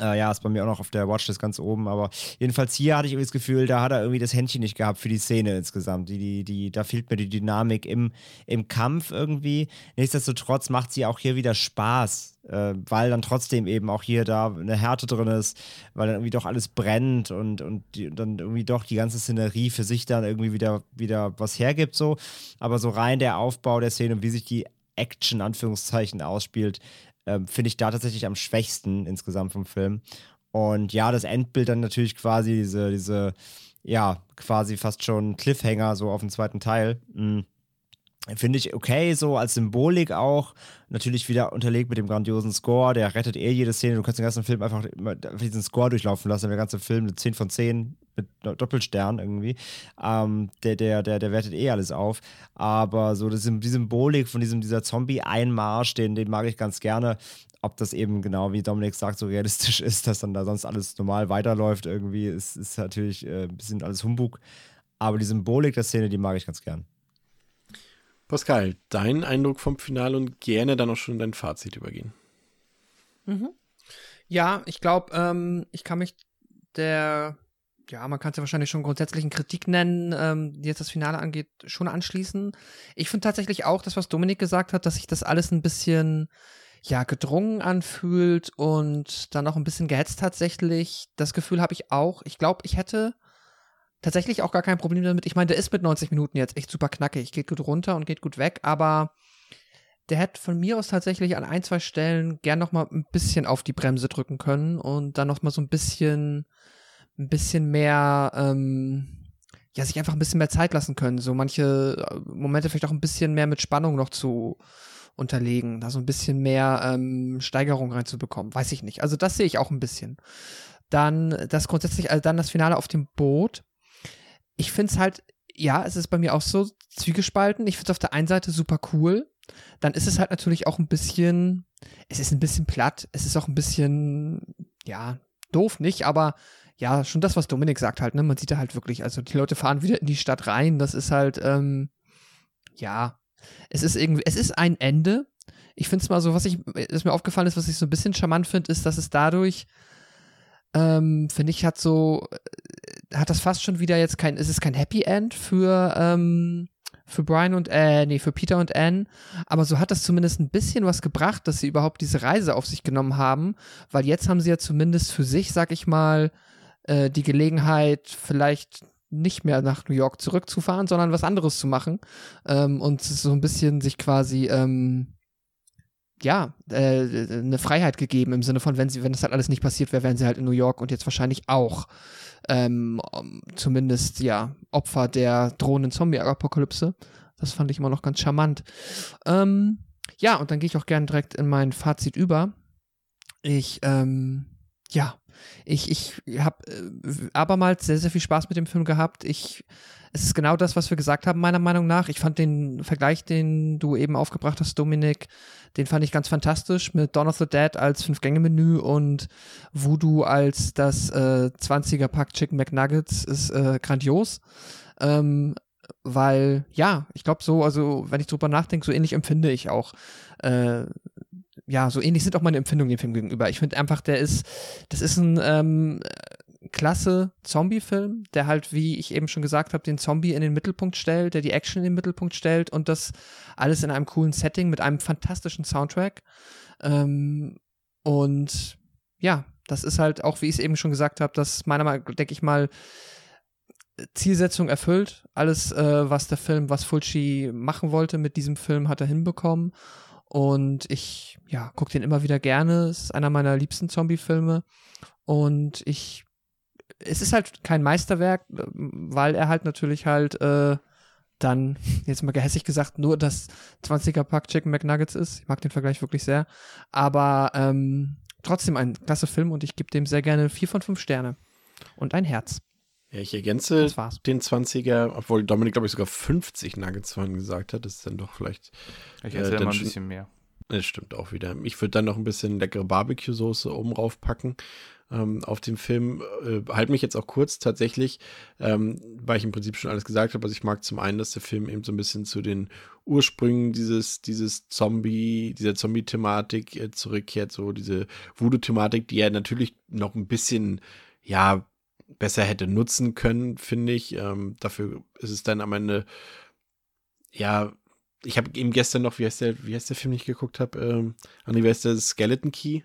äh, ja, ist bei mir auch noch auf der Watchlist ganz oben, aber jedenfalls hier hatte ich irgendwie das Gefühl, da hat er irgendwie das Händchen nicht gehabt für die Szene insgesamt. Die, die, die, da fehlt mir die Dynamik im, im Kampf irgendwie. Nichtsdestotrotz macht sie auch hier wieder Spaß, äh, weil dann trotzdem eben auch hier da eine Härte drin ist, weil dann irgendwie doch alles brennt und, und, die, und dann irgendwie doch die ganze Szenerie für sich dann irgendwie wieder, wieder was hergibt, so. Aber so rein der Aufbau der Szene und wie sich die Action, Anführungszeichen, ausspielt, ähm, finde ich da tatsächlich am schwächsten insgesamt vom Film. Und ja, das Endbild dann natürlich quasi diese, diese, ja, quasi fast schon Cliffhanger so auf dem zweiten Teil. Mhm. Finde ich okay, so als Symbolik auch. Natürlich wieder unterlegt mit dem grandiosen Score. Der rettet eh jede Szene. Du kannst den ganzen Film einfach diesen Score durchlaufen lassen. Der ganze Film eine 10 von 10 mit Doppelstern irgendwie. Ähm, der, der, der, der wertet eh alles auf. Aber so das, die Symbolik von diesem, dieser Zombie-Einmarsch, den, den mag ich ganz gerne. Ob das eben genau, wie Dominik sagt, so realistisch ist, dass dann da sonst alles normal weiterläuft, irgendwie, ist, ist natürlich äh, ein bisschen alles Humbug. Aber die Symbolik der Szene, die mag ich ganz gern. Pascal, dein Eindruck vom Finale und gerne dann auch schon dein Fazit übergehen. Mhm. Ja, ich glaube, ähm, ich kann mich der, ja, man kann es ja wahrscheinlich schon grundsätzlichen Kritik nennen, ähm, die jetzt das Finale angeht, schon anschließen. Ich finde tatsächlich auch das, was Dominik gesagt hat, dass sich das alles ein bisschen, ja, gedrungen anfühlt und dann auch ein bisschen gehetzt tatsächlich. Das Gefühl habe ich auch. Ich glaube, ich hätte tatsächlich auch gar kein Problem damit. Ich meine, der ist mit 90 Minuten jetzt echt super knackig, geht gut runter und geht gut weg, aber der hätte von mir aus tatsächlich an ein, zwei Stellen gern noch mal ein bisschen auf die Bremse drücken können und dann noch mal so ein bisschen, ein bisschen mehr, ähm, ja, sich einfach ein bisschen mehr Zeit lassen können. So manche äh, Momente vielleicht auch ein bisschen mehr mit Spannung noch zu unterlegen, da so ein bisschen mehr ähm, Steigerung reinzubekommen. Weiß ich nicht. Also das sehe ich auch ein bisschen. Dann das grundsätzlich, also dann das Finale auf dem Boot ich finde es halt, ja, es ist bei mir auch so zwiegespalten. Ich finde es auf der einen Seite super cool. Dann ist es halt natürlich auch ein bisschen, es ist ein bisschen platt. Es ist auch ein bisschen, ja, doof nicht, aber ja, schon das, was Dominik sagt halt, ne? Man sieht da halt wirklich, also die Leute fahren wieder in die Stadt rein. Das ist halt, ähm, ja, es ist irgendwie, es ist ein Ende. Ich finde es mal so, was ich, was mir aufgefallen ist, was ich so ein bisschen charmant finde, ist, dass es dadurch, ähm, finde ich, hat so, hat das fast schon wieder jetzt kein, ist es kein Happy End für, ähm, für Brian und, äh, nee, für Peter und Anne. Aber so hat das zumindest ein bisschen was gebracht, dass sie überhaupt diese Reise auf sich genommen haben, weil jetzt haben sie ja zumindest für sich, sag ich mal, äh, die Gelegenheit, vielleicht nicht mehr nach New York zurückzufahren, sondern was anderes zu machen ähm, und so ein bisschen sich quasi ähm, ja, äh, eine Freiheit gegeben im Sinne von, wenn sie, wenn das halt alles nicht passiert wäre, wären sie halt in New York und jetzt wahrscheinlich auch ähm, zumindest ja Opfer der drohenden Zombie-Apokalypse. Das fand ich immer noch ganz charmant. Ähm, ja, und dann gehe ich auch gerne direkt in mein Fazit über. Ich, ähm, ja, ich, ich habe äh, abermals sehr, sehr viel Spaß mit dem Film gehabt. Ich es ist genau das, was wir gesagt haben, meiner Meinung nach. Ich fand den Vergleich, den du eben aufgebracht hast, Dominik, den fand ich ganz fantastisch mit Dawn of the Dead als Fünf-Gänge-Menü und Voodoo als das äh, 20er-Pack Chicken McNuggets ist äh, grandios. Ähm, weil, ja, ich glaube so, also wenn ich drüber nachdenke, so ähnlich empfinde ich auch. Äh, ja, so ähnlich sind auch meine Empfindungen dem Film gegenüber. Ich finde einfach, der ist, das ist ein ähm, klasse Zombie-Film, der halt, wie ich eben schon gesagt habe, den Zombie in den Mittelpunkt stellt, der die Action in den Mittelpunkt stellt und das alles in einem coolen Setting mit einem fantastischen Soundtrack. Ähm, und ja, das ist halt auch, wie ich es eben schon gesagt habe, das meiner Meinung nach, denke ich mal, Zielsetzung erfüllt. Alles, äh, was der Film, was Fulci machen wollte mit diesem Film, hat er hinbekommen. Und ich, ja, gucke den immer wieder gerne. Es ist einer meiner liebsten Zombie-Filme. Und ich es ist halt kein Meisterwerk, weil er halt natürlich halt äh, dann, jetzt mal gehässig gesagt, nur das 20er-Pack Chicken McNuggets ist. Ich mag den Vergleich wirklich sehr. Aber ähm, trotzdem ein klasse Film und ich gebe dem sehr gerne vier von fünf Sterne. Und ein Herz. Ja, ich ergänze den 20er, obwohl Dominik, glaube ich, sogar 50 Nuggets vorhin gesagt hat. Das ist dann doch vielleicht. Ich Äh, erzähle dann mal ein bisschen mehr. Das stimmt auch wieder. Ich würde dann noch ein bisschen leckere Barbecue-Soße oben rauf packen ähm, auf den Film. Äh, halt mich jetzt auch kurz tatsächlich, ähm, weil ich im Prinzip schon alles gesagt habe. Also ich mag zum einen, dass der Film eben so ein bisschen zu den Ursprüngen dieses, dieses Zombie, dieser Zombie-Thematik äh, zurückkehrt, so diese Voodoo-Thematik, die er natürlich noch ein bisschen, ja, besser hätte nutzen können, finde ich. Ähm, dafür ist es dann am Ende, ja, ich habe eben gestern noch, wie heißt der, wie heißt der Film, den ich geguckt habe? Ähm, André, wie heißt der Skeleton Key?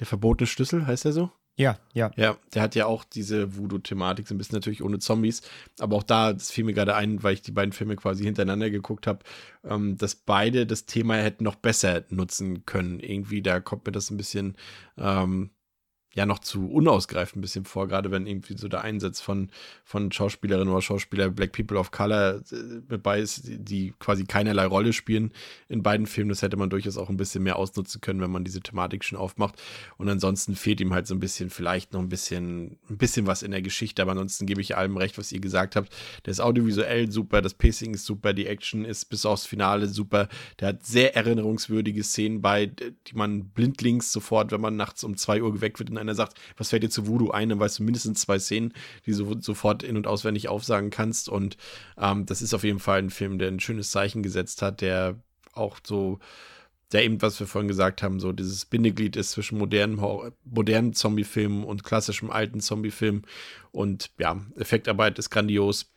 Der verbotene Schlüssel, heißt der so? Ja, ja. Ja, der hat ja auch diese Voodoo-Thematik, so ein bisschen natürlich ohne Zombies. Aber auch da, das fiel mir gerade ein, weil ich die beiden Filme quasi hintereinander geguckt habe, ähm, dass beide das Thema hätten noch besser nutzen können. Irgendwie, da kommt mir das ein bisschen, ähm, ja, noch zu unausgereift ein bisschen vor, gerade wenn irgendwie so der Einsatz von, von Schauspielerinnen oder Schauspieler Black People of Color äh, dabei ist, die, quasi keinerlei Rolle spielen in beiden Filmen. Das hätte man durchaus auch ein bisschen mehr ausnutzen können, wenn man diese Thematik schon aufmacht. Und ansonsten fehlt ihm halt so ein bisschen, vielleicht noch ein bisschen, ein bisschen was in der Geschichte. Aber ansonsten gebe ich allem recht, was ihr gesagt habt. Der ist audiovisuell super, das Pacing ist super, die Action ist bis aufs Finale super. Der hat sehr erinnerungswürdige Szenen bei, die man blindlings sofort, wenn man nachts um zwei Uhr geweckt wird und einer sagt, was fällt dir zu Voodoo ein, dann weißt du mindestens zwei Szenen, die du sofort in- und auswendig aufsagen kannst. Und ähm, das ist auf jeden Fall ein Film, der ein schönes Zeichen gesetzt hat, der auch so der eben, was wir vorhin gesagt haben, so dieses Bindeglied ist zwischen modernen, modernen Zombie-Filmen und klassischem alten Zombie-Film. Und ja, Effektarbeit ist grandios.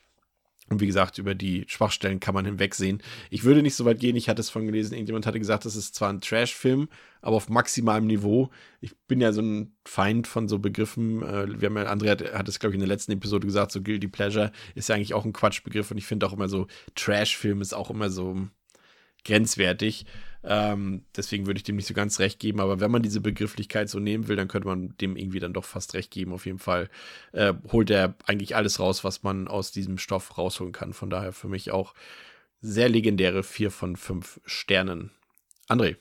Und wie gesagt, über die Schwachstellen kann man hinwegsehen. Ich würde nicht so weit gehen, ich hatte es vorhin gelesen, irgendjemand hatte gesagt, das ist zwar ein Trash-Film, aber auf maximalem Niveau. Ich bin ja so ein Feind von so Begriffen. Äh, Wir haben ja, Andrea hat, hat es, glaube ich, in der letzten Episode gesagt, so Guilty Pleasure ist ja eigentlich auch ein Quatschbegriff und ich finde auch immer so, Trash-Film ist auch immer so grenzwertig. Ähm, deswegen würde ich dem nicht so ganz recht geben, aber wenn man diese Begrifflichkeit so nehmen will, dann könnte man dem irgendwie dann doch fast recht geben. Auf jeden Fall äh, holt er eigentlich alles raus, was man aus diesem Stoff rausholen kann. Von daher für mich auch sehr legendäre 4 von 5 Sternen. André.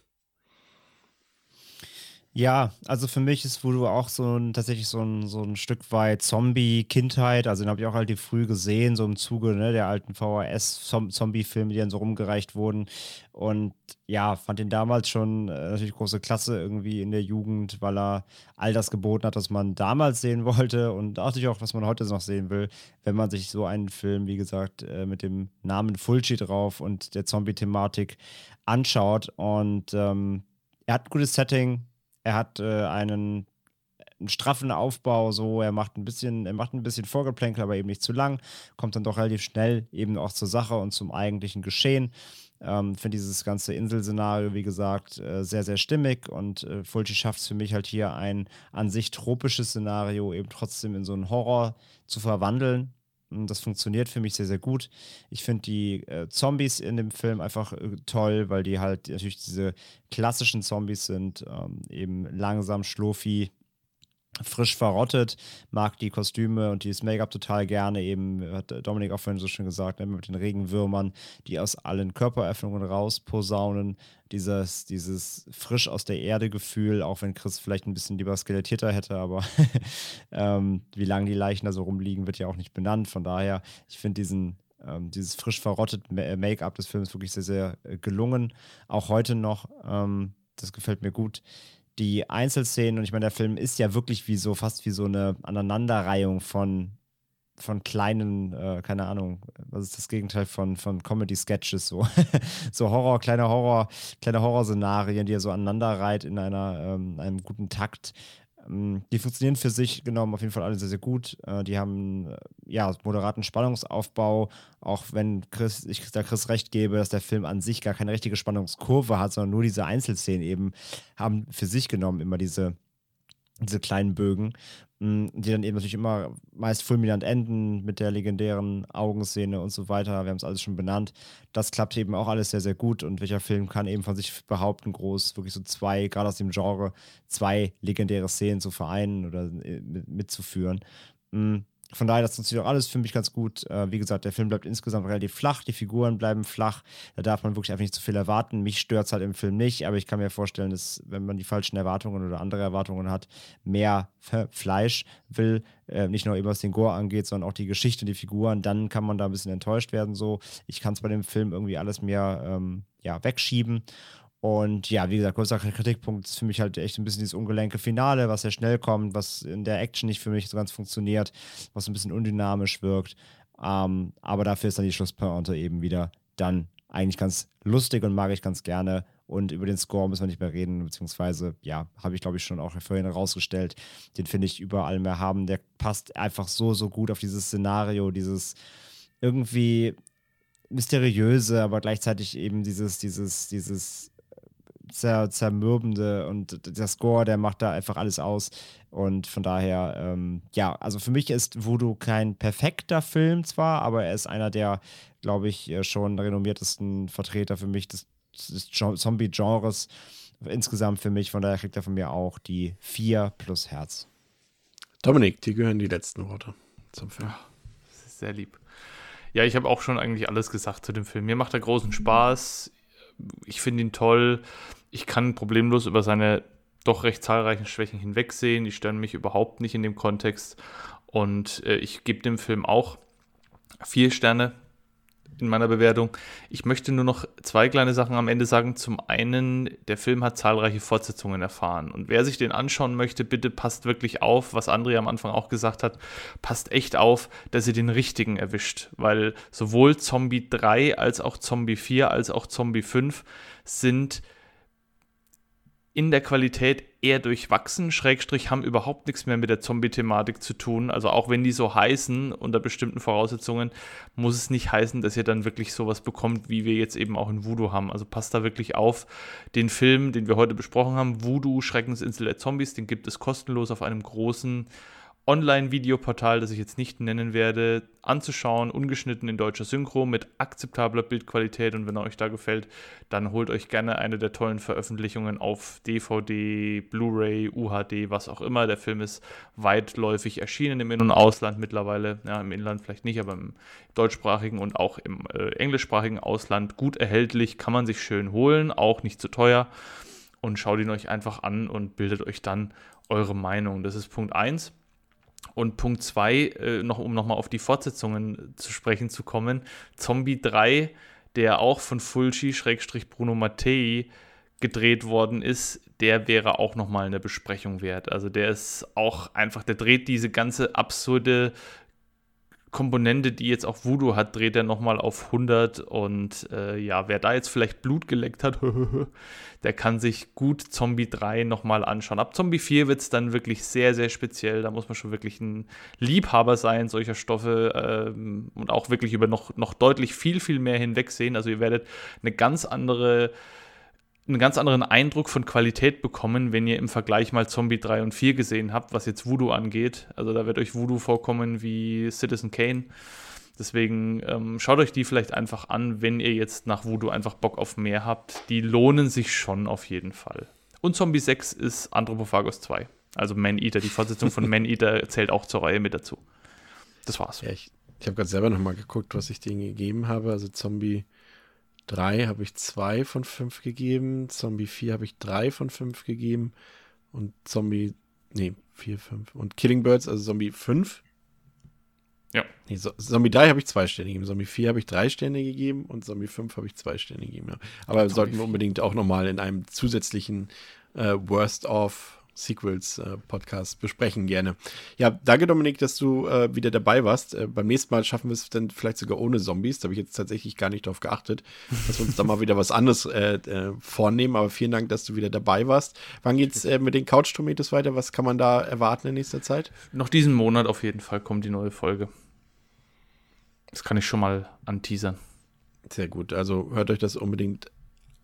Ja, also für mich ist Voodoo auch so ein, tatsächlich so ein, so ein Stück weit Zombie-Kindheit. Also den habe ich auch relativ früh gesehen, so im Zuge ne, der alten VHS-Zombie-Filme, die dann so rumgereicht wurden. Und ja, fand den damals schon äh, natürlich große Klasse irgendwie in der Jugend, weil er all das geboten hat, was man damals sehen wollte und natürlich auch, was man heute noch sehen will, wenn man sich so einen Film, wie gesagt, äh, mit dem Namen Fulci drauf und der Zombie-Thematik anschaut. Und ähm, er hat ein gutes Setting, er hat äh, einen, einen straffen Aufbau, so er macht ein bisschen, er macht ein bisschen Vorgeplänkel, aber eben nicht zu lang, kommt dann doch relativ schnell eben auch zur Sache und zum eigentlichen Geschehen. Ähm, Finde dieses ganze Inselszenario, wie gesagt, äh, sehr, sehr stimmig und äh, Fulci schafft es für mich halt hier ein an sich tropisches Szenario eben trotzdem in so einen Horror zu verwandeln. Das funktioniert für mich sehr, sehr gut. Ich finde die äh, Zombies in dem Film einfach äh, toll, weil die halt natürlich diese klassischen Zombies sind, ähm, eben langsam, schlurfi, frisch verrottet, mag die Kostüme und dieses Make-up total gerne. Eben hat Dominik auch vorhin so schön gesagt, ne, mit den Regenwürmern, die aus allen Körperöffnungen rausposaunen. Dieses, dieses frisch aus der Erde Gefühl, auch wenn Chris vielleicht ein bisschen lieber skelettierter hätte, aber ähm, wie lange die Leichen da so rumliegen, wird ja auch nicht benannt. Von daher, ich finde diesen ähm, dieses frisch verrottet Ma- Make-up des Films wirklich sehr, sehr äh, gelungen. Auch heute noch. Ähm, das gefällt mir gut die Einzelszenen und ich meine, der Film ist ja wirklich wie so, fast wie so eine Aneinanderreihung von, von kleinen, äh, keine Ahnung, was ist das Gegenteil von, von Comedy-Sketches, so, so Horror, kleine Horror, kleine Horrorszenarien, die er so aneinanderreiht in einer, ähm, einem guten Takt. Ähm, Die funktionieren für sich genommen auf jeden Fall alle sehr, sehr gut. Äh, Die haben äh, ja moderaten Spannungsaufbau, auch wenn Chris, ich da Chris recht gebe, dass der Film an sich gar keine richtige Spannungskurve hat, sondern nur diese Einzelszenen eben haben für sich genommen immer diese, diese kleinen Bögen, die dann eben natürlich immer meist fulminant enden mit der legendären Augenszene und so weiter. Wir haben es alles schon benannt. Das klappt eben auch alles sehr, sehr gut. Und welcher Film kann eben von sich behaupten, groß, wirklich so zwei, gerade aus dem Genre, zwei legendäre Szenen zu vereinen oder äh, mit, mitzuführen. Von daher, das funktioniert auch alles für mich ganz gut. Äh, wie gesagt, der Film bleibt insgesamt relativ flach, die Figuren bleiben flach. Da darf man wirklich einfach nicht zu viel erwarten. Mich stört es halt im Film nicht, aber ich kann mir vorstellen, dass, wenn man die falschen Erwartungen oder andere Erwartungen hat, mehr Fleisch will, äh, nicht nur eben was den Gore angeht, sondern auch die Geschichte und die Figuren, dann kann man da ein bisschen enttäuscht werden. So, ich kann es bei dem Film irgendwie alles mehr ähm, ja, wegschieben. Und ja, wie gesagt, größter Kritikpunkt ist für mich halt echt ein bisschen dieses ungelenke Finale, was sehr schnell kommt, was in der Action nicht für mich so ganz funktioniert, was ein bisschen undynamisch wirkt. Ähm, aber dafür ist dann die Schlusspointe eben wieder dann eigentlich ganz lustig und mag ich ganz gerne. Und über den Score müssen wir nicht mehr reden, beziehungsweise, ja, habe ich glaube ich schon auch vorhin herausgestellt. Den finde ich überall mehr haben. Der passt einfach so, so gut auf dieses Szenario, dieses irgendwie mysteriöse, aber gleichzeitig eben dieses, dieses, dieses zer zermürbende und der Score, der macht da einfach alles aus. Und von daher, ähm, ja, also für mich ist Voodoo kein perfekter Film zwar, aber er ist einer der, glaube ich, äh, schon renommiertesten Vertreter für mich des, des Zombie-Genres insgesamt für mich. Von daher kriegt er von mir auch die 4 plus Herz. Dominik, dir gehören die letzten Worte zum Film. Das ist sehr lieb. Ja, ich habe auch schon eigentlich alles gesagt zu dem Film. Mir macht er großen Spaß. Ich finde ihn toll ich kann problemlos über seine doch recht zahlreichen Schwächen hinwegsehen. Die stören mich überhaupt nicht in dem Kontext. Und äh, ich gebe dem Film auch vier Sterne in meiner Bewertung. Ich möchte nur noch zwei kleine Sachen am Ende sagen. Zum einen, der Film hat zahlreiche Fortsetzungen erfahren. Und wer sich den anschauen möchte, bitte passt wirklich auf, was André am Anfang auch gesagt hat. Passt echt auf, dass ihr den richtigen erwischt. Weil sowohl Zombie 3 als auch Zombie 4 als auch Zombie 5 sind in der Qualität eher durchwachsen, Schrägstrich haben überhaupt nichts mehr mit der Zombie-Thematik zu tun. Also auch wenn die so heißen, unter bestimmten Voraussetzungen, muss es nicht heißen, dass ihr dann wirklich sowas bekommt, wie wir jetzt eben auch in Voodoo haben. Also passt da wirklich auf. Den Film, den wir heute besprochen haben, Voodoo, Schreckensinsel der Zombies, den gibt es kostenlos auf einem großen Online-Videoportal, das ich jetzt nicht nennen werde, anzuschauen, ungeschnitten in deutscher Synchro mit akzeptabler Bildqualität. Und wenn er euch da gefällt, dann holt euch gerne eine der tollen Veröffentlichungen auf DVD, Blu-ray, UHD, was auch immer. Der Film ist weitläufig erschienen im In- und Ausland mittlerweile. Ja, im Inland vielleicht nicht, aber im deutschsprachigen und auch im äh, englischsprachigen Ausland gut erhältlich. Kann man sich schön holen, auch nicht zu teuer. Und schaut ihn euch einfach an und bildet euch dann eure Meinung. Das ist Punkt 1. Und Punkt 2, äh, noch, um nochmal auf die Fortsetzungen zu sprechen zu kommen, Zombie 3, der auch von Fulci-Bruno Mattei gedreht worden ist, der wäre auch nochmal eine Besprechung wert. Also der ist auch einfach, der dreht diese ganze absurde Komponente, die jetzt auch Voodoo hat, dreht er nochmal auf 100 und äh, ja, wer da jetzt vielleicht Blut geleckt hat, der kann sich gut Zombie 3 nochmal anschauen. Ab Zombie 4 wird es dann wirklich sehr, sehr speziell. Da muss man schon wirklich ein Liebhaber sein solcher Stoffe ähm, und auch wirklich über noch, noch deutlich viel, viel mehr hinwegsehen. Also ihr werdet eine ganz andere einen ganz anderen Eindruck von Qualität bekommen, wenn ihr im Vergleich mal Zombie 3 und 4 gesehen habt, was jetzt Voodoo angeht. Also da wird euch Voodoo vorkommen wie Citizen Kane. Deswegen ähm, schaut euch die vielleicht einfach an, wenn ihr jetzt nach Voodoo einfach Bock auf mehr habt. Die lohnen sich schon auf jeden Fall. Und Zombie 6 ist Anthropophagus 2. Also Man-Eater. Die Fortsetzung von Man-Eater zählt auch zur Reihe mit dazu. Das war's. Ja, ich, ich habe gerade selber nochmal geguckt, was ich denen gegeben habe. Also Zombie 3 habe ich 2 von 5 gegeben. Zombie 4 habe ich 3 von 5 gegeben. Und Zombie, nee, 4, 5. Und Killing Birds, also Zombie 5. Ja. Nee, so, Zombie 3 habe ich 2 Sterne gegeben. Zombie 4 habe ich 3 Sterne gegeben. Und Zombie 5 habe ich 2 Sterne gegeben. Ja. Aber sollten wir unbedingt auch nochmal in einem zusätzlichen äh, Worst of Sequels-Podcast äh, besprechen gerne. Ja, danke Dominik, dass du äh, wieder dabei warst. Äh, beim nächsten Mal schaffen wir es dann vielleicht sogar ohne Zombies. Da habe ich jetzt tatsächlich gar nicht drauf geachtet, dass wir uns da mal wieder was anderes äh, äh, vornehmen. Aber vielen Dank, dass du wieder dabei warst. Wann geht's äh, mit den Couch Tomatoes weiter? Was kann man da erwarten in nächster Zeit? Noch diesen Monat auf jeden Fall kommt die neue Folge. Das kann ich schon mal anteasern. Sehr gut. Also hört euch das unbedingt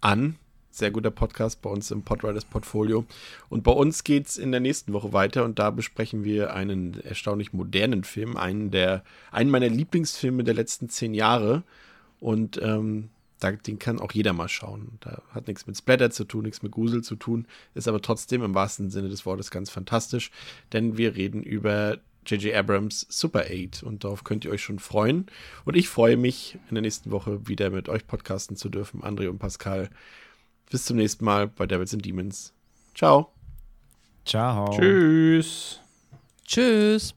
an sehr guter Podcast bei uns im Podriders Portfolio. Und bei uns geht es in der nächsten Woche weiter und da besprechen wir einen erstaunlich modernen Film, einen, der, einen meiner Lieblingsfilme der letzten zehn Jahre. Und ähm, den kann auch jeder mal schauen. Da hat nichts mit Splatter zu tun, nichts mit Grusel zu tun, ist aber trotzdem im wahrsten Sinne des Wortes ganz fantastisch, denn wir reden über J.J. Abrams Super 8 und darauf könnt ihr euch schon freuen. Und ich freue mich, in der nächsten Woche wieder mit euch podcasten zu dürfen, André und Pascal. Bis zum nächsten Mal bei Devils and Demons. Ciao. Ciao. Tschüss. Tschüss.